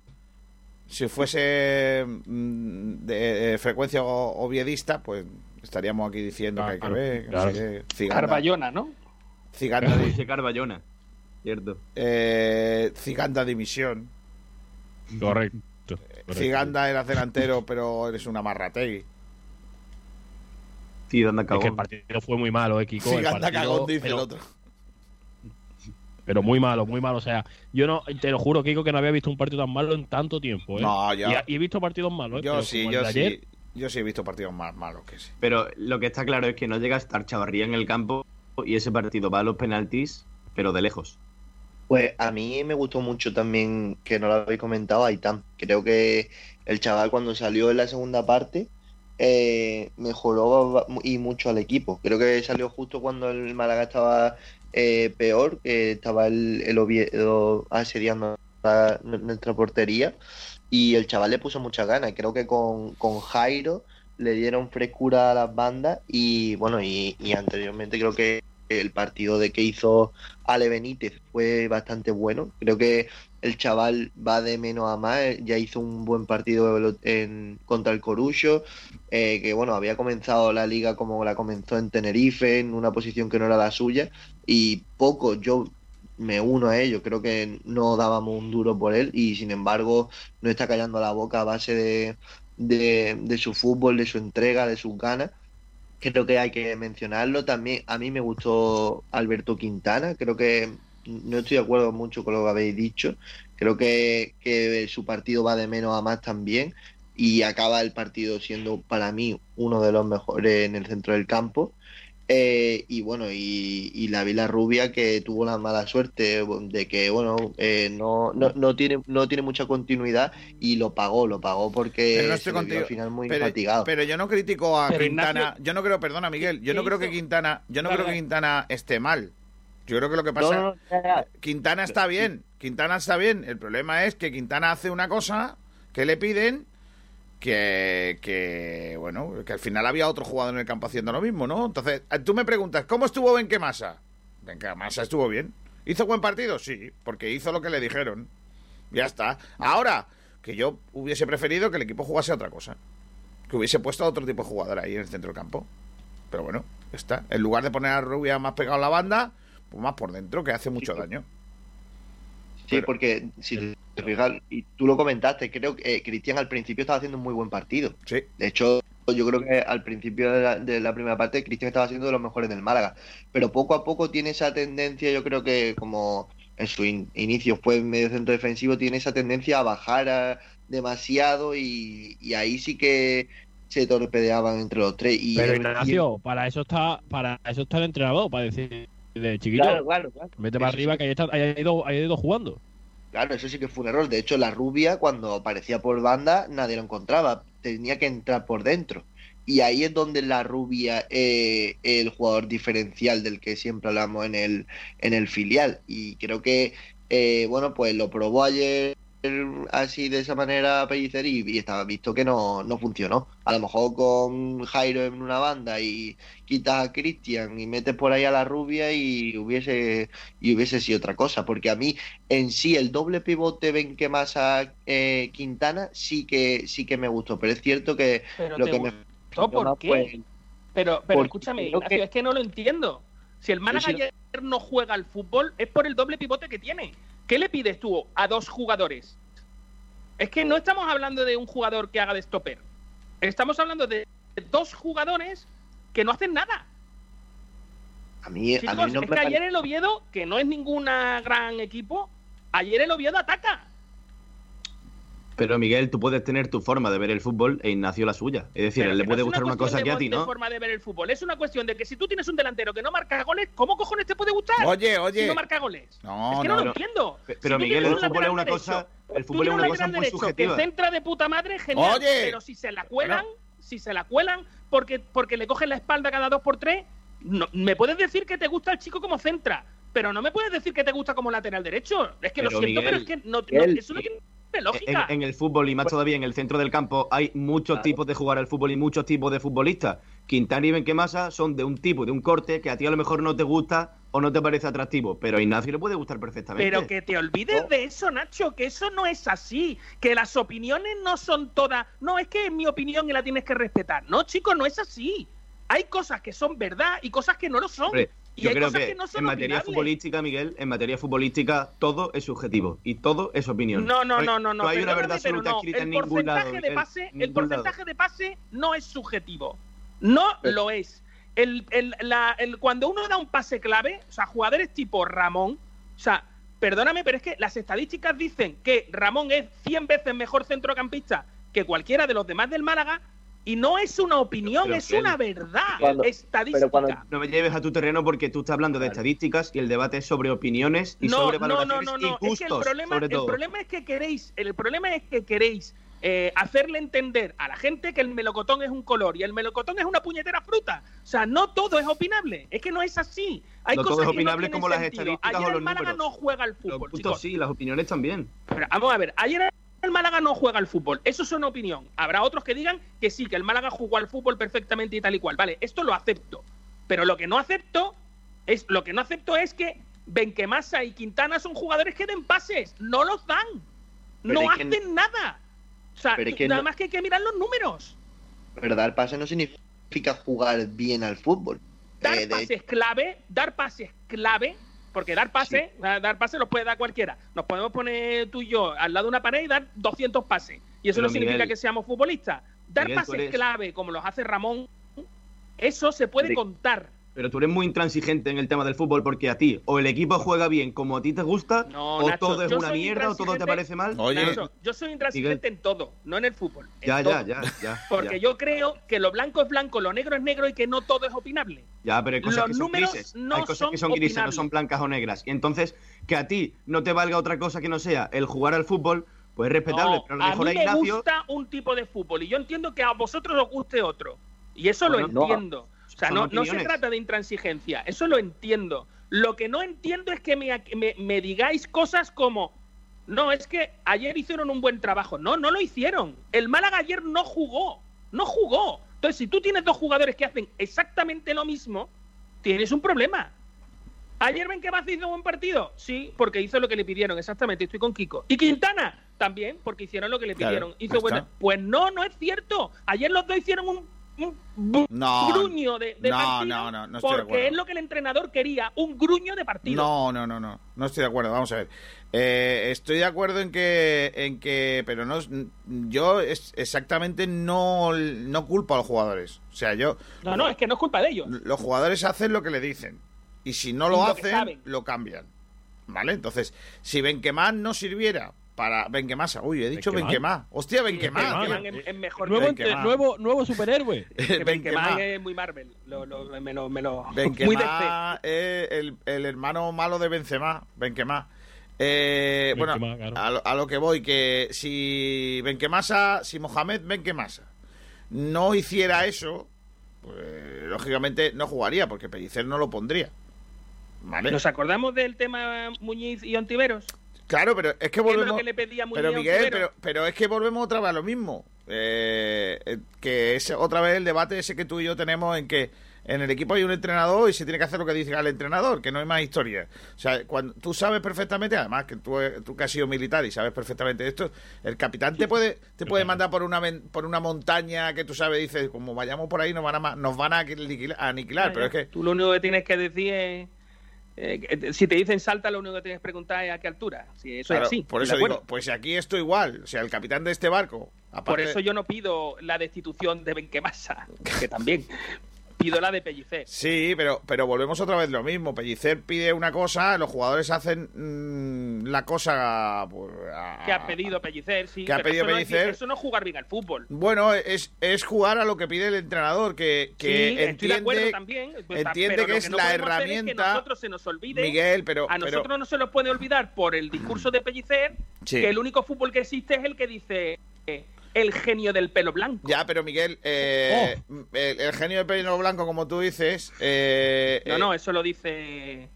Si fuese mm, de, frecuencia oviedista, pues estaríamos aquí diciendo que hay que Claro, ver. que no claro. sé qué. Ciganda- Carballona, ¿no? Ciganda, di- Dice Carballona. Cierto. eh, Ciganda dimisión. correcto. correcto. Ciganda eras delantero, pero eres una marrategui. Sí, anda Es que el cagón. partido fue muy malo, eh, Kiko. el Ciganda partido, cagón, dice pero, el otro. pero muy malo, muy malo. O sea, yo no, te lo juro, Kiko, que no había visto un partido tan malo en tanto tiempo, ¿eh? No, Y, ya. y he visto partidos malos, ¿eh? Yo pero sí, yo sí. ayer, Yo sí he visto partidos más malos que sí. Pero lo que está claro es que no llega a estar Chavarría en el campo y ese partido va a los penaltis, pero de lejos. Pues a mí me gustó mucho también, que no lo habéis comentado, Aitán. Creo que el chaval cuando salió en la segunda parte eh, mejoró y mucho al equipo. Creo que salió justo cuando el Málaga estaba eh, peor, que estaba el, el Oviedo asediando nuestra portería y el chaval le puso muchas ganas. Creo que con, con Jairo le dieron frescura a las bandas y bueno, y anteriormente creo que el partido de que hizo Ale Benítez fue bastante bueno. Creo que el chaval va de menos a más. eh, Ya hizo un buen partido en- contra el Corucho, eh, que bueno, había comenzado la liga como la comenzó en Tenerife, en una posición que no era la suya, y poco yo me uno a ello. Creo que no dábamos un duro por él y sin embargo no está callando la boca a base de, de, de su fútbol, de su entrega, de sus ganas. Creo que hay que mencionarlo también. A mí me gustó Alberto Quintana. Creo que no estoy de acuerdo mucho con lo que habéis dicho. Creo que, que su partido va de menos a más también. Y acaba el partido siendo para mí uno de los mejores en el centro del campo. Eh, y bueno, y, y la Vila Rubia que tuvo la mala suerte de que, bueno, eh, no, no, no tiene, no tiene mucha continuidad y lo pagó, lo pagó porque Pero no se al final muy pero, fatigado. pero yo no critico a Pero Quintana. Ignacio- Yo no creo, perdona Miguel, yo ¿Qué no creo que? Quintana, yo no creo que. Quintana esté mal. Yo creo que lo que pasa, No, no. Quintana está bien, Quintana está bien. El problema es que Quintana hace una cosa que le piden que, que bueno, que al final había otro jugador en el campo haciendo lo mismo, ¿no? Entonces, eh, tú me preguntas, ¿cómo estuvo Benquemasa? Benquemasa estuvo bien. ¿Hizo buen partido? Sí, porque hizo lo que le dijeron. Ya está. Ahora, que yo hubiese preferido que el equipo jugase otra cosa. Que hubiese puesto a otro tipo de jugador ahí en el centro del campo. Pero bueno, ya está. En lugar de poner a Rubia más pegado a la banda, pues más por dentro, que hace mucho daño. Sí, porque si te fijas, y tú lo comentaste, creo que eh, Cristian al principio estaba haciendo un muy buen partido. Sí. De hecho, yo creo que al principio de la, de la primera parte Cristian estaba siendo de los mejores del Málaga, pero poco a poco tiene esa tendencia, yo creo que como en su in- inicio fue medio centro defensivo, tiene esa tendencia a bajar a- demasiado y, y ahí sí que se torpedeaban entre los tres. Y, Pero y- Ignacio, para eso está, para eso está el entrenador, para decir de chiquito. Claro, claro, claro. Vete para arriba sí. que ahí, está, ahí ha ido, ahí ha ido jugando. Claro, eso sí que fue un error. De hecho, la rubia, cuando aparecía por banda, nadie lo encontraba. Tenía que entrar por dentro. Y ahí es donde la rubia eh, el jugador diferencial del que siempre hablamos en el, en el filial. Y creo que, eh, bueno, pues lo probó ayer así de esa manera Pellicer y, y estaba visto que no, no funcionó. A lo mejor con Jairo en una banda y quitas a Cristian y metes por ahí a la rubia y hubiese y hubiese sido otra cosa. Porque a mí en sí el doble pivote Benquemasa eh, Quintana sí que sí que me gustó. Pero es cierto que Pero lo que me gustó, ¿por más qué? fue- Pero, pero escúchame, Ignacio, que- es que no lo entiendo. Si el ayer no juega al fútbol, es por el doble pivote que tiene. ¿Qué le pides tú a dos jugadores? Es que no estamos hablando de un jugador que haga de stopper. Estamos hablando de dos jugadores que no hacen nada. a mí, a Chicos, mí no es me que ayer el Oviedo, que no es ninguna gran equipo, ayer el Oviedo ataca. Pero Miguel, tú puedes tener tu forma de ver el fútbol e Ignacio la suya. Es decir, Pero a él le no puede es gustar una cosa de que a ti, ¿no? forma de ver el fútbol. Es una cuestión de que si tú tienes un delantero que no marca goles, ¿cómo cojones te puede gustar? Oye, oye. Si no marca goles. No, es que no, no. lo entiendo. Si Pero Miguel, el fútbol es una derecho, cosa, el tú fútbol es una cosa lateral muy derecho subjetiva. Que centra de puta madre, genial. Oye. Pero si se la cuelan, si se la cuelan porque, porque le cogen la espalda cada dos por tres, no, me puedes decir que te gusta el chico como centra, pero no me puedes decir que te gusta como lateral derecho. Es que lo Pero, siento, pero es que no, no- Miguel, eso no tiene En, lógica. en el fútbol y más todavía en el centro del campo hay muchos tipos de jugar al fútbol y muchos tipos de futbolistas. Quintana y Benquemasa son de un tipo, de un corte que a ti a lo mejor no te gusta o no te parece atractivo, pero a Ignacio le puede gustar perfectamente. Pero que te olvides de eso, Nacho, que eso no es así, que las opiniones no son todas, no es que es mi opinión y la tienes que respetar. No, chicos, no es así. Hay cosas que son verdad y cosas que no lo son. Hombre, yo hay creo cosas que, que, no son en materia opinables. futbolística, Miguel, en materia futbolística todo es subjetivo y todo es opinión. No, no, hay- no, no, no. hay una verdad absoluta no. escrita El en ningún porcentaje lado. de pase, en el ningún lado. porcentaje de pase no es subjetivo. No lo es. El, el- la- el- cuando uno da un pase clave, o sea, jugadores tipo Ramón, o sea, perdóname, pero es que las estadísticas dicen que Ramón es 100 veces mejor centrocampista que cualquiera de los demás del Málaga y no es una opinión, pero es que una verdad Cuando- estadística. No me lleves a tu terreno porque tú estás hablando de estadísticas y el debate es sobre opiniones y no, sobre no, no, valoraciones no, no. y Es que el problema, sobre el problema es que queréis, el problema es que queréis eh, hacerle entender a la gente que el melocotón es un color y el melocotón es una puñetera fruta. O sea, no todo es opinable. Es que no es así. Hay No todo cosas es que no opinable como las sentido. estadísticas Ayer o los el Málaga números. no juega al Los fútbol, chicos. sí, las opiniones también. Pero vamos a ver, ayer el Málaga no juega al fútbol. Eso es una opinión. Habrá otros que digan que sí, que el Málaga jugó al fútbol perfectamente y tal y cual. Vale, esto lo acepto. Pero lo que no acepto es lo que no acepto es que Benquemasa y Quintana son jugadores que den pases, no los dan. Pero no que- hacen nada. O sea, es que nada no- más que hay que mirar los números. Pero dar pase no significa jugar bien al fútbol. Dar Eh, de- pases clave, dar pases clave, porque dar pases, dar pases los puede dar cualquiera. Nos podemos poner tú y yo al lado de una pared y dar 200 pases. Y eso Pero, no significa que seamos futbolistas. Dar Miguel, pases eres- clave, como los hace Ramón, eso se puede Sí. contar. Pero tú eres muy intransigente en el tema del fútbol porque a ti o el equipo juega bien como a ti te gusta No, o Nacho, todo es una mierda o todo te parece mal. Nacho, yo soy intransigente en todo, no en el fútbol. en Ya, todo. ya, ya, ya. Porque ya. yo creo que lo blanco es blanco, lo negro es negro y que no todo es opinable. Ya, pero hay cosas Los que son números grises. no hay cosas son que son grises, no son blancas o negras. Y entonces, que a ti no te valga otra cosa que no sea el jugar al fútbol, pues es respetable. No, pero a lo a mejor mí a me Ignacio. gusta un tipo de fútbol y yo entiendo que a vosotros os guste otro. Y eso Bueno, lo no. O sea, no, no se trata de intransigencia, eso lo entiendo. Lo que no entiendo es que me, me- me digáis cosas como, no, es que ayer hicieron un buen trabajo. No, no lo hicieron. El Málaga ayer no jugó, no jugó. Entonces, si tú tienes dos jugadores que hacen exactamente lo mismo, tienes un problema. ¿Ayer ven que Vaz hizo un buen partido? Sí, porque hizo lo que le pidieron, exactamente, estoy con Kiko. ¿Y Quintana? También, porque hicieron lo que le pidieron. Hizo está. Pues no, no es cierto. Ayer los dos hicieron un un No, gruño de, de no, partido no, no, no estoy de porque es lo que el entrenador quería, un gruño de partido. No, no, no, no. No estoy de acuerdo. Vamos a ver. Eh, estoy de acuerdo en que, en que, pero no, yo es, exactamente no, no culpo a los jugadores. O sea, yo. No, no, es que no es culpa de ellos. Los jugadores hacen lo que le dicen. Y si no lo, hacen, lo cambian. ¿Vale? Entonces, si Benquemá no sirviera para Benquemasa, uy, he dicho Benquemá. Benquemá. Hostia, Benquemá. Benquemá es, mejor Nuevo, Benzema. nuevo, nuevo superhéroe. Benzema. es muy Marvel. Lo, lo- me lo, me lo- muy Benquemá es el, el hermano malo de Benzema, Benquemá. Eh, bueno, claro. a, lo, a lo que voy, que si Benquemasa, si Mohamed Benquemasa no hiciera eso, pues lógicamente no jugaría, porque Pellicer no lo pondría. ¿Vale? ¿Nos acordamos del tema Muñiz y Ontiveros? Claro, pero es que ¿Qué es volvemos. lo que le pedía Muñiz Pero Miguel, pero, pero es que volvemos otra vez a lo mismo. Eh, eh, que es otra vez el debate ese que tú y yo tenemos en que en el equipo hay un entrenador y se tiene que hacer lo que dice el entrenador, que no hay más historia. O sea, cuando tú sabes perfectamente, además que tú, eh, tú que has sido militar y sabes perfectamente esto, el capitán te puede te puede mandar por una por una montaña que tú sabes, dices, como vayamos por ahí nos van a nos van a aniquilar, a aniquilar, pero es que Tú lo único que tienes que decir es... eh, que- si te dicen salta, lo único que tienes que preguntar es a qué altura. Si eso claro, es así. por eso digo, pues aquí esto igual, o sea, el capitán de este barco, Por aparte- eso yo no pido la destitución de Benquemasa, que también pido la de Pellicer. Sí, pero, pero volvemos otra vez lo mismo. Pellicer pide una cosa, los jugadores hacen mm, la cosa. pues, a- Que ha pedido Pellicer, sí. Que ha pedido eso no es- Pellicer. eso no es jugar bien al fútbol. Bueno, es, es jugar a lo que pide el entrenador, que, que sí, estoy de acuerdo entiende, también. pues, entiende que es no la es herramienta- que a nosotros se nos olvide. Miguel, pero- A pero- nosotros no se nos puede olvidar por el discurso de Pellicer Sí. que el único fútbol que existe es el que dice eh, el genio del pelo blanco. Ya, pero Miguel, eh, Oh. el, el genio del pelo blanco, como tú dices. eh, No, eh, no, eso lo dice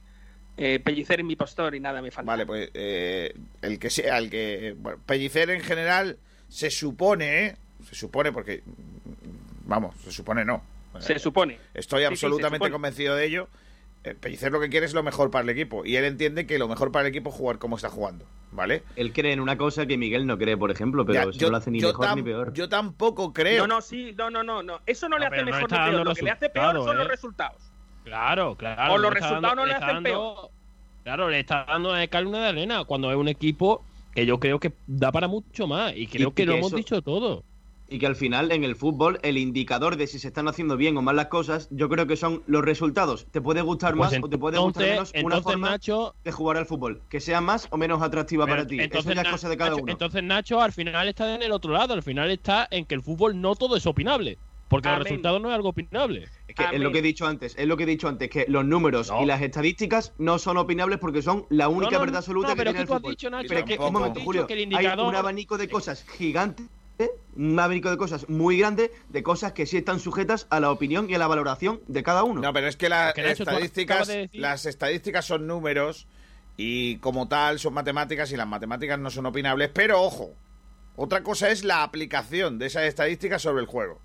eh, Pellicer en mi postor y nada me falta. Vale, pues eh, el que sea, el que. Bueno, Pellicer en general se supone. Se supone porque. Vamos, se supone no. Se supone. Estoy Sí, sí, se absolutamente supone. convencido de ello. Eh, Pellicer lo que quiere es lo mejor para el equipo. Y él entiende que lo mejor para el equipo es jugar como está jugando. ¿Vale? Él cree en una cosa que Miguel no cree, por ejemplo, pero Ya, eso yo- no lo hace ni mejor tam- ni peor. Yo tampoco creo. No, no, sí, no, no, no, no. Eso no le No, hace no mejor está ni peor. Lo que le hace peor son los ¿eh? resultados. Claro, claro. O los resultados no le hacen dando- Claro, le está dando a cal una de arena cuando es un equipo que yo creo que da para mucho más. Y creo Y- que y lo hemos dicho todo. Y que al final, en el fútbol, el indicador de si se están haciendo bien o mal las cosas, yo creo que son los resultados. Te puede gustar Pues más o te puede gustar entonces- menos una entonces, forma Nacho- de jugar al fútbol. Que sea más o menos atractiva para ti. Eso entonces, ya es cosa de cada Nacho, uno. entonces Nacho al final está en el otro lado. Al final está en que el fútbol no todo es opinable. Porque Amén. los resultados no es algo opinable. Es que es lo que he dicho antes, es lo que he dicho antes, que los números y las estadísticas no son opinables porque son la única No, no, verdad absoluta no, que pero tiene es que tú el has fútbol. dicho, Nacho, pero que- que, un tú has momento, dicho Julio, que el hay un abanico de cosas gigante, un abanico de cosas muy grande, de cosas que sí están sujetas a la opinión y a la valoración de cada uno. No, pero es que las estadísticas, de las estadísticas son números y como tal son matemáticas y las matemáticas no son opinables, pero ojo, otra cosa es la aplicación de esas estadísticas sobre el juego.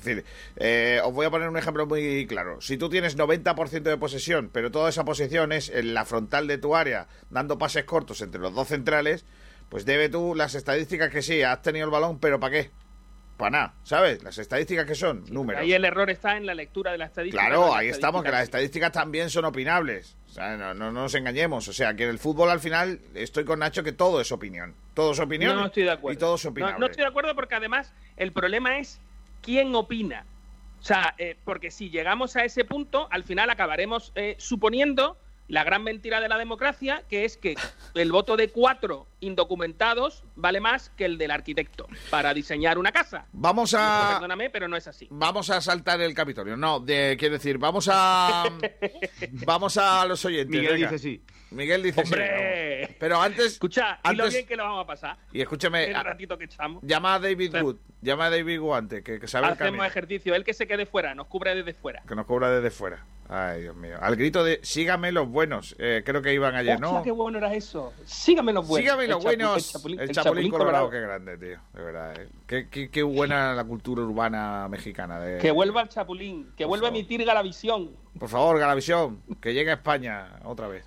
Es decir, eh, os voy a poner un ejemplo muy claro. Si tú tienes 90% de posesión, pero toda esa posesión es en la frontal de tu área, dando pases cortos entre los dos centrales, pues debe tú las estadísticas que sí, has tenido el balón, pero ¿para qué? Para nada, ¿sabes? Las estadísticas que son, números. Ahí el error está en la lectura de la estadística. Claro, ahí estamos, que las estadística. estadísticas también son opinables. O sea, no, no, no nos engañemos. O sea, que en el fútbol al final estoy con Nacho que todo es opinión. Todo es opinión No estoy de acuerdo. y todo es No, opinable. no estoy de acuerdo porque además el problema es quién opina. O sea, eh, porque si llegamos a ese punto, al final acabaremos eh, suponiendo la gran mentira de la democracia, que es que el voto de cuatro indocumentados vale más que el del arquitecto para diseñar una casa. Vamos a... Perdóname, pero no es así. Vamos a saltar el Capitolio. No, de, quiero decir, vamos a... vamos a los oyentes. Miguel venga. dice sí. Miguel dice sí. Pero antes... Escucha, y lo antes- bien que lo vamos a pasar. Y escúchame, El ratito que echamos. llama a David Wood. Llama a David Wood antes, que, que sabe el Hacemos camino. ejercicio. El que se quede fuera, nos cubre desde fuera. Que nos cobra desde fuera. Ay, Dios mío. Al grito de sígame los buenos. Eh, creo que iban ayer, ¿no? qué bueno era eso. Sígame los buenos. Sígame El los chapu- buenos. el chapulín, el el chapulín, chapulín colorado, qué grande, tío. De verdad, eh. Qué, qué- qué buena la cultura urbana mexicana. De... Que vuelva el Chapulín, que vuelva a emitir Galavisión. Por favor, Galavisión, que llegue a España otra vez.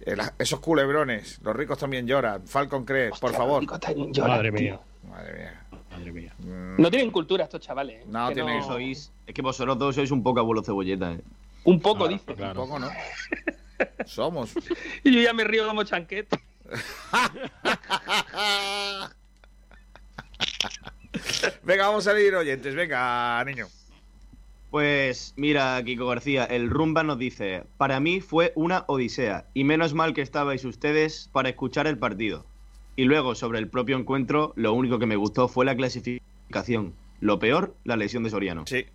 Eh, la- esos culebrones, los ricos también lloran. Falcon Crest, por favor. Madre mía. Madre mía. Madre mía. No tienen cultura estos chavales. ¿eh? No, Que tienen- Sois, es que vosotros dos sois un poco abuelo cebolleta, ¿eh? Un poco, dice. Un poco, ¿no? Somos. Y yo ya me río como chanquete. Venga, vamos a leer oyentes. Venga, niño. Pues mira, Kiko García, el Rumba nos dice, para mí fue una odisea y menos mal que estabais ustedes para escuchar el partido. Y luego sobre el propio encuentro, lo único que me gustó fue la clasificación. Lo peor, la lesión de Soriano. Sí.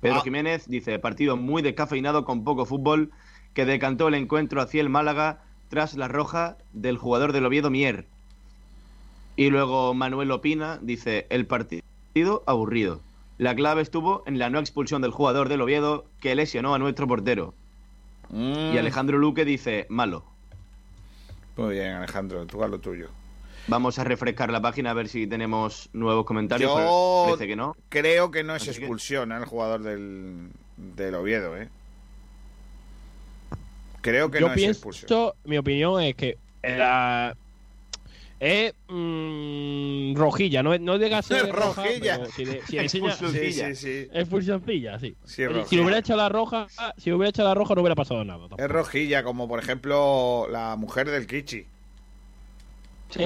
Pedro Ah. Jiménez dice, partido muy descafeinado con poco fútbol que decantó el encuentro hacia el Málaga tras la roja del jugador del Oviedo Mier. Y luego Manuel Opina dice, el partido aburrido. La clave estuvo en la no expulsión del jugador del Oviedo que lesionó a nuestro portero. Mm. Y Alejandro Luque dice, malo. Muy bien, Alejandro, tú haz lo tuyo. Vamos a refrescar la página a ver si tenemos nuevos comentarios. Yo parece que no. creo que no es Así expulsión ¿eh? el jugador del, del Oviedo, ¿eh? Creo que Yo no es expulsión. pienso, mi opinión es que la- es mm, rojilla, no, no llega a ser roja, Rojilla. si le- si enseña-. Sí, sí, sí. Es expulsioncilla, sí. Sí, es si rojilla. le hubiera hecho la roja, si hubiera hecho la roja no hubiera pasado nada. tampoco. Es rojilla, como por ejemplo la mujer del Kichi. Sí,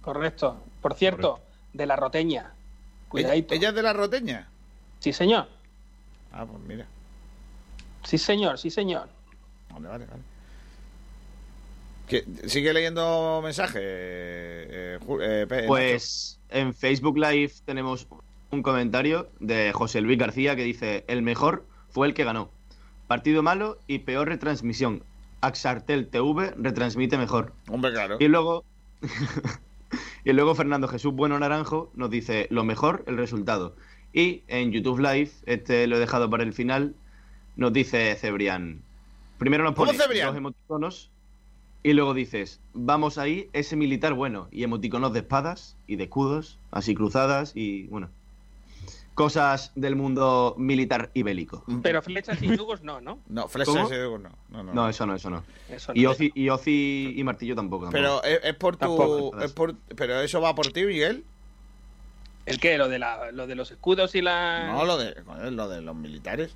correcto. Por cierto, de la roteña. Cuidadito. ¿Ella es de la roteña? Sí, señor. Ah, pues mira. Sí, señor, sí, señor. Vale, vale, vale. ¿Qué- ¿Sigue leyendo mensajes? eh, Ju- eh, Pe- Pues en Facebook Live tenemos un comentario de José Luis García que dice, el mejor fue el que ganó. Partido malo y peor retransmisión. Axartel TV retransmite mejor. Hombre, claro. Y luego, y luego Fernando Jesús Bueno Naranjo nos dice, lo mejor, el resultado. Y en YouTube Live, este lo he dejado para el final, nos dice Cebrián. Primero nos ¿Cómo pone emoticonos y luego dices, vamos ahí, ese militar bueno. Y emoticonos de espadas y de escudos, así cruzadas y bueno. Cosas del mundo militar y bélico. Pero flechas y yugos no, ¿no? No, flechas ¿Cómo? y yugos no. No, no, No, eso no, eso no. Eso y. Ozi, y Ozi y Martillo tampoco. Pero es, es por tu. Tampoco. es por- pero eso va por ti, Miguel. ¿El qué? ¿Lo de, la, lo de los escudos y la...? No, lo de, lo de los militares.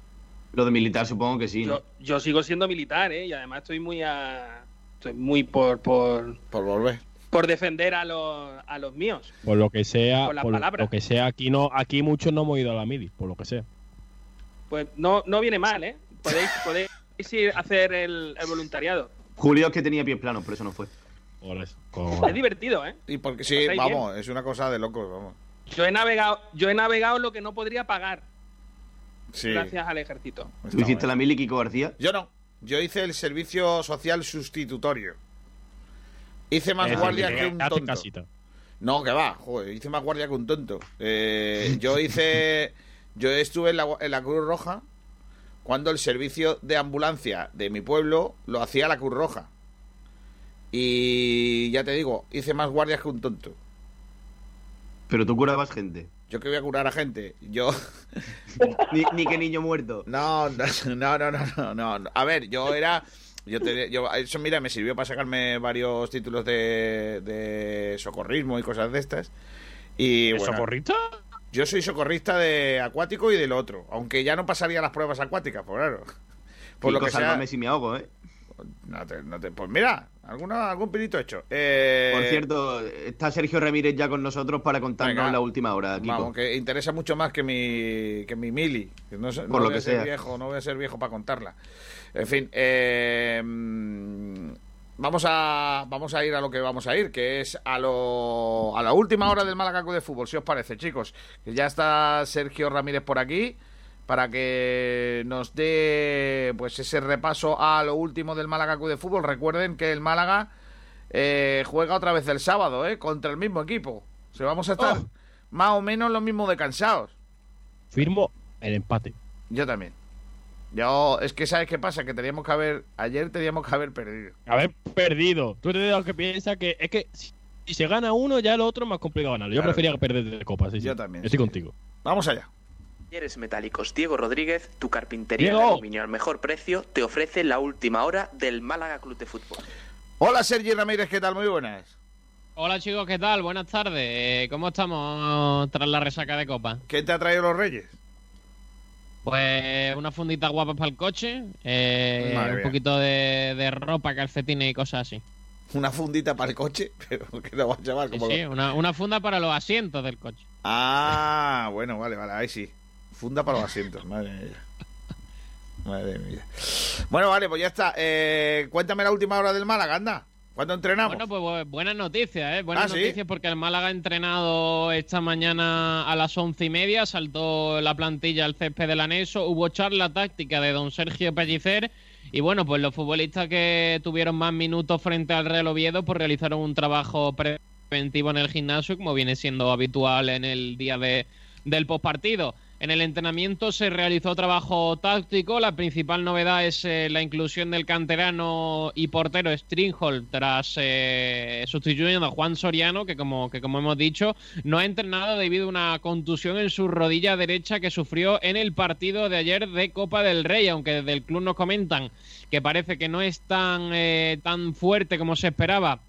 Lo de militar supongo que sí, ¿no? Yo, yo sigo siendo militar, ¿eh? Y además estoy muy a... Estoy muy por... Por, por volver. Por defender a los, a los míos. Por lo que sea, por palabra. lo que sea, aquí no, aquí muchos no hemos ido a la mili, por lo que sea. Pues no, no viene mal, ¿eh? Podéis, podéis ir a hacer el, el voluntariado. Julio es que tenía pies planos, por eso no fue. Por eso. Es divertido, ¿eh? Y porque sí, vamos, es una cosa de locos, vamos. Yo he navegado, yo he navegado lo que no podría pagar Sí. gracias al ejército. ¿Tú hiciste la mili, Kiko García? Yo no. Yo hice el servicio social sustitutorio. Hice más guardia que que un tonto. casita. No, que va, joder, hice más guardia que un tonto. Eh, yo hice. Yo estuve en la, en la Cruz Roja cuando el servicio de ambulancia de mi pueblo lo hacía la Cruz Roja. Y ya te digo, hice más guardias que un tonto. Pero tú curabas gente. Yo que voy a curar a gente. Yo. ni, ni que niño muerto. No, no, no, no, no, no. A ver, yo era. Yo, te- yo eso, mira, me sirvió para sacarme varios títulos de, de socorrismo y cosas de estas. Y, ¿De bueno, socorrista? Yo soy socorrista de acuático y del otro, aunque ya no pasaría las pruebas acuáticas, pues claro. Por lo que sea. si me ahogo, ¿eh? No te- no te- pues mira, alguna, algún pinito hecho. Eh, Por cierto, está Sergio Ramírez ya con nosotros para contarnos Venga. la última hora, Kiko. Vamos, que interesa mucho más que mi, que mi mili. Que no, sé- no Por lo voy a que ser sea. viejo, no voy a ser viejo para contarla. En fin, eh, vamos a vamos a ir a lo que vamos a ir, que es a lo a la última hora del Málaga Club de Fútbol, si os parece, chicos. Que ya está Sergio Ramírez por aquí para que nos dé pues ese repaso a lo último del Málaga Club de Fútbol. Recuerden que el Málaga eh, juega otra vez el sábado, ¿eh? Contra el mismo equipo. O sea, vamos a estar Oh. más o menos lo mismo de cansados. Firmo el empate. Yo también. Yo, es que ¿sabes qué pasa? Que teníamos que haber, ayer teníamos que haber perdido. Haber perdido. Tú eres de los que piensa que es que si, se gana uno, ya lo otro es más complicado ganarlo. Yo Claro. prefería perder de copa. Sí, sí. Yo también, Estoy sí. contigo. Vamos allá. Talleres Metálicos Diego Rodríguez, tu carpintería de Diego. aluminio al mejor precio, te ofrece la última hora del Málaga Club de Fútbol. Hola Sergi Ramírez, ¿qué tal? Muy buenas. Hola chicos, ¿qué tal? Buenas tardes. Eh, ¿Cómo estamos tras la resaca de copa? ¿Qué te ha traído los Reyes? Pues una fundita guapa para el coche, eh, un mía. poquito de, de ropa, calcetines y cosas así. Una fundita para el coche, pero que lo vas a llamar Sí, sí, lo- una, una funda para los asientos del coche. Ah, bueno, vale, vale, ahí sí. Funda para los asientos, madre mía. Madre mía. Bueno, vale, pues ya está. Eh, cuéntame la última hora del Málaga, anda. ¿Cuándo entrenamos? Bueno, pues bu- buenas noticias, ¿eh? Buenas Ah, ¿sí? noticias porque el Málaga ha entrenado esta mañana a las once y media, saltó la plantilla al césped del anexo, hubo charla táctica de don Sergio Pellicer y bueno, pues los futbolistas que tuvieron más minutos frente al Real Oviedo pues realizaron un trabajo preventivo en el gimnasio como viene siendo habitual en el día de, del postpartido. En el entrenamiento se realizó trabajo táctico. La principal novedad es eh, la inclusión del canterano y portero Stringhold tras eh, sustituyendo a Juan Soriano, que como, que como hemos dicho, no ha entrenado debido a una contusión en su rodilla derecha que sufrió en el partido de ayer de Copa del Rey, aunque desde el club nos comentan que parece que no es tan, eh, tan fuerte como se esperaba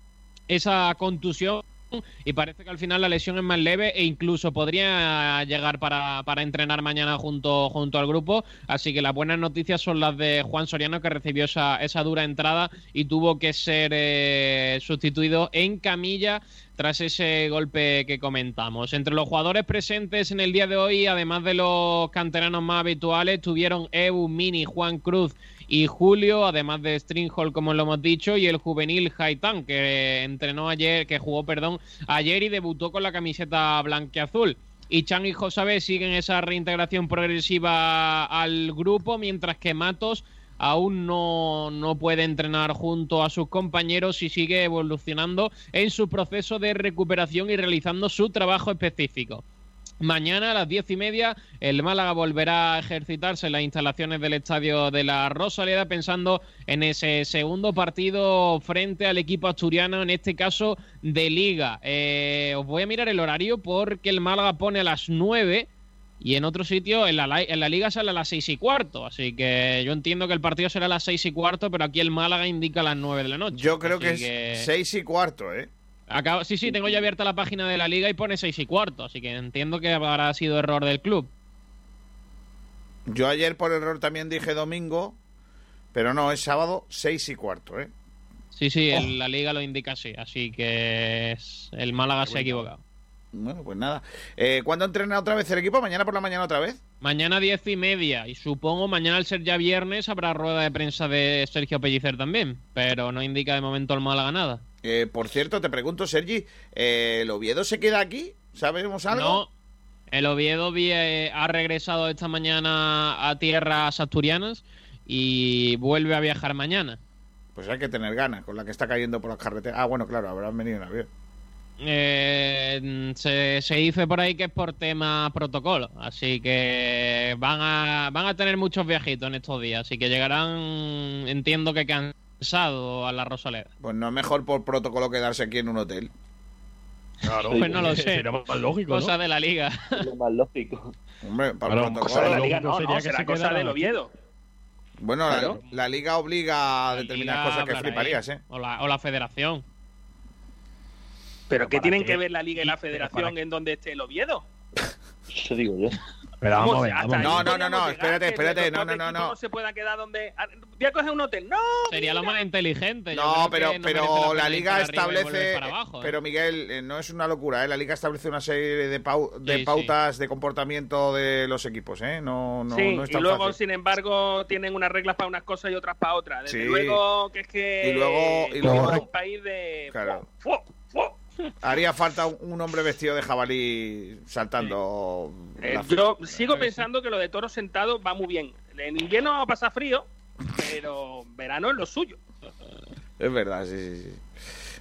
esa contusión y parece que al final la lesión es más leve e incluso podría llegar para, para entrenar mañana junto, junto al grupo. Así que las buenas noticias son las de Juan Soriano que recibió esa, esa dura entrada y tuvo que ser eh, sustituido en camilla tras ese golpe que comentamos. Entre los jugadores presentes en el día de hoy, además de los canteranos más habituales, tuvieron Eu, Mini, Juan Cruz y Julio, además de Stringhall, como lo hemos dicho, y el juvenil Haitán, que entrenó ayer, que jugó, perdón, ayer y debutó con la camiseta blanqueazul. Y Chan y Josabé siguen esa reintegración progresiva al grupo, mientras que Matos aún no, no puede entrenar junto a sus compañeros y sigue evolucionando en su proceso de recuperación y realizando su trabajo específico. Mañana a las diez y media el Málaga volverá a ejercitarse en las instalaciones del estadio de la Rosaleda pensando en ese segundo partido frente al equipo asturiano, en este caso de liga. Eh, os voy a mirar el horario porque el Málaga pone a las nueve y en otro sitio en la, en la liga sale a las seis y cuarto. Así que yo entiendo que el partido será a las seis y cuarto, pero aquí el Málaga indica a las nueve de la noche. Yo creo que Así es seis y cuarto, ¿eh? Sí, sí, tengo ya abierta la página de la liga y pone seis y cuarto, así que entiendo que habrá sido error del club. Yo ayer por error también dije domingo, pero no, es sábado seis y cuarto, ¿eh? Sí, sí, el- la liga lo indica así, así que es- el Málaga se ha equivocado. Bueno, pues nada. Eh, ¿Cuándo entrena otra vez el equipo? ¿Mañana por la mañana otra vez? Mañana diez y media, y supongo mañana al ser ya viernes habrá rueda de prensa de Sergio Pellicer también, pero no indica de momento el Málaga nada. Eh, por cierto, te pregunto, Sergi, eh, ¿el Oviedo se queda aquí? ¿Sabemos algo? No, el Oviedo vi- eh, ha regresado esta mañana a tierras asturianas y vuelve a viajar mañana. Pues hay que tener ganas con la que está cayendo por las carreteras. Ah, bueno, claro, habrán venido en avión. Eh, se, se dice por ahí que es por tema protocolo, así que van a, van a tener muchos viajitos en estos días, así que llegarán, entiendo que cansados a la Rosaleda. Pues no es mejor por protocolo quedarse aquí en un hotel. Claro, pues no lo sé. Sería más lógico, ¿no? Cosa de la liga. Lo más lógico. Hombre, para Claro, el cosa protocolo. de la liga no, sería no, que será se cosa del. Oviedo. Bueno, la- Claro. la, liga obliga a determinadas Liga cosas que fliparías, ahí, ¿eh? O la, o la federación. Pero ¿qué ¿para tienen qué? que ver la liga y la federación ¿para en donde esté el Oviedo? Eso digo yo. Pero vamos vamos. No, no, no, no, espérate, espérate, no, no, no, no. no se puedan quedar donde... Voy a coger un hotel. ¡No! Sería lo más inteligente. No, pero, pero la liga establece. para abajo, ¿eh? Pero Miguel, eh, no es una locura, ¿eh? La liga establece una serie de, pau- de Sí, sí. pautas de comportamiento de los equipos, ¿eh? No, no, sí, no es y luego, fácil. sin embargo, tienen unas reglas para unas cosas y otras para otras. Desde Sí. luego que es que... Y luego- y luego- un país de... Claro. ¡Fu! ¡Fu! Haría falta un, hombre vestido de jabalí saltando. Eh, yo sigo pensando que lo de toro sentado va muy bien. En invierno va a pasar frío, pero verano es lo suyo. Es verdad, sí, sí, sí.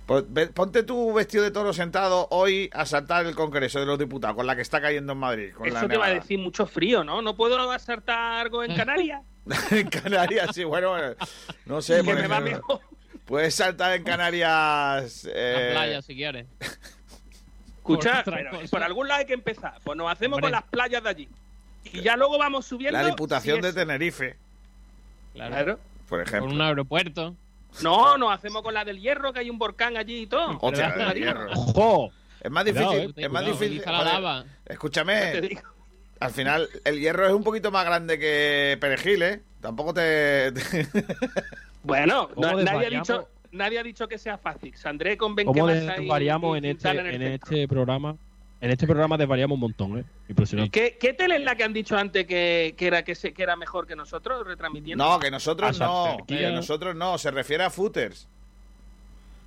Pues ponte tu vestido de toro sentado hoy a saltar el Congreso de los Diputados, con la que está cayendo en Madrid. Con la Eso te va a decir mucho frío, ¿no? ¿No puedo asaltar algo en Canarias? en Canarias, sí, bueno, eh, no sé. que me va mejor. Puedes saltar en Canarias. eh, La playa, si quieres. Escuchad, Por pero algún lado hay que empezar. Pues nos hacemos Hombre. con las playas de allí. Y ya luego vamos subiendo. la Diputación de Tenerife, Claro. Claro. por Por ejemplo. un aeropuerto. No, nos hacemos con la del hierro, que hay un volcán allí y todo. Hostia, La del hierro. hierro. ¡Ojo! Es más Cuidado, difícil. eh, es más difícil. joder. Escúchame. Al final, el hierro es un poquito más grande que perejil, ¿eh? Tampoco te. Bueno, ¿Cómo na- nadie, ha dicho, nade ha dicho que sea fácil. Sandré con 20 ¿Cómo desvariamos y- en y este, en en este programa? En este programa desvariamos un montón, ¿eh? Impresionante. ¿Qué, ¿Qué tele es la que han dicho antes que, que era que, se, que era mejor que nosotros retransmitiendo? No, que nosotros A no. Que nosotros no. Se refiere a footers.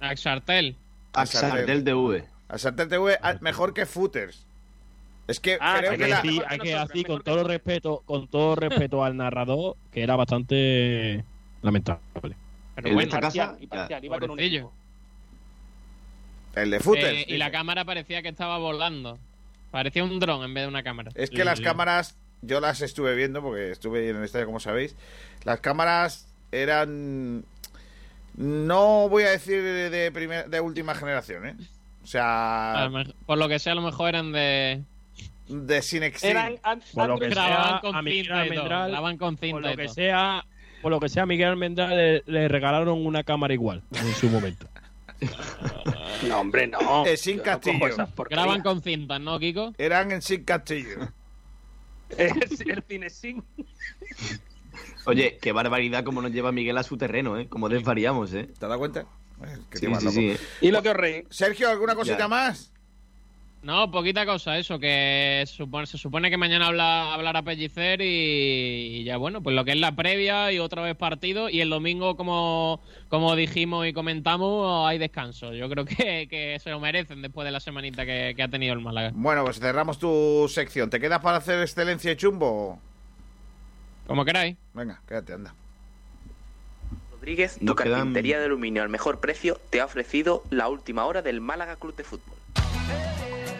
Axartel. A Sartel TV. A Sartel TV ah, mejor que footers. Es que Ah, creo Hay que que la. decir, hay que decir con todo respeto, con todo respeto al narrador, que era bastante lamentable. Pero El de bueno, esta casa, Parcial, y parcial, iba con un. El de footers. Eh, y la cámara parecía que estaba volando. Parecía un dron en vez de una cámara. Es que las cámaras, yo las estuve viendo porque estuve en el estadio, como sabéis. Las cámaras eran. No voy a decir de, primer- de última generación, ¿eh? O sea, mejor- por lo que sea, a lo mejor eran de. de Cinexin. Eran an- Por lo que sea, Grababan con Miguel cinta y todo. Almendral, Grababan con Por cinta lo que sea, por lo que sea, a Miguel Almendral le, le regalaron una cámara igual en su momento. No, hombre, no. Eh, sin no castillo. Graban con cintas, ¿no, Kiko? Eran en Sin Castillo. Es el cine sin. Oye, qué barbaridad como nos lleva Miguel a su terreno, ¿eh? Como desvariamos, ¿eh? ¿Te has dado cuenta? Eh, que Sí, sí, sí. ¿eh? ¿Y lo que os reí? Sergio, ¿alguna cosita Ya. más? No, poquita cosa, eso, que supone- se supone que mañana habla, hablará Pellicer y, y ya bueno, pues lo que es la previa y otra vez partido y el domingo, como, como dijimos y comentamos, hay descanso. Yo creo que, que se lo merecen después de la semanita que, que ha tenido el Málaga. Bueno, pues cerramos tu sección. ¿Te quedas para hacer excelencia y chumbo? Como queráis. Venga, quédate, anda. Rodríguez, tu quedan- carpintería de aluminio al mejor precio, te ha ofrecido la última hora del Málaga Club de Fútbol.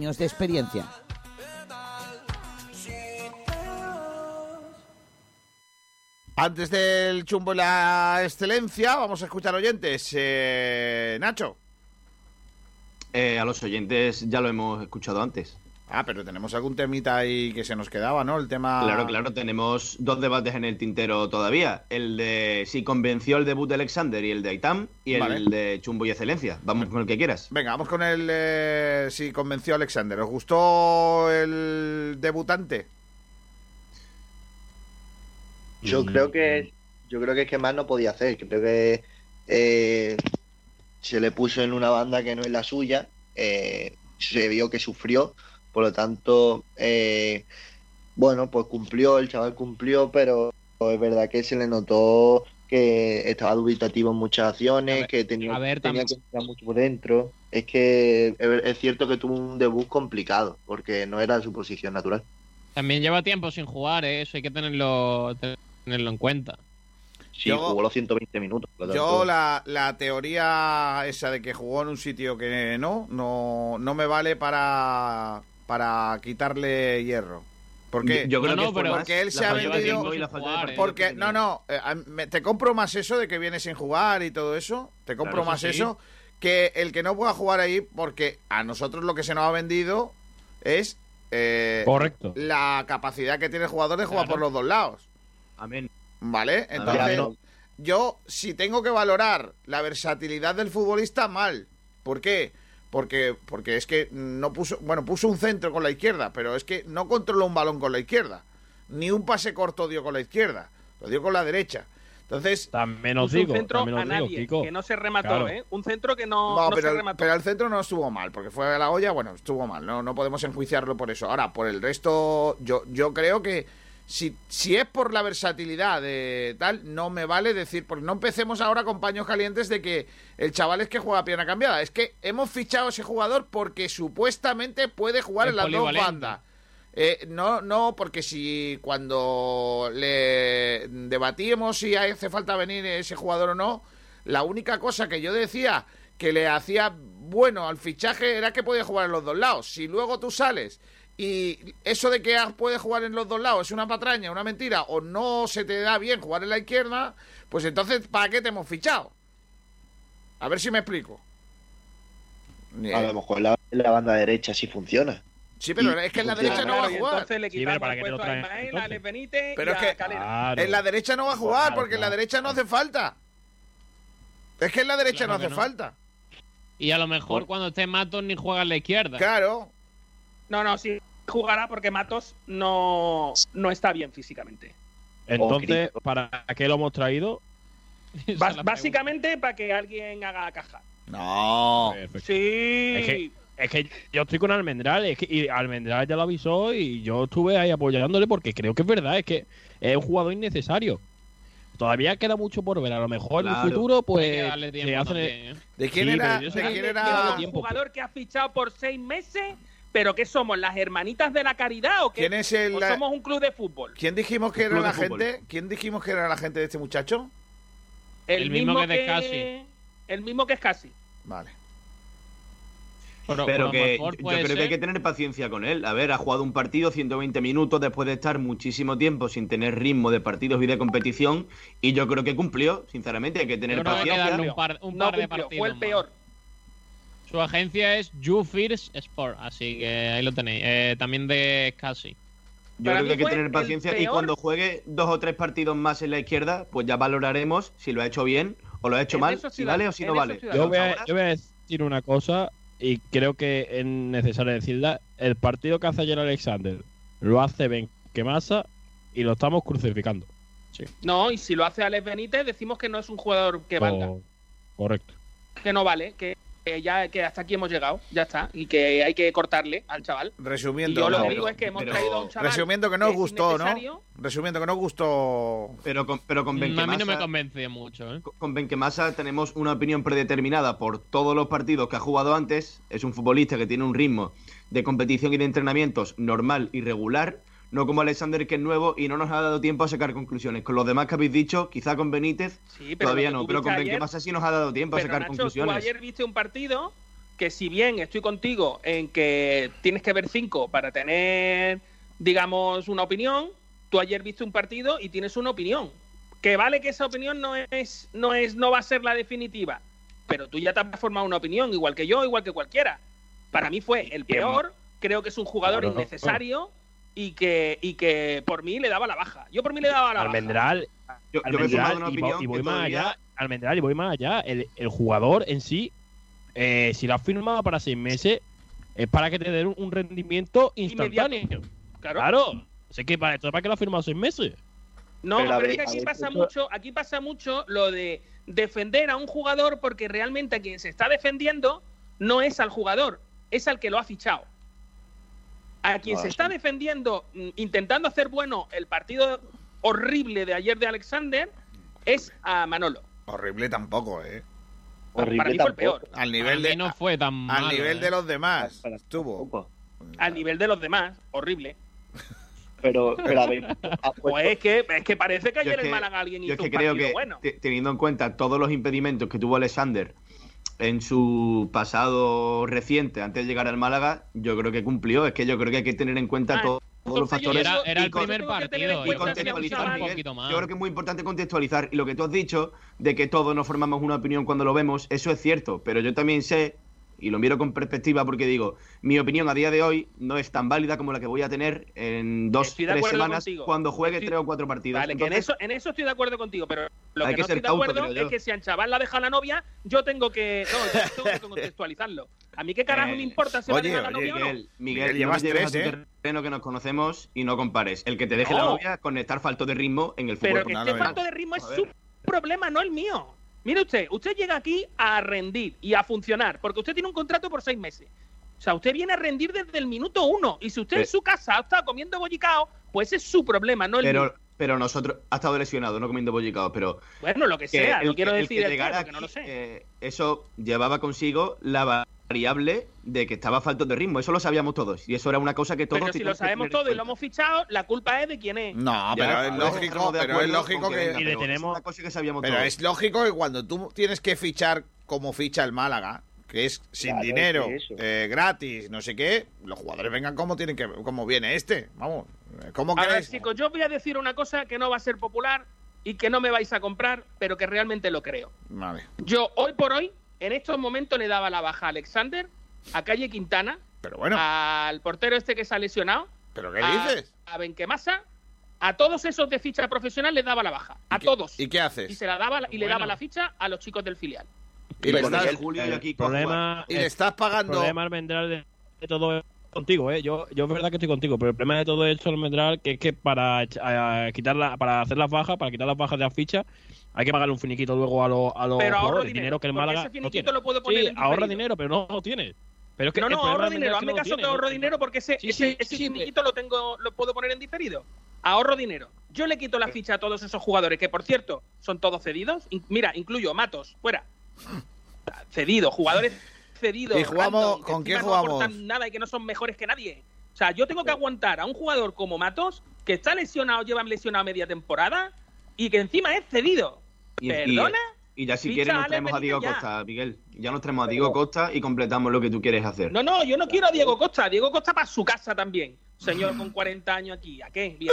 de experiencia. Antes del chumbo y la excelencia, vamos a escuchar oyentes. Eh, Nacho. Eh, a los oyentes ya lo hemos escuchado antes. Ah, pero tenemos algún temita ahí que se nos quedaba, ¿no? El tema. Claro, claro, tenemos dos debates en el tintero todavía. El de si convenció el debut de Alexander y el de Aitam, y el Vale. de Chumbo y Excelencia. Vamos con el que quieras. Venga, vamos con el. Eh, si convenció a Alexander. ¿Os gustó el debutante? Yo creo que yo creo que es que más no podía hacer. Creo que eh, se le puso en una banda que no es la suya. eh, se vio que sufrió. Por lo tanto, eh, bueno, pues cumplió, el chaval cumplió, pero es verdad que se le notó que estaba dubitativo en muchas acciones, que tenía, ver, tenía que entrar mucho por dentro. Es que es, cierto que tuvo un debut complicado, porque no era su posición natural. También lleva tiempo sin jugar, ¿eh? eso hay que tenerlo, tenerlo en cuenta. Sí, Yo- jugó los 120 minutos. Yo la, la teoría esa de que jugó en un sitio que no, no, no me vale para, para quitarle hierro. Porque, Yo creo No, no, que pero- porque él se ha vendido. Jugar, partido Porque, que no, no, eh, te compro más eso de que viene sin jugar y todo eso. Te compro Claro, más eso sí. eso que el que no pueda jugar ahí, porque a nosotros lo que se nos ha vendido es eh, Correcto. la capacidad que tiene el jugador de jugar Claro. por los dos lados. Amén. ¿Vale? Entonces, yo, si tengo que valorar la versatilidad del futbolista, mal. ¿Por qué? Porque, porque es que no puso, bueno, puso un centro con la izquierda, pero es que no controló un balón con la izquierda. Ni un pase corto dio con la izquierda, lo dio con la derecha. Entonces, También os digo, un centro también a digo, nadie, Kiko. que no se remató, Claro. ¿eh? Un centro que no, no, no se pero, el, remató. pero el centro no estuvo mal, porque fue a la olla, bueno, estuvo mal, no, no podemos enjuiciarlo por eso. Ahora, por el resto, yo, yo creo que si, si es por la versatilidad de tal, no me vale decir, porque no empecemos ahora con paños calientes de que el chaval es que juega a pierna cambiada. Es que hemos fichado a ese jugador porque supuestamente puede jugar Es en las dos bandas. Eh, no, no, porque si cuando le debatíamos si hace falta venir ese jugador o no, La única cosa que yo decía que le hacía bueno al fichaje era que podía jugar en los dos lados. Si luego tú sales y eso de que puedes jugar en los dos lados es una patraña, una mentira, o no se te da bien jugar en la izquierda, pues entonces, ¿para qué te hemos fichado? A ver si me explico. A lo mejor la, la banda derecha sí funciona. Sí, pero es que en la derecha no va a jugar. Entonces le Sí, quitamos pero para el que te lo puesto a traen, Ismael, a entonces. Alex Benítez Pero y es que. Claro. en la derecha no va a jugar Claro, porque en la derecha no hace falta. Es que en la derecha Claro no hace no. falta. Y a lo mejor cuando esté Matos ni juega en la izquierda. Claro. No, no, sí jugará porque Matos no, no está bien físicamente. Entonces, ¿para qué lo hemos traído? Básicamente para que alguien haga caja. No. Sí. Es que, es que yo estoy con Almendral, es que y Almendral ya lo avisó y yo estuve ahí apoyándole porque creo que es verdad, es que es un jugador innecesario. Todavía queda mucho por ver, a lo mejor en el futuro pues se hacen también, ¿eh? ¿De quién Sí, era? pero yo sé ¿De que- quién era? tiempo. jugador que ha fichado por seis meses, pero ¿qué somos? ¿Las hermanitas de la caridad o qué? ¿Quién es el- ¿O somos un club de fútbol? ¿Quién dijimos que era la fútbol. gente? ¿Quién dijimos que era la gente de este muchacho? El mismo que de Casi. El mismo que es casi. Vale. Pero, Pero que yo, creo que hay que tener paciencia con él. A ver, ha jugado un partido 120 minutos después de estar muchísimo tiempo sin tener ritmo de partidos y de competición. Y yo creo que cumplió, sinceramente. Hay que tener creo que hay que paciencia. darle un par, un No par de cumplió, partidos. fue el peor. Su agencia es YouFirst Sport, así que ahí lo tenéis. Eh, también de Casi. Yo Para creo que hay que tener paciencia y cuando juegue dos o tres partidos más en la izquierda, pues ya valoraremos si lo ha hecho bien o lo ha hecho En mal, si vale o si no vale. Yo voy, a, yo voy a decir una cosa y creo que es necesario decirla. El partido que hace ayer Alexander lo hace Benquemasa y lo estamos crucificando. Sí. No, y si lo hace Alex Benítez, decimos que no es un jugador que valga. Co- correcto. Que no vale, que, que ya que hasta aquí hemos llegado, ya está. Y que hay que cortarle al chaval. Y Resumiendo, yo lo no, que digo es que hemos pero- traído a un chaval. resumiendo que no os es gustó, ¿no? Resumiendo que no os gustó. Pero con, pero con Mm, a mí no me Benquemasa, convence mucho, ¿eh? con Benquemasa tenemos una opinión predeterminada por todos los partidos que ha jugado antes. Es un futbolista que tiene un ritmo de competición y de entrenamientos normal y regular. No como Alexander, que es nuevo y no nos ha dado tiempo a sacar conclusiones. Con los demás que habéis dicho, quizá con Benítez Sí, pero todavía no, pero con ayer- Benquemasa sí nos ha dado tiempo a sacar Nacho, tú conclusiones. ayer viste un partido que si bien estoy contigo en que tienes que ver cinco para tener, digamos, una opinión, tú ayer viste un partido y tienes una opinión. Que vale que esa opinión no es, no es, no va a ser la definitiva. Pero tú ya te has formado una opinión, igual que yo, igual que cualquiera. Para mí fue el peor, creo que es un jugador Claro. innecesario y que, y que por mí le daba la baja. Yo por mí le daba la baja. Almendral, Yo, yo me he Almendral, formado una y, vo- opinión y voy más todavía- allá. Almendral, y voy más allá. El, el jugador en sí, eh, si lo has firmado para seis meses, es para que te den un, un rendimiento instantáneo. Claro. Claro. Sé que para esto para que lo has firmado seis meses. No, Pero pero, ver, es que aquí ver, pasa eso- mucho, aquí pasa mucho lo de defender a un jugador porque realmente a quien se está defendiendo no es al jugador, es al que lo ha fichado. A quien Ah, se está defendiendo, mm, intentando hacer bueno el partido horrible de ayer de Alexander, es a Manolo. Horrible tampoco, ¿eh? Horrible para mí fue el tampoco. peor. Al nivel mí de, no fue tan al malo, nivel ¿eh? de los demás. Para- Estuvo. Al nivel de los demás, horrible. Pero, pero a ver, ha puesto- Pues es que, es que parece que Yo ayer es el que- Málaga alguien Yo hizo es que un creo que, bueno. te- teniendo en cuenta todos los impedimentos que tuvo Alexander en su pasado reciente, antes de llegar al Málaga, yo creo que cumplió. Es que yo creo que hay que tener en cuenta Ah, to- todos los factores. Era, era el primer partido. y yo creo que contextualizar, faltaba un Miguel. poquito más. Yo creo que es muy importante contextualizar. Y lo que tú has dicho de que todos nos formamos una opinión cuando lo vemos, eso es cierto. Pero yo también sé, y lo miro con perspectiva porque digo, mi opinión a día de hoy no es tan válida como la que voy a tener en dos, Estoy tres semanas contigo. cuando juegue Estoy- tres o cuatro partidos. Vale, que en Entonces, eso, en eso estoy de acuerdo contigo, pero lo Hay que, que no estoy de acuerdo es que si a Chaval la deja la novia, yo tengo que. No, yo tengo que contextualizarlo. A mí qué carajo Eh, me importa si va a oye, la oye, novia o no. Miguel, Miguel, Miguel, no me llevas lleves tres, a ¿eh? terreno que nos conocemos y no compares. El que te deje la No. novia con estar falto de ritmo en el fútbol. Pero que esté falto de ritmo es su problema, no el mío. Mire usted, usted llega aquí a rendir y a funcionar, porque usted tiene un contrato por seis meses. O sea, usted viene a rendir desde el minuto uno. Y si usted en su casa está comiendo bollicao, pues es su problema, no el mío. Pero, nosotros, ha estado lesionado, no comiendo bollicaos, pero Bueno, lo que que sea, no el quiero que- el decir que el porque no lo sé. eh, eso llevaba consigo la variable de que estaba falto de ritmo. Eso lo sabíamos todos. Y eso era una cosa que todos Pero si lo sabemos tener en todo y lo hemos fichado, la culpa es de quién es. No, Ya, pero es lógico, pero es lógico que. venga, pero es una cosa que sabíamos Pero todos. es lógico que cuando tú tienes que fichar como ficha el Málaga, que es sin Claro, dinero, es eh, gratis, no sé qué, los jugadores vengan como tienen que, como viene este, vamos. ¿Cómo A ver, chicos, yo os voy a decir una cosa que no va a ser popular y que no me vais a comprar, pero que realmente lo creo. Vale. Yo, hoy por hoy, en estos momentos le daba la baja a Alexander, a Calle Quintana, Pero bueno, al portero este que se ha lesionado, ¿pero qué a, dices? a Benquemasa, a todos esos de ficha profesional les daba la baja. A qué- todos. ¿Y qué haces? Y se la daba y le daba la ficha a los chicos del filial. Y le Con estás, Julio y aquí El problema, y le el estás pagando. problema almendral de, de todo es contigo, ¿eh? Yo, yo es verdad que estoy contigo, pero el problema de todo esto almendral que es que para echa- a- quitarla, para hacer las bajas, para quitar las bajas de la ficha, hay que pagarle un finiquito luego a, los a los Pero ahorro dinero, dinero que el Málaga ese no finiquito tiene. lo puedo poner sí, ahorra dinero, pero no lo tiene. Pero es que no, no, ahorro dinero. Hazme no caso que ahorro dinero porque ese, Sí, ese, sí, ese sí, finiquito lo tengo, lo puedo poner en diferido. Ahorro dinero. Yo le quito la ficha a todos esos jugadores que, por cierto, son todos cedidos. In- mira, incluyo Matos, fuera. Cedidos, jugadores cedidos. ¿Y jugamos- random, que con quién no jugamos? aportan nada y que no son mejores que nadie. O sea, yo tengo que aguantar a un jugador como Matos, que está lesionado, lleva lesionado media temporada, y que encima es cedido. Y, ¿Perdona? y ya si quieres nos traemos a Diego ya. Costa, Miguel. Ya nos traemos a Diego Costa y completamos lo que tú quieres hacer. No, no, yo no quiero a Diego Costa. Diego Costa para su casa también. Señor con 40 años aquí. ¿A qué? Bien.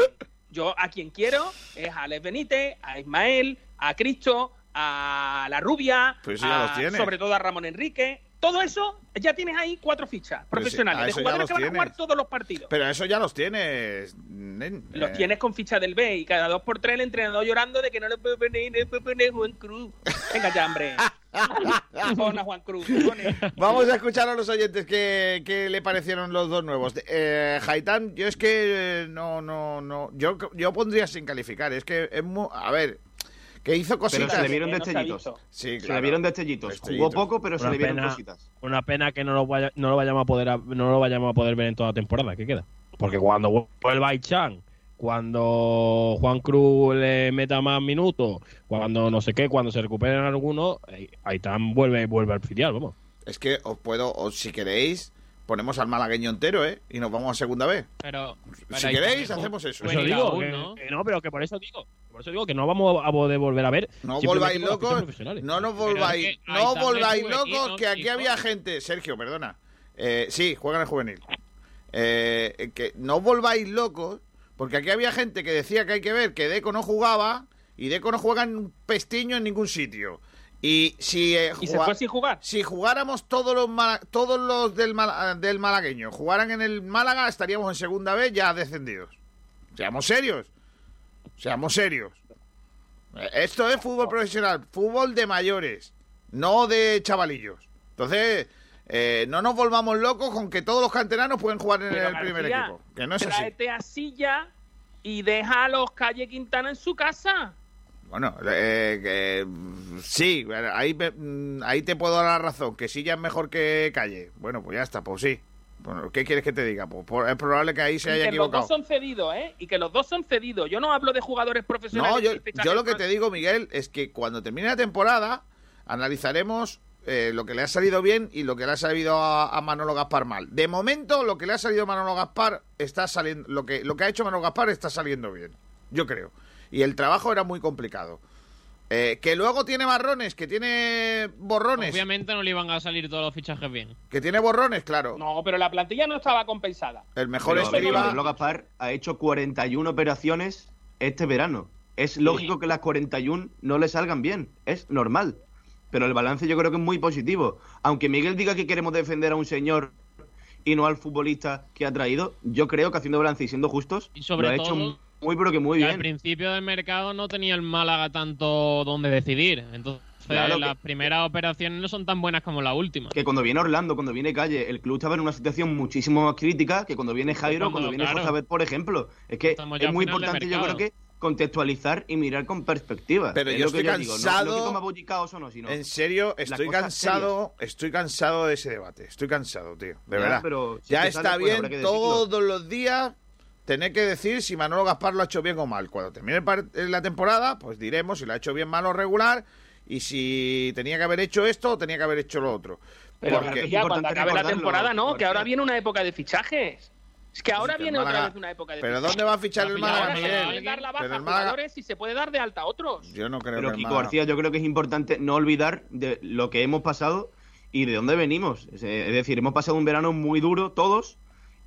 Yo a quien quiero es a Alex Benítez, a Ismael, a Cristo, a La Rubia, Pues a- sobre todo a Ramón Enrique. Todo eso, ya tienes ahí cuatro fichas Pero sí, profesionales a de jugadores que van a jugar tienes. todos los partidos. Pero eso ya los tienes. nen. Los Eh, tienes con ficha del B y cada dos por tres el entrenador llorando de que no le puede poner, no le puede poner Juan Cruz. Venga ya, hombre. Pon a Juan Cruz. Vamos a escuchar a los oyentes qué, qué le parecieron los dos nuevos. Eh, Haitán, yo es que eh, no, no, no. Yo, yo pondría sin calificar. Es que es mu- A ver, que hizo Pero cositas. se le vieron no destellitos. Se le vieron destellitos. Destellitos. Jugó poco, pero se le vieron pena. cositas. Una pena que no lo, vaya- no lo vayamos a poder no lo vayamos a poder ver en toda la temporada que queda. Porque cuando vuelva Ichan, cuando Juan Cruz le meta más minutos, cuando no sé qué, cuando se recuperen algunos, eh, Aitán vuelve, vuelve al filial, vamos. Es que os puedo, o si queréis, ponemos al malagueño entero, ¿eh? Y nos vamos a segunda vez. Pero, pero Si queréis, también hacemos eso. Por eso Liga digo aún, que, ¿no? que no, pero que por eso digo, por eso digo que no vamos a poder volver a ver. No volváis locos, no nos volváis, que no volváis locos, que aquí había gente, Sergio, perdona, eh, sí, juegan el juvenil, Eh, que no volváis locos, porque aquí había gente que decía que hay que ver que Deco no jugaba y Deco no juega en un pestiño en ningún sitio. Y si eh, Y se fue sin jugar. si jugáramos todos los mala- todos los del, Mala- del malagueño jugaran en el Málaga, estaríamos en segunda vez ya descendidos. Seamos serios. Seamos serios. Eh, Esto es fútbol profesional, fútbol de mayores, no de chavalillos. Entonces, eh, no nos volvamos locos con que todos los canteranos pueden jugar en Pero, el primer equipo. Que no es así. A Silla y deja a los Calle Quintana en su casa. Bueno, eh, sí, ahí, mm, ahí te puedo dar la razón, que sí ya es mejor que Calle. Bueno, pues ya está, pues sí. Bueno, ¿Qué quieres que te diga? Pues, por- es probable que ahí se Y haya que los equivocado. dos son cedidos, ¿eh? Y que los dos son cedidos. Yo no hablo de jugadores profesionales. No, yo, lo que te digo, Miguel, es que cuando termine la temporada analizaremos eh, lo que le ha salido bien y lo que le ha salido a, a Manolo Gaspar mal. De momento, lo que le ha salido a Manolo Gaspar está saliendo, lo que, lo que ha hecho Manolo Gaspar está saliendo bien, yo creo. Y el trabajo era muy complicado. Eh, que luego tiene marrones, que tiene borrones, Obviamente no le iban a salir todos los fichajes bien. que tiene borrones, claro. No, pero la plantilla no estaba compensada. El mejor. Manolo Gaspar ha hecho 41 operaciones este verano. Es lógico que las 41 no le salgan bien. Es normal. Pero el balance yo creo que es muy positivo. Aunque Miguel diga que queremos defender a un señor y no al futbolista que ha traído, yo creo que haciendo balance y siendo justos, Y sobre lo ha todo, hecho muy, pero que muy que al bien. principio del mercado no tenía el Málaga tanto donde decidir. Entonces, Claro que- las primeras operaciones no son tan buenas como la última. Que cuando viene Orlando, cuando viene Calle, el club estaba en una situación muchísimo más crítica que cuando viene Jairo, Cuando- cuando viene claro. José por ejemplo. Es que Estamos es muy importante, yo creo que contextualizar y mirar con perspectiva. Pero Es yo lo que estoy digo, no- cansado- No, o no, sino En serio, estoy cansado, estoy cansado de ese debate. Estoy cansado, tío, de Ya, verdad. pero si ya está sale, pues, bien todos los días tener que decir si Manolo Gaspar lo ha hecho bien o mal. Cuando termine par- la temporada, pues diremos si lo ha hecho bien, mal o regular y si tenía que haber hecho esto o tenía que haber hecho lo otro. Pero Porque- ya cuando acabe la temporada, no, que ahora viene una época de fichajes. Es que ahora que viene otra vez una época de ¿Pero fichajes. dónde va a fichar el Málaga, Miguel? dar la baja Pero a el Málaga- jugadores y se puede dar de alta a otros. Yo no creo Pero que el Kiko Málaga- García, yo creo que es importante no olvidar de lo que hemos pasado y de dónde venimos. Es es decir, hemos pasado un verano muy duro todos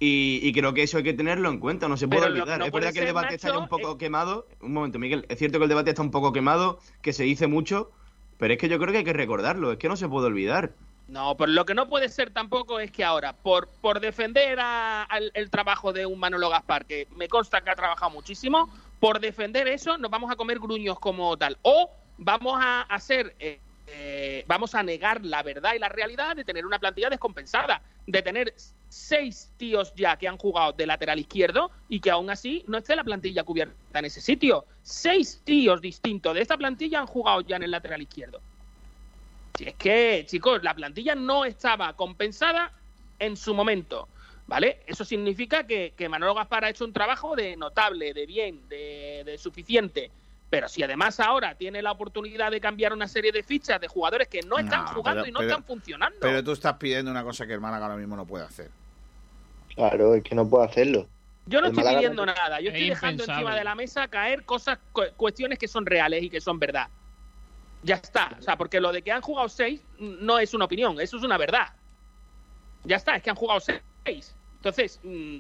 y, y creo que eso hay que tenerlo en cuenta, no se puede Pero olvidar. no es verdad que el debate está un poco quemado. Un momento, Miguel, es cierto que el debate está un poco quemado, que se dice mucho, pero es que yo creo que hay que recordarlo, es que no se puede olvidar. No, pero lo que no puede ser tampoco es que ahora, por, por defender a- al el trabajo de un Manolo Gaspar, que me consta que ha trabajado muchísimo, por defender eso nos vamos a comer gruños como tal. O vamos a hacer, eh, eh, vamos a negar la verdad y la realidad de tener una plantilla descompensada, de tener seis tíos ya que han jugado de lateral izquierdo y que aún así no esté la plantilla cubierta en ese sitio. Seis tíos distintos de esta plantilla han jugado ya en el lateral izquierdo. Si es que, chicos, la plantilla no estaba compensada en su momento, ¿vale? Eso significa que, que Manolo Gaspar ha hecho un trabajo de notable, de bien, de, de suficiente. Pero si además ahora tiene la oportunidad de cambiar una serie de fichas de jugadores que no están No, jugando pero- y no pero- están funcionando. Pero tú estás pidiendo una cosa que el Málaga ahora mismo no puede hacer. Claro, es que no puedo hacerlo. Yo no El estoy Málaga- pidiendo nada, yo Es estoy dejando impensable. encima de la mesa caer cosas, cu- cuestiones que son reales y que son verdad. Ya está, o sea, porque lo de que han jugado seis no es una opinión, eso es una verdad. Ya está, es que han jugado seis. Entonces, mm,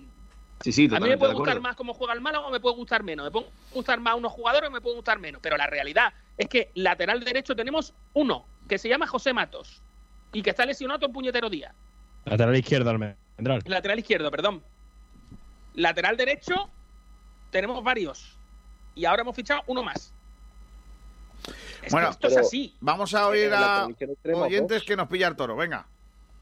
Sí, sí, a mí me puede de gustar más cómo juega el Málaga o me puede gustar menos. Me pueden gustar más unos jugadores o me puede gustar menos. Pero la realidad es que lateral derecho tenemos uno, que se llama José Matos, y que está lesionado el puñetero día. Lateral izquierdo, Almendral. Lateral izquierdo, perdón. Lateral derecho, tenemos varios. Y ahora hemos fichado uno más. Es Bueno, que esto es así. Vamos a oír Eh, a oyentes que nos pilla el toro. Venga.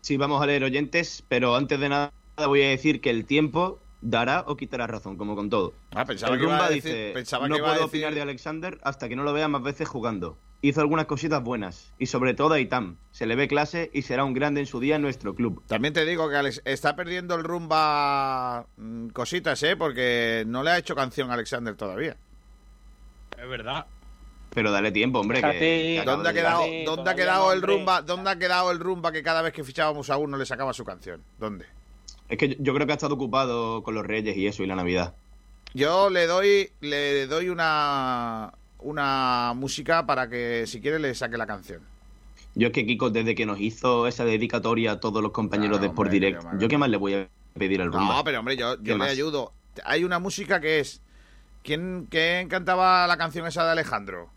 Sí, vamos a leer oyentes, pero antes de nada voy a decir que el tiempo dará o quitará razón, como con todo. Ah, pensaba el que iba Rumba a decir- dice, pensaba no que iba a puedo decir- opinar de Alexander hasta que no lo vea más veces jugando. Hizo algunas cositas buenas, y sobre todo a Itam. Se le ve clase y será un grande en su día en nuestro club. También te digo que Alex está perdiendo el rumba mm, cositas, ¿eh? Porque no le ha hecho canción a Alexander todavía. Es verdad. Pero dale tiempo, hombre. que- que acaba ¿Dónde ha quedado. ¿dónde ha quedado el rumba? ¿Dónde ha quedado el rumba que cada vez que fichábamos a uno le sacaba su canción? ¿Dónde? Es que yo- creo que ha estado ocupado con los Reyes y eso, y la Navidad. Yo le doy le doy una una música para que si quiere le saque la canción. Yo es que Kiko, desde que nos hizo esa dedicatoria a todos los compañeros Claro, de Sport hombre, Direct, yo qué más le voy a pedir al rumba. No, pero hombre, yo, ¿Qué yo le más? ayudo. Hay una música que es ¿Quién, quién cantaba la canción esa de Alejandro?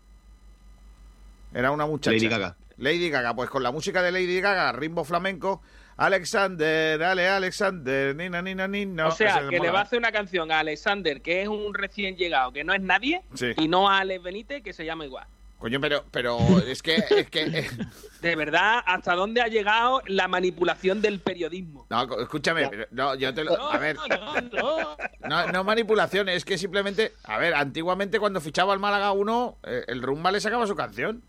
Era una muchacha. Lady Gaga. Lady Gaga, pues con la música de Lady Gaga, rimbo flamenco, Alexander, dale Alexander, nina, nina, nina. o sea, Ese que le va a hacer una canción a Alexander, que es un recién llegado, que no es nadie, Sí. y no a Alex Benítez, que se llama igual. Coño, pero, pero es que, es que, eh, De verdad, ¿hasta dónde ha llegado la manipulación del periodismo? no, escúchame, pero- no, yo te lo, a ver, no, no manipulación, es que simplemente, a ver, antiguamente cuando fichaba al Málaga uno, eh, el Rumba le sacaba su canción.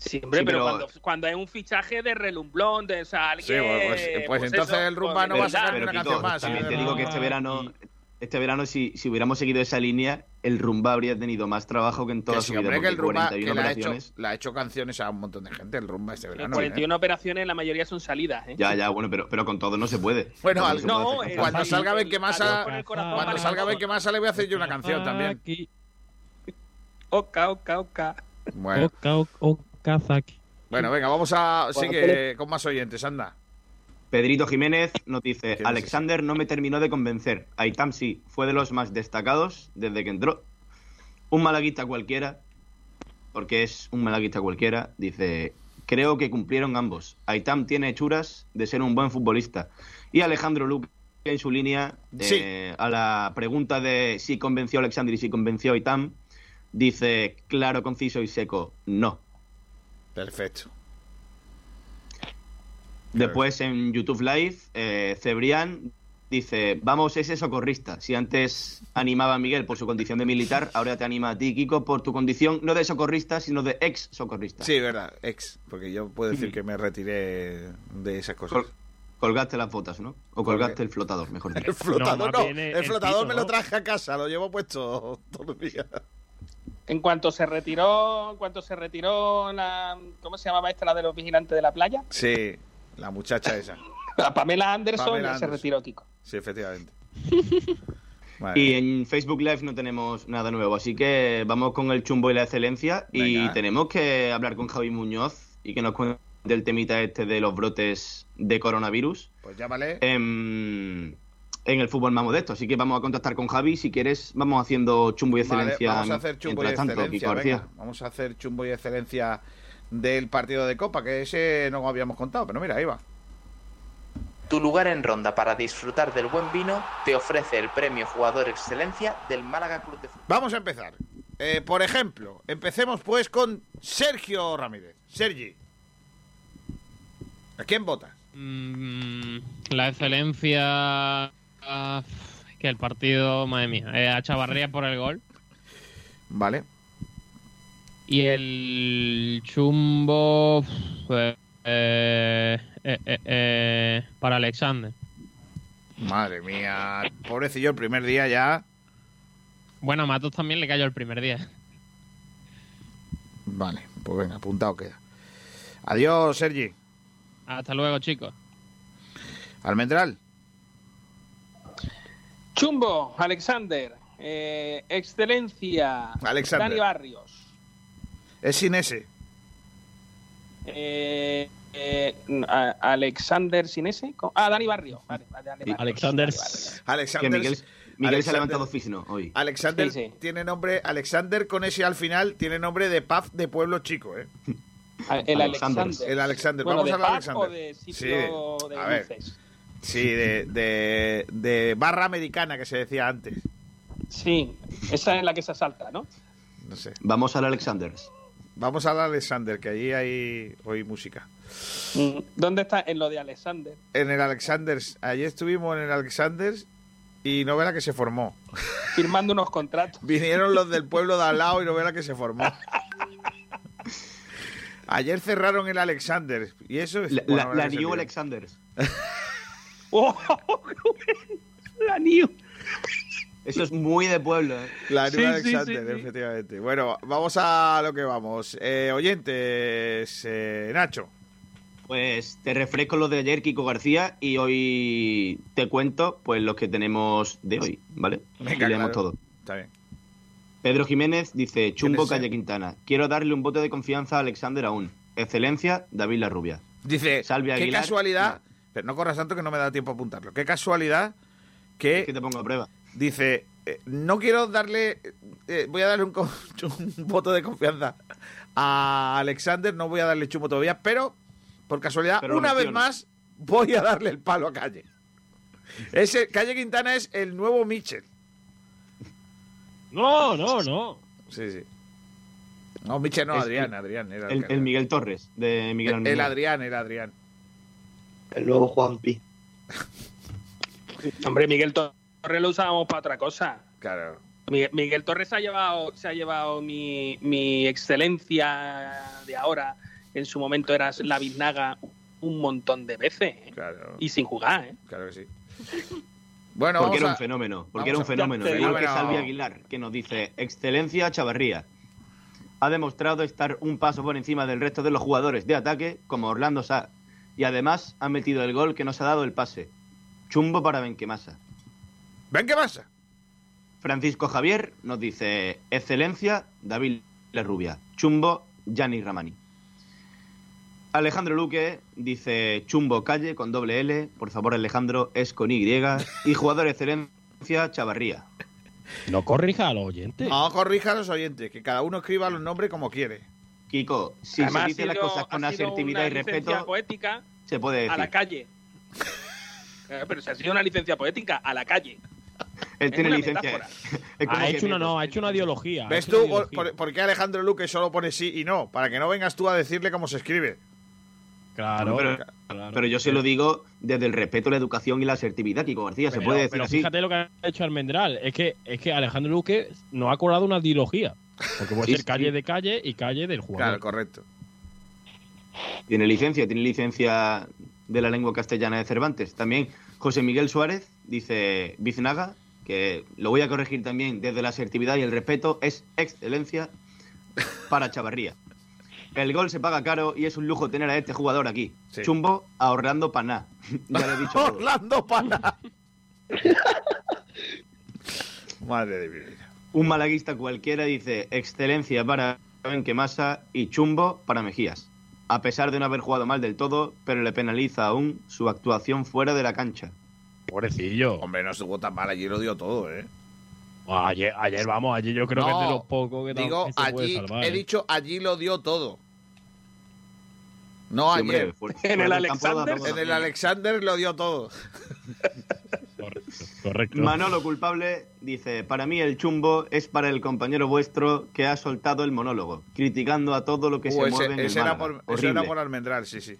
Sí, hombre, Sí, pero, pero- cuando, cuando es un fichaje de relumblón, de o sea, alguien... Sí, pues- pues- pues entonces el Rumba no va a sacar Pero, una Kiko, canción más, También sí, te no, digo que no, este no. verano, este verano si, si hubiéramos seguido esa línea, el rumba habría tenido más trabajo que en toda Que su sí, vida. hombre, que el Rumba 41 que le ha, hecho, operaciones. le ha hecho canciones a un montón de gente, el Rumba este En verano. 41 ¿eh? operaciones, la mayoría son salidas, ¿eh? Ya, ya, bueno, pero, pero con todo no se puede. Bueno, al- no, se puede hacer eh, cuando salga Benquemasa, cuando salga más. Benquemasa le voy a hacer yo una canción también. Oca, oca, oca. Bueno. Oka, ok- Bueno, venga, vamos a Bueno, sigue pero- con más oyentes, anda. Pedrito Jiménez nos dice, ¿Quién es Alexander no me terminó de convencer. Aitam sí, fue de los más destacados desde que entró. Un malaguista cualquiera, porque es un malaguista cualquiera, dice, creo que cumplieron ambos. Aitam tiene hechuras de ser un buen futbolista. Y Alejandro Luque en su línea, Sí. eh, a la pregunta de si convenció a Alexander y si convenció a Aitam, dice, claro, conciso y seco, no. Perfecto. Después en YouTube Live, eh, Cebrián dice, vamos, ese socorrista. Si antes animaba a Miguel por su condición de militar, ahora te anima a ti, Kiko, por tu condición no de socorrista, sino de ex socorrista. Sí, verdad, ex, porque yo puedo decir que me retiré de esas cosas. Col- colgaste las botas, ¿no? O colgaste el flotador, mejor dicho. El flotador no, el, el flotador pito, me lo traje a casa, lo llevo puesto todos los días. En cuanto se retiró, en cuanto se retiró la, ¿cómo se llamaba esta la de los vigilantes de la playa? Sí, La muchacha esa. A Pamela Anderson Pamela ya se retiró Kiko. Sí, efectivamente. Y en Facebook Live no tenemos nada nuevo, así que vamos con el chumbo y la excelencia. Y tenemos que hablar con Javi Muñoz y que nos cuente el temita este de los brotes de coronavirus Pues llámale. en, en el fútbol más modesto. Así que vamos a contactar con Javi. Si quieres, vamos haciendo chumbo y Vale, excelencia. vamos a hacer chumbo y excelencia. Venga. vamos a hacer chumbo y excelencia del partido de Copa, que ese no habíamos contado, pero mira, ahí va. Tu lugar en ronda para disfrutar del buen vino te ofrece el premio Jugador Excelencia del Málaga Club de Fútbol. Vamos a empezar. Eh, por ejemplo, empecemos pues con Sergio Ramírez. Sergi. ¿A quién votas? Mm, la excelencia. Que el partido, madre mía. eh, a Chavarría por el gol. Vale. Y el chumbo. eh, eh, para Alexander. Madre mía. Pobrecillo, el primer día ya. Bueno, a Matos también le cayó el primer día. Vale, pues venga, apuntado queda. Adiós, Sergi. Hasta luego, chicos. Almendral. Chumbo, Alexander. eh, excelencia. Alexander. Dani Barrios. Es sin ese. Eh, eh, Alexander sin ese. Ah, Dani Barrios. Vale, vale, Dani Barrios. Alexander. Alexander. Miguel, se ha levantado físico hoy. Alexander Sí, sí. tiene nombre. Alexander con ese al final tiene nombre de paz de pueblo chico, ¿eh? El Alexander. El Alexander. Bueno, Vamos de a hablar de Paz Alexander. o de Sí, sitio de- de a ver. dulces. Sí, de, de, de barra americana que se decía antes. Sí, esa es la que se salta, ¿no? No sé. Vamos al Alexander. Vamos al Alexander, que allí hay hoy música. Mm, ¿Dónde está? En lo de Alexander. En el Alexanders, ayer estuvimos en el Alexanders y no la que se formó. Firmando unos contratos. Vinieron los del pueblo de al lado y no la que se formó. Ayer cerraron el Alexander y eso es La, bueno, la- New ser ¡Oh! la New. Eso es muy de pueblo. ¿eh? La Sí, sí, Alexander, sí, sí. efectivamente. Bueno, vamos a lo que vamos. Eh, oyentes, eh, Nacho. Pues te refresco lo de ayer, Kiko García, y hoy te cuento pues los que tenemos de hoy, ¿vale? Venga, y leemos claro. todo. Está bien. Pedro Jiménez dice, Chumbo? Calle Quintana, quiero darle un voto de confianza a Alexander aún. Excelencia, David La Rubia. Dice, Salvi qué Aguilar. casualidad, pero no corras tanto que no me da tiempo a apuntarlo. Qué casualidad que Que te pongo a prueba. dice, eh, no quiero darle, eh, voy a darle un, voto de confianza a Alexander, no voy a darle chumbo todavía, pero por casualidad, Pero una vez más, voy a darle el palo a Calle. Ese, Calle Quintana es el nuevo Mitchell. No, no, no. Sí, sí. No, Mitchell no, Adrián, el- Adrián. Era El, el Miguel Torres, de Miguel el, Almendral. Adrián, era Adrián. El nuevo Juanpi. Hombre, Miguel Torres lo usábamos para otra cosa. Claro. Miguel, Miguel Torres se ha llevado, se ha llevado mi, mi excelencia de ahora. En su momento era la biznaga un montón de veces. ¿eh? Claro, Y sin jugar, ¿eh? claro que sí. Bueno, Porque era a- un fenómeno. vamos Porque era un fenómeno. Igual que. Salvi Aguilar, que nos dice, excelencia Chavarría. Ha demostrado estar un paso por encima del resto de los jugadores de ataque, como Orlando Sá. Y además ha metido el gol que nos ha dado el pase. Chumbo para Benquemasa. ¿Ven qué pasa? Francisco Javier nos dice, excelencia David La Rubia. Chumbo Gianni Ramani. Alejandro Luque dice Chumbo Calle con doble L. Por favor, Alejandro, es con Y. Y jugador excelencia Chavarría. No corrija a los oyentes. No corrija a los oyentes, que cada uno escriba los nombres como quiere. Kiko, si Además, se dice las cosas con asertividad y respeto, poética se puede a la decir. calle. Eh, Pero si ha sido una licencia poética, a la calle. Él tiene licencia. Ha hecho una, no, ha hecho una ideología. ¿Ves tú por, ideología. por- por qué Alejandro Luque solo pone sí y no? Para que no vengas tú a decirle cómo se escribe. Claro, pero, claro. pero yo se lo digo desde el respeto, la educación y la asertividad, Kiko García. Se Pero- puede decir pero así. fíjate lo que ha hecho Almendral. Es que, es que Alejandro Luque nos ha colado una ideología. Porque puede Sí, ser sí. calle de calle y calle del jugador. Claro, correcto. Tiene licencia, tiene licencia de la lengua castellana de Cervantes. También José Miguel Suárez dice Biznaga, que lo voy a corregir también desde la asertividad y el respeto, es excelencia para Chavarría. El gol se paga caro y es un lujo tener a este jugador aquí. Chumbo ahorrando para nada. ya lo he dicho. Orlando Pana. Madre de mi vida. Un malaguista cualquiera dice excelencia para Benquemasa y chumbo para Mejías. A pesar de no haber jugado mal del todo, pero le penaliza aún su actuación fuera de la cancha. Pobrecillo. Hombre, no estuvo tan mal, allí lo dio todo, ¿eh? Ayer, ayer, vamos, ayer yo creo que es de los pocos que, Digo, se puede allí, salvar. he ¿eh? dicho, allí lo dio todo. No Sí, hombre, ayer. En el Alexander, En el. Alexander lo dio todo. Correcto, correcto. Manolo culpable dice, para mí el chumbo es para el compañero vuestro que ha soltado el monólogo, criticando a todo lo que Uh, se ese, mueve en el era por, ese era por Almendral, sí, sí.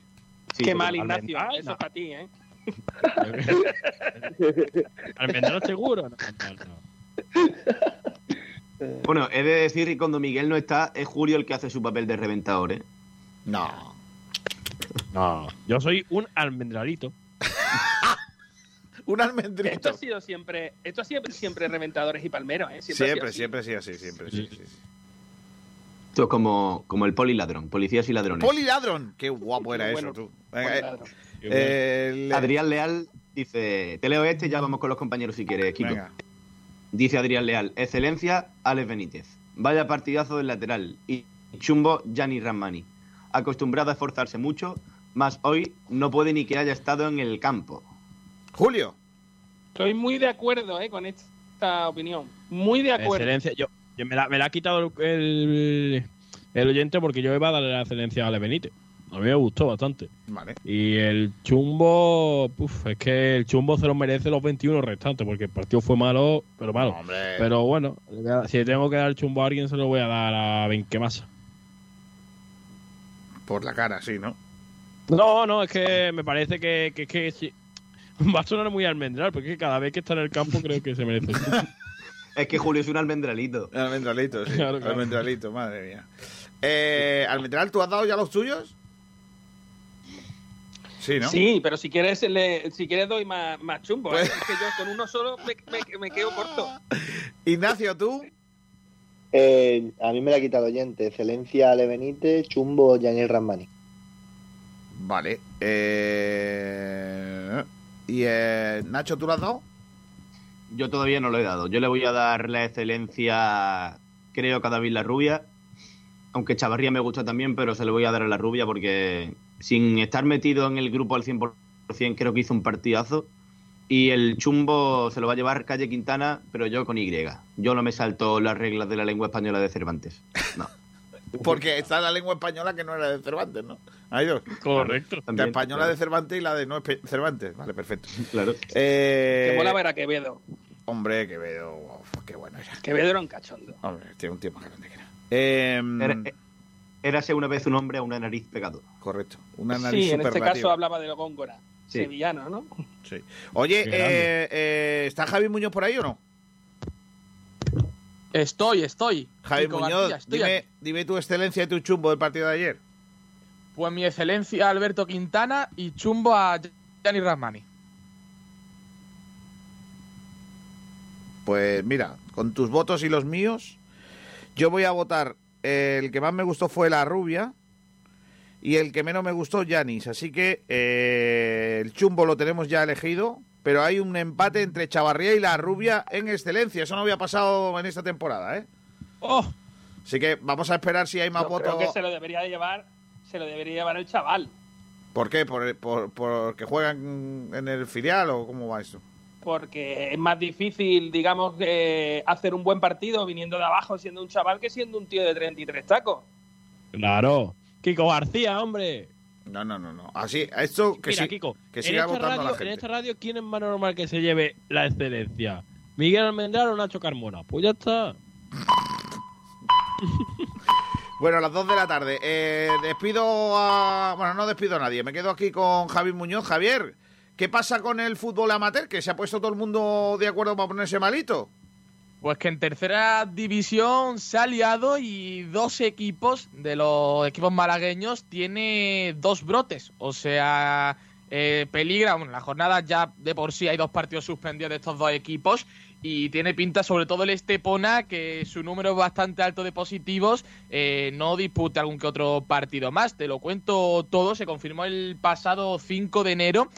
Sí, Qué mal, Ignacio. Almendral, Eso no. es para ti, ¿eh? ¿Almendral seguro? No, no, no. Bueno, he de decir que cuando Miguel no está, es Julio el que hace su papel de reventador, ¿eh? No. No, yo soy un almendralito. Un Esto ha sido siempre, esto ha sido siempre reventadores y palmeros, ¿eh? Siempre, ha siempre, sí, así, siempre, sí, sí, sí. Esto es como, como el poliladrón, policías y ladrones. Poliladron. Qué guapo era eso, bueno. tú. Venga, eh, eh, le- Adrián Leal dice, te leo este y ya vamos con los compañeros si quieres, Kiko. Venga. Dice Adrián Leal, excelencia, Alex Benítez. Vaya partidazo del lateral. Y chumbo, Gianni Ramani. Acostumbrado a esforzarse mucho, más hoy no puede ni que haya estado en el campo. Julio. Estoy muy de acuerdo, ¿eh? Con esta opinión. Muy de acuerdo. Excelencia. Yo, yo me, la, me la ha quitado el, el, oyente porque yo iba a darle la excelencia a Ale Benítez. A mí me gustó bastante. Vale. Y el chumbo, puf, es que el chumbo se lo merece los 21 restantes porque el partido fue malo, pero malo. Hombre. Pero bueno, si le tengo que dar el chumbo a alguien, se lo voy a dar a Benquemasa. Por la cara, sí, ¿no? No, no, es que me parece que, que, que. va a sonar muy almendral, porque cada vez que está en el campo creo que se merece. Es que Julio es un almendralito. Almendralito, sí. Claro, claro. Almendralito, madre mía. Eh, Almendral, ¿tú has dado ya los tuyos? Sí, ¿no? Sí, pero si quieres, le- si quieres doy más, más chumbo. ¿eh? Pues- Es que yo con uno solo me, me- me quedo corto. Ignacio, ¿tú? Eh, a mí me la ha quitado oyente. Excelencia Ale Benítez, Chumbo Daniel Ramani. Vale. Eh... ¿Y eh, Nacho, tú lo has dado? Yo todavía no lo he dado. Yo le voy a dar la excelencia, creo que a David La Rubia. Aunque Chavarría me gusta también, pero se le voy a dar a La Rubia porque sin estar metido en el grupo al 100%, creo que hizo un partidazo. Y el chumbo se lo va a llevar Calle Quintana, pero yo con Y. Yo no me salto las reglas de la lengua española de Cervantes. No. Porque está la lengua española que no era de Cervantes, ¿no? Hay dos. Correcto. La También, española claro. de Cervantes y la de no Cervantes. Vale, perfecto. Claro. Eh, Que mola ver a Quevedo. Hombre, Quevedo. uf, qué bueno era. Quevedo era un cachondo. Hombre, tiene un tío más grande que era. Eh, Era, érase una vez un hombre a una nariz pegado. correcto. Una nariz Sí, en este caso hablaba de Góngora. Sí. Sevillano, ¿no? Sí. Oye, eh, eh, ¿está Javi Muñoz por ahí o no? Estoy, estoy. Javi Kiko Muñoz, García, estoy dime, dime tu excelencia y tu chumbo del partido de ayer. Pues mi excelencia Alberto Quintana y chumbo a Gianni Rasmani. Pues mira, con tus votos y los míos, yo voy a votar. el que más me gustó fue la rubia y el que menos me gustó, Yanis. Así que eh, el chumbo lo tenemos ya elegido, pero hay un empate entre Chavarría y la rubia en excelencia. Eso no había pasado en esta temporada, ¿eh? ¡Oh! Así que vamos a esperar si hay más votos. creo que se lo debería llevar, se lo debería llevar el chaval. ¿Por qué? ¿Por, por, por que juegan en el filial o cómo va esto? Porque es más difícil, digamos, eh, hacer un buen partido viniendo de abajo siendo un chaval que siendo un tío de 33 tacos. Claro. Kiko García, hombre. No, no, no, no. Así, esto que, Mira, sí- Kiko, que siga votando radio, la gente. en esta radio, ¿quién es más normal que se lleve la excelencia? ¿Miguel Almendral o Nacho Carmona? Pues ya está. Bueno, a las 2 de la tarde. Eh, despido a. Bueno, no despido a nadie. Me quedo aquí con Javi Muñoz. Javier, ¿qué pasa con el fútbol amateur? Que se ha puesto todo el mundo de acuerdo para ponerse malito. Pues que en tercera división se ha liado y dos equipos de los equipos malagueños tiene dos brotes. O sea, eh, peligra, bueno, la jornada ya de por sí hay dos partidos suspendidos de estos dos equipos y tiene pinta, sobre todo el Estepona, que su número es bastante alto de positivos, eh, no dispute algún que otro partido más. Te lo cuento todo, se confirmó el pasado 5 de enero.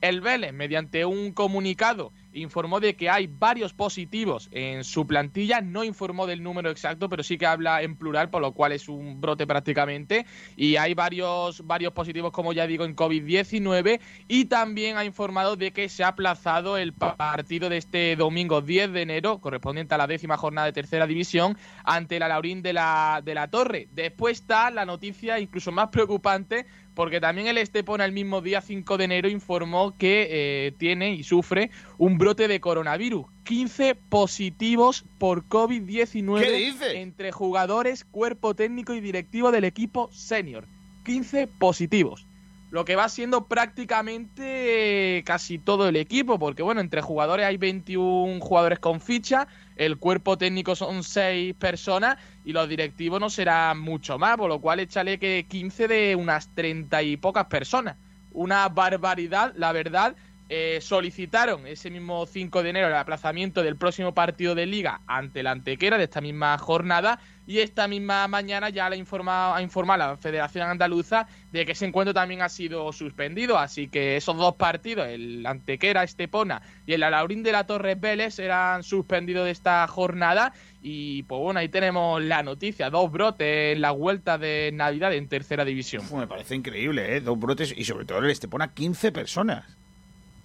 El Vélez, mediante un comunicado, informó de que hay varios positivos en su plantilla, no informó del número exacto, pero sí que habla en plural, por lo cual es un brote prácticamente, y hay varios, varios positivos, como ya digo, en COVID-19, y también ha informado de que se ha aplazado el partido de este domingo 10 de enero, correspondiente a la décima jornada de tercera división, ante la Laurín de la, de la Torre. Después está la noticia incluso más preocupante, porque también el Estepona el mismo día 5 de enero informó que eh, tiene y sufre un brote de coronavirus. 15 positivos por COVID-19 entre jugadores, cuerpo técnico y directivo del equipo senior. 15 positivos. Lo que va siendo prácticamente eh, casi todo el equipo, porque bueno, entre jugadores hay 21 jugadores con ficha, el cuerpo técnico son 6 personas y los directivos no serán mucho más, por lo cual échale que 15 de unas 30 y pocas personas. Una barbaridad, la verdad, eh, solicitaron ese mismo 5 de enero el aplazamiento del próximo partido de liga ante la Antequera de esta misma jornada y esta misma mañana ya le informa, ha informado la Federación Andaluza de que ese encuentro también ha sido suspendido, así que esos dos partidos, el Antequera Estepona y el Alaurín de la Torre Vélez, serán suspendidos de esta jornada y pues bueno, ahí tenemos la noticia, dos brotes en la vuelta de Navidad en tercera división. me parece increíble, ¿eh? Dos brotes y sobre todo el Estepona 15 personas.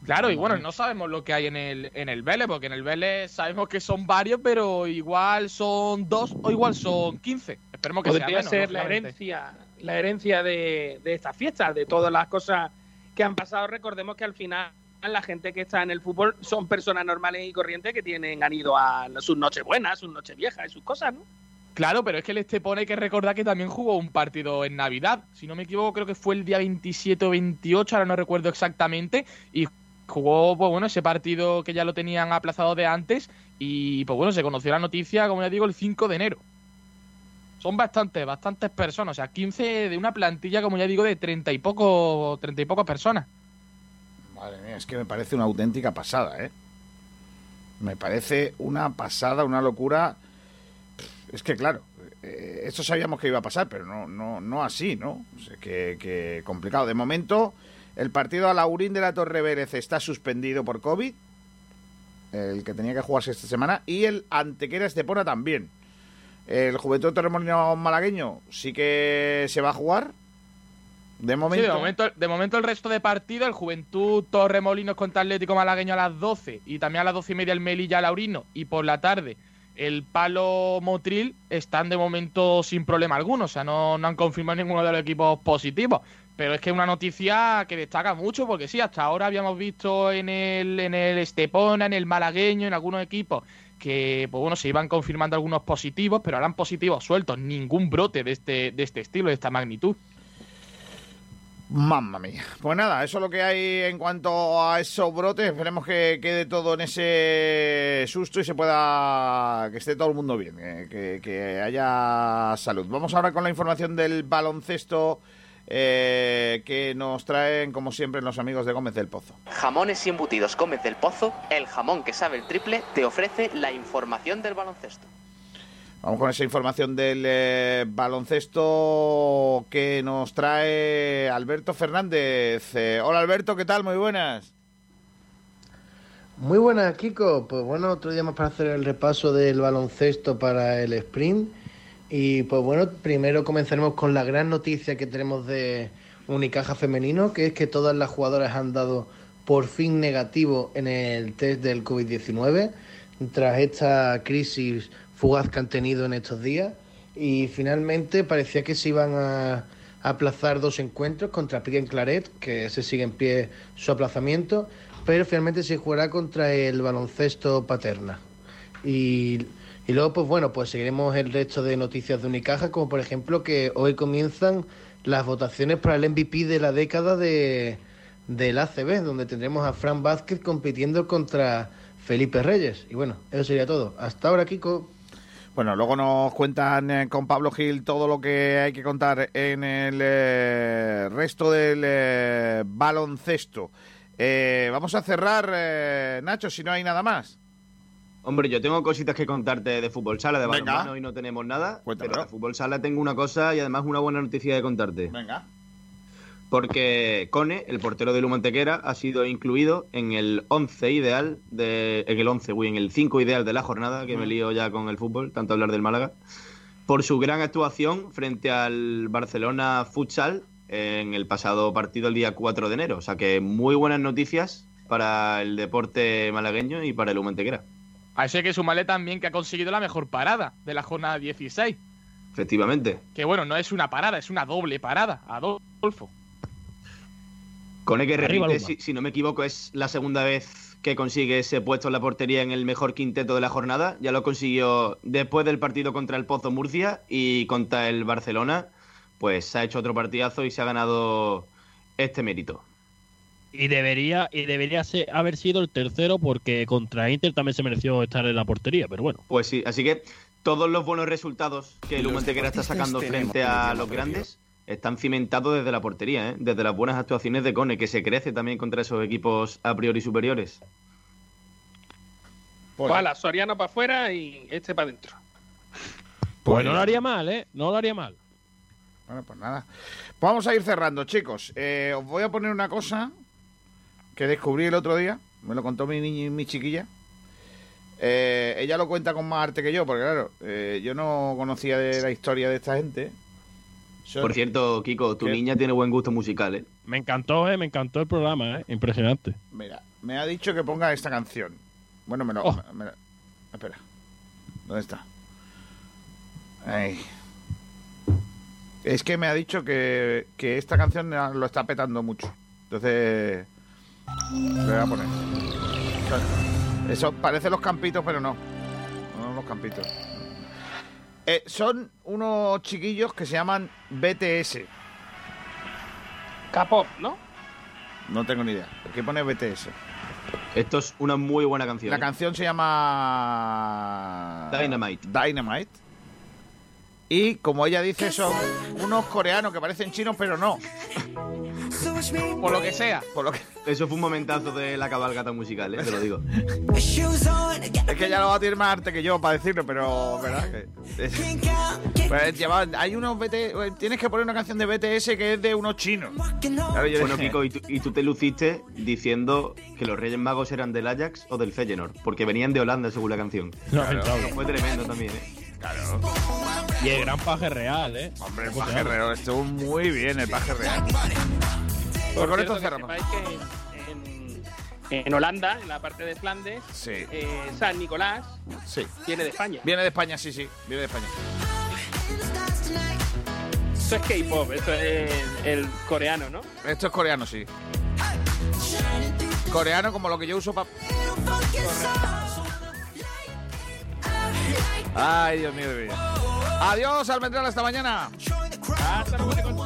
Claro, y bueno, no sabemos lo que hay en el, en el Vélez, porque en el Vélez sabemos que son varios, pero igual son dos o igual son quince. Esperemos que Podría sea menos, ser la herencia, la herencia de, de estas fiestas, de todas las cosas que han pasado. Recordemos que al final la gente que está en el fútbol son personas normales y corrientes que tienen han ido a sus noches buenas, sus noches viejas y sus cosas, ¿no? Claro, pero es que el Estepona hay que recordar que también jugó un partido en Navidad. Si no me equivoco, creo que fue el día 27 o 28, ahora no recuerdo exactamente. Y jugó, pues bueno, ese partido que ya lo tenían aplazado de antes. Y pues bueno, se conoció la noticia, como ya digo, el 5 de enero. Son bastantes, bastantes personas. O sea, 15 de una plantilla, como ya digo, de 30 y poco, 30 y pocas personas. Madre mía, es que me parece una auténtica pasada, ¿eh? Me parece una pasada, una locura. Es que claro, eh, esto sabíamos que iba a pasar, pero no, no, no así, ¿no? O que, que complicado. De momento, el partido a Laurín de la Torre Vélez está suspendido por COVID, el que tenía que jugarse esta semana, y el Antequera Estepona también. El Juventud Torremolino Malagueño sí que se va a jugar. De momento. Sí, de momento, de momento el resto de partidos, el Juventud Torremolinos contra Atlético Malagueño a las 12 y también a las 12 y media el Melilla Laurino y por la tarde el Palo Motril están de momento sin problema alguno, o sea, no, no han confirmado ninguno de los equipos positivos. Pero es que es una noticia que destaca mucho porque sí, hasta ahora habíamos visto en el, en el Estepona, en el Malagueño, en algunos equipos que pues bueno, se iban confirmando algunos positivos, pero eran positivos sueltos, ningún brote de este, de este estilo, de esta magnitud. Mamma mía. Pues nada, eso es lo que hay en cuanto a esos brotes. Esperemos que quede todo en ese susto y se pueda. que esté todo el mundo bien, eh, que, que haya salud. Vamos ahora con la información del baloncesto eh, que nos traen, como siempre, los amigos de Gómez del Pozo. Jamones y embutidos Gómez del Pozo, el jamón que sabe el triple, te ofrece la información del baloncesto. Vamos con esa información del eh, baloncesto que nos trae Alberto Fernández. Eh, hola Alberto, ¿qué tal? Muy buenas. Muy buenas, Kiko. Pues bueno, otro día más para hacer el repaso del baloncesto para el sprint. Y pues bueno, primero comenzaremos con la gran noticia que tenemos de Unicaja Femenino, que es que todas las jugadoras han dado por fin negativo en el test del COVID-19 tras esta crisis fugaz que han tenido en estos días. Y finalmente parecía que se iban a aplazar dos encuentros contra Piquen Claret, que se sigue en pie su aplazamiento, pero finalmente se jugará contra el baloncesto Paterna. Y, y luego, pues bueno, pues seguiremos el resto de noticias de Unicaja, como por ejemplo que hoy comienzan las votaciones para el MVP de la década de, del ACB, donde tendremos a Fran Vázquez compitiendo contra Felipe Reyes. Y bueno, eso sería todo. Hasta ahora, Kiko. Bueno, luego nos cuentan eh, con Pablo Gil todo lo que hay que contar en el eh, resto del eh, baloncesto. Eh, vamos a cerrar, eh, Nacho, si no hay nada más. Hombre, yo tengo cositas que contarte de fútbol sala, de balonmano hoy no tenemos nada, Cuéntamelo. pero de fútbol sala tengo una cosa y además una buena noticia de contarte. Venga. Porque Cone, el portero de Lumantequera, ha sido incluido en el 11 ideal, de, en el 11, uy, en el 5 ideal de la jornada, que me lío ya con el fútbol, tanto hablar del Málaga, por su gran actuación frente al Barcelona Futsal en el pasado partido el día 4 de enero. O sea que muy buenas noticias para el deporte malagueño y para el Lumantequera. A eso hay que sumarle también que ha conseguido la mejor parada de la jornada 16. Efectivamente. Que bueno, no es una parada, es una doble parada. Adolfo. Cone que Arriba, repite, si no me equivoco, es la segunda vez que consigue ese puesto en la portería en el mejor quinteto de la jornada. Ya lo consiguió después del partido contra el Pozo Murcia y contra el Barcelona. Pues se ha hecho otro partidazo y se ha ganado este mérito. Y debería, y debería ser- haber sido el tercero porque contra Inter también se mereció estar en la portería, pero bueno. Pues sí, así que todos los buenos resultados que el Humantequera está sacando frente a los grandes están cimentados desde la portería, ¿eh? desde las buenas actuaciones de Cone, que se crece también contra esos equipos a priori superiores. Pues ala, Soriano para afuera y este para adentro. Pues no lo haría mal, ¿eh? No lo haría mal. Bueno, pues nada. Vamos a ir cerrando, chicos. Eh, os voy a poner una cosa que descubrí el otro día. Me lo contó mi, niña- mi chiquilla. Eh, ella lo cuenta con más arte que yo, porque claro, eh, yo no conocía de la historia de esta gente. Por cierto, Kiko, tu niña tiene buen gusto musical, ¿eh? Me encantó, ¿eh? Me encantó el programa, ¿eh? Impresionante. Mira, me ha dicho que ponga esta canción. Bueno, me lo... Oh. me- me- espera. ¿Dónde está? Ahí. Es que me ha dicho que, que esta canción lo está petando mucho. Entonces... Le voy a poner. Eso parece los campitos, pero no. No los campitos. Eh, son unos chiquillos que se llaman BTS. K-pop, ¿no? No tengo ni idea. Aquí pone BTS. Esto es una muy buena canción. La ¿eh? canción se llama Dynamite. Dynamite. Y como ella dice, son unos coreanos que parecen chinos, pero no. Por lo que sea. Por lo que... Eso fue un momentazo de la cabalgata musical, ¿eh? te lo digo. Es que ya lo va a tener más arte que yo para decirlo, pero ¿verdad? Que- Pues, lleva- hay unos BTS, tienes que poner una canción de BTS que es de unos chinos. Claro, yo Bueno, dije- Kiko, y tú, y tú te luciste diciendo que los Reyes Magos eran del Ajax o del Feyenoord, porque venían de Holanda según la canción. Fue tremendo también, ¿eh? Claro. Y el gran paje real, ¿eh? Hombre, el paje real estuvo muy bien, el paje real. Pues con esto cerramos. en, en Holanda, en la parte de Flandes, Sí. eh, San Nicolás Sí. viene de España. Viene de España, sí, sí. Viene de España. Esto es K-pop, esto es el coreano, ¿no? Esto es coreano, sí. Coreano como lo que yo uso para... Ay, Dios mío. Adiós, Almendral, hasta mañana.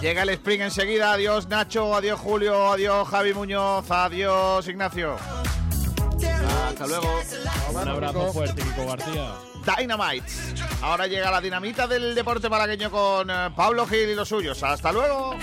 Llega el Spring enseguida. Adiós, Nacho. Adiós, Julio. Adiós, Javi Muñoz. Adiós, Ignacio. Hasta luego. Un abrazo fuerte, Kiko García. Dynamite. Ahora llega la dinamita del deporte malagueño con eh, Pablo Gil y los suyos. Hasta luego.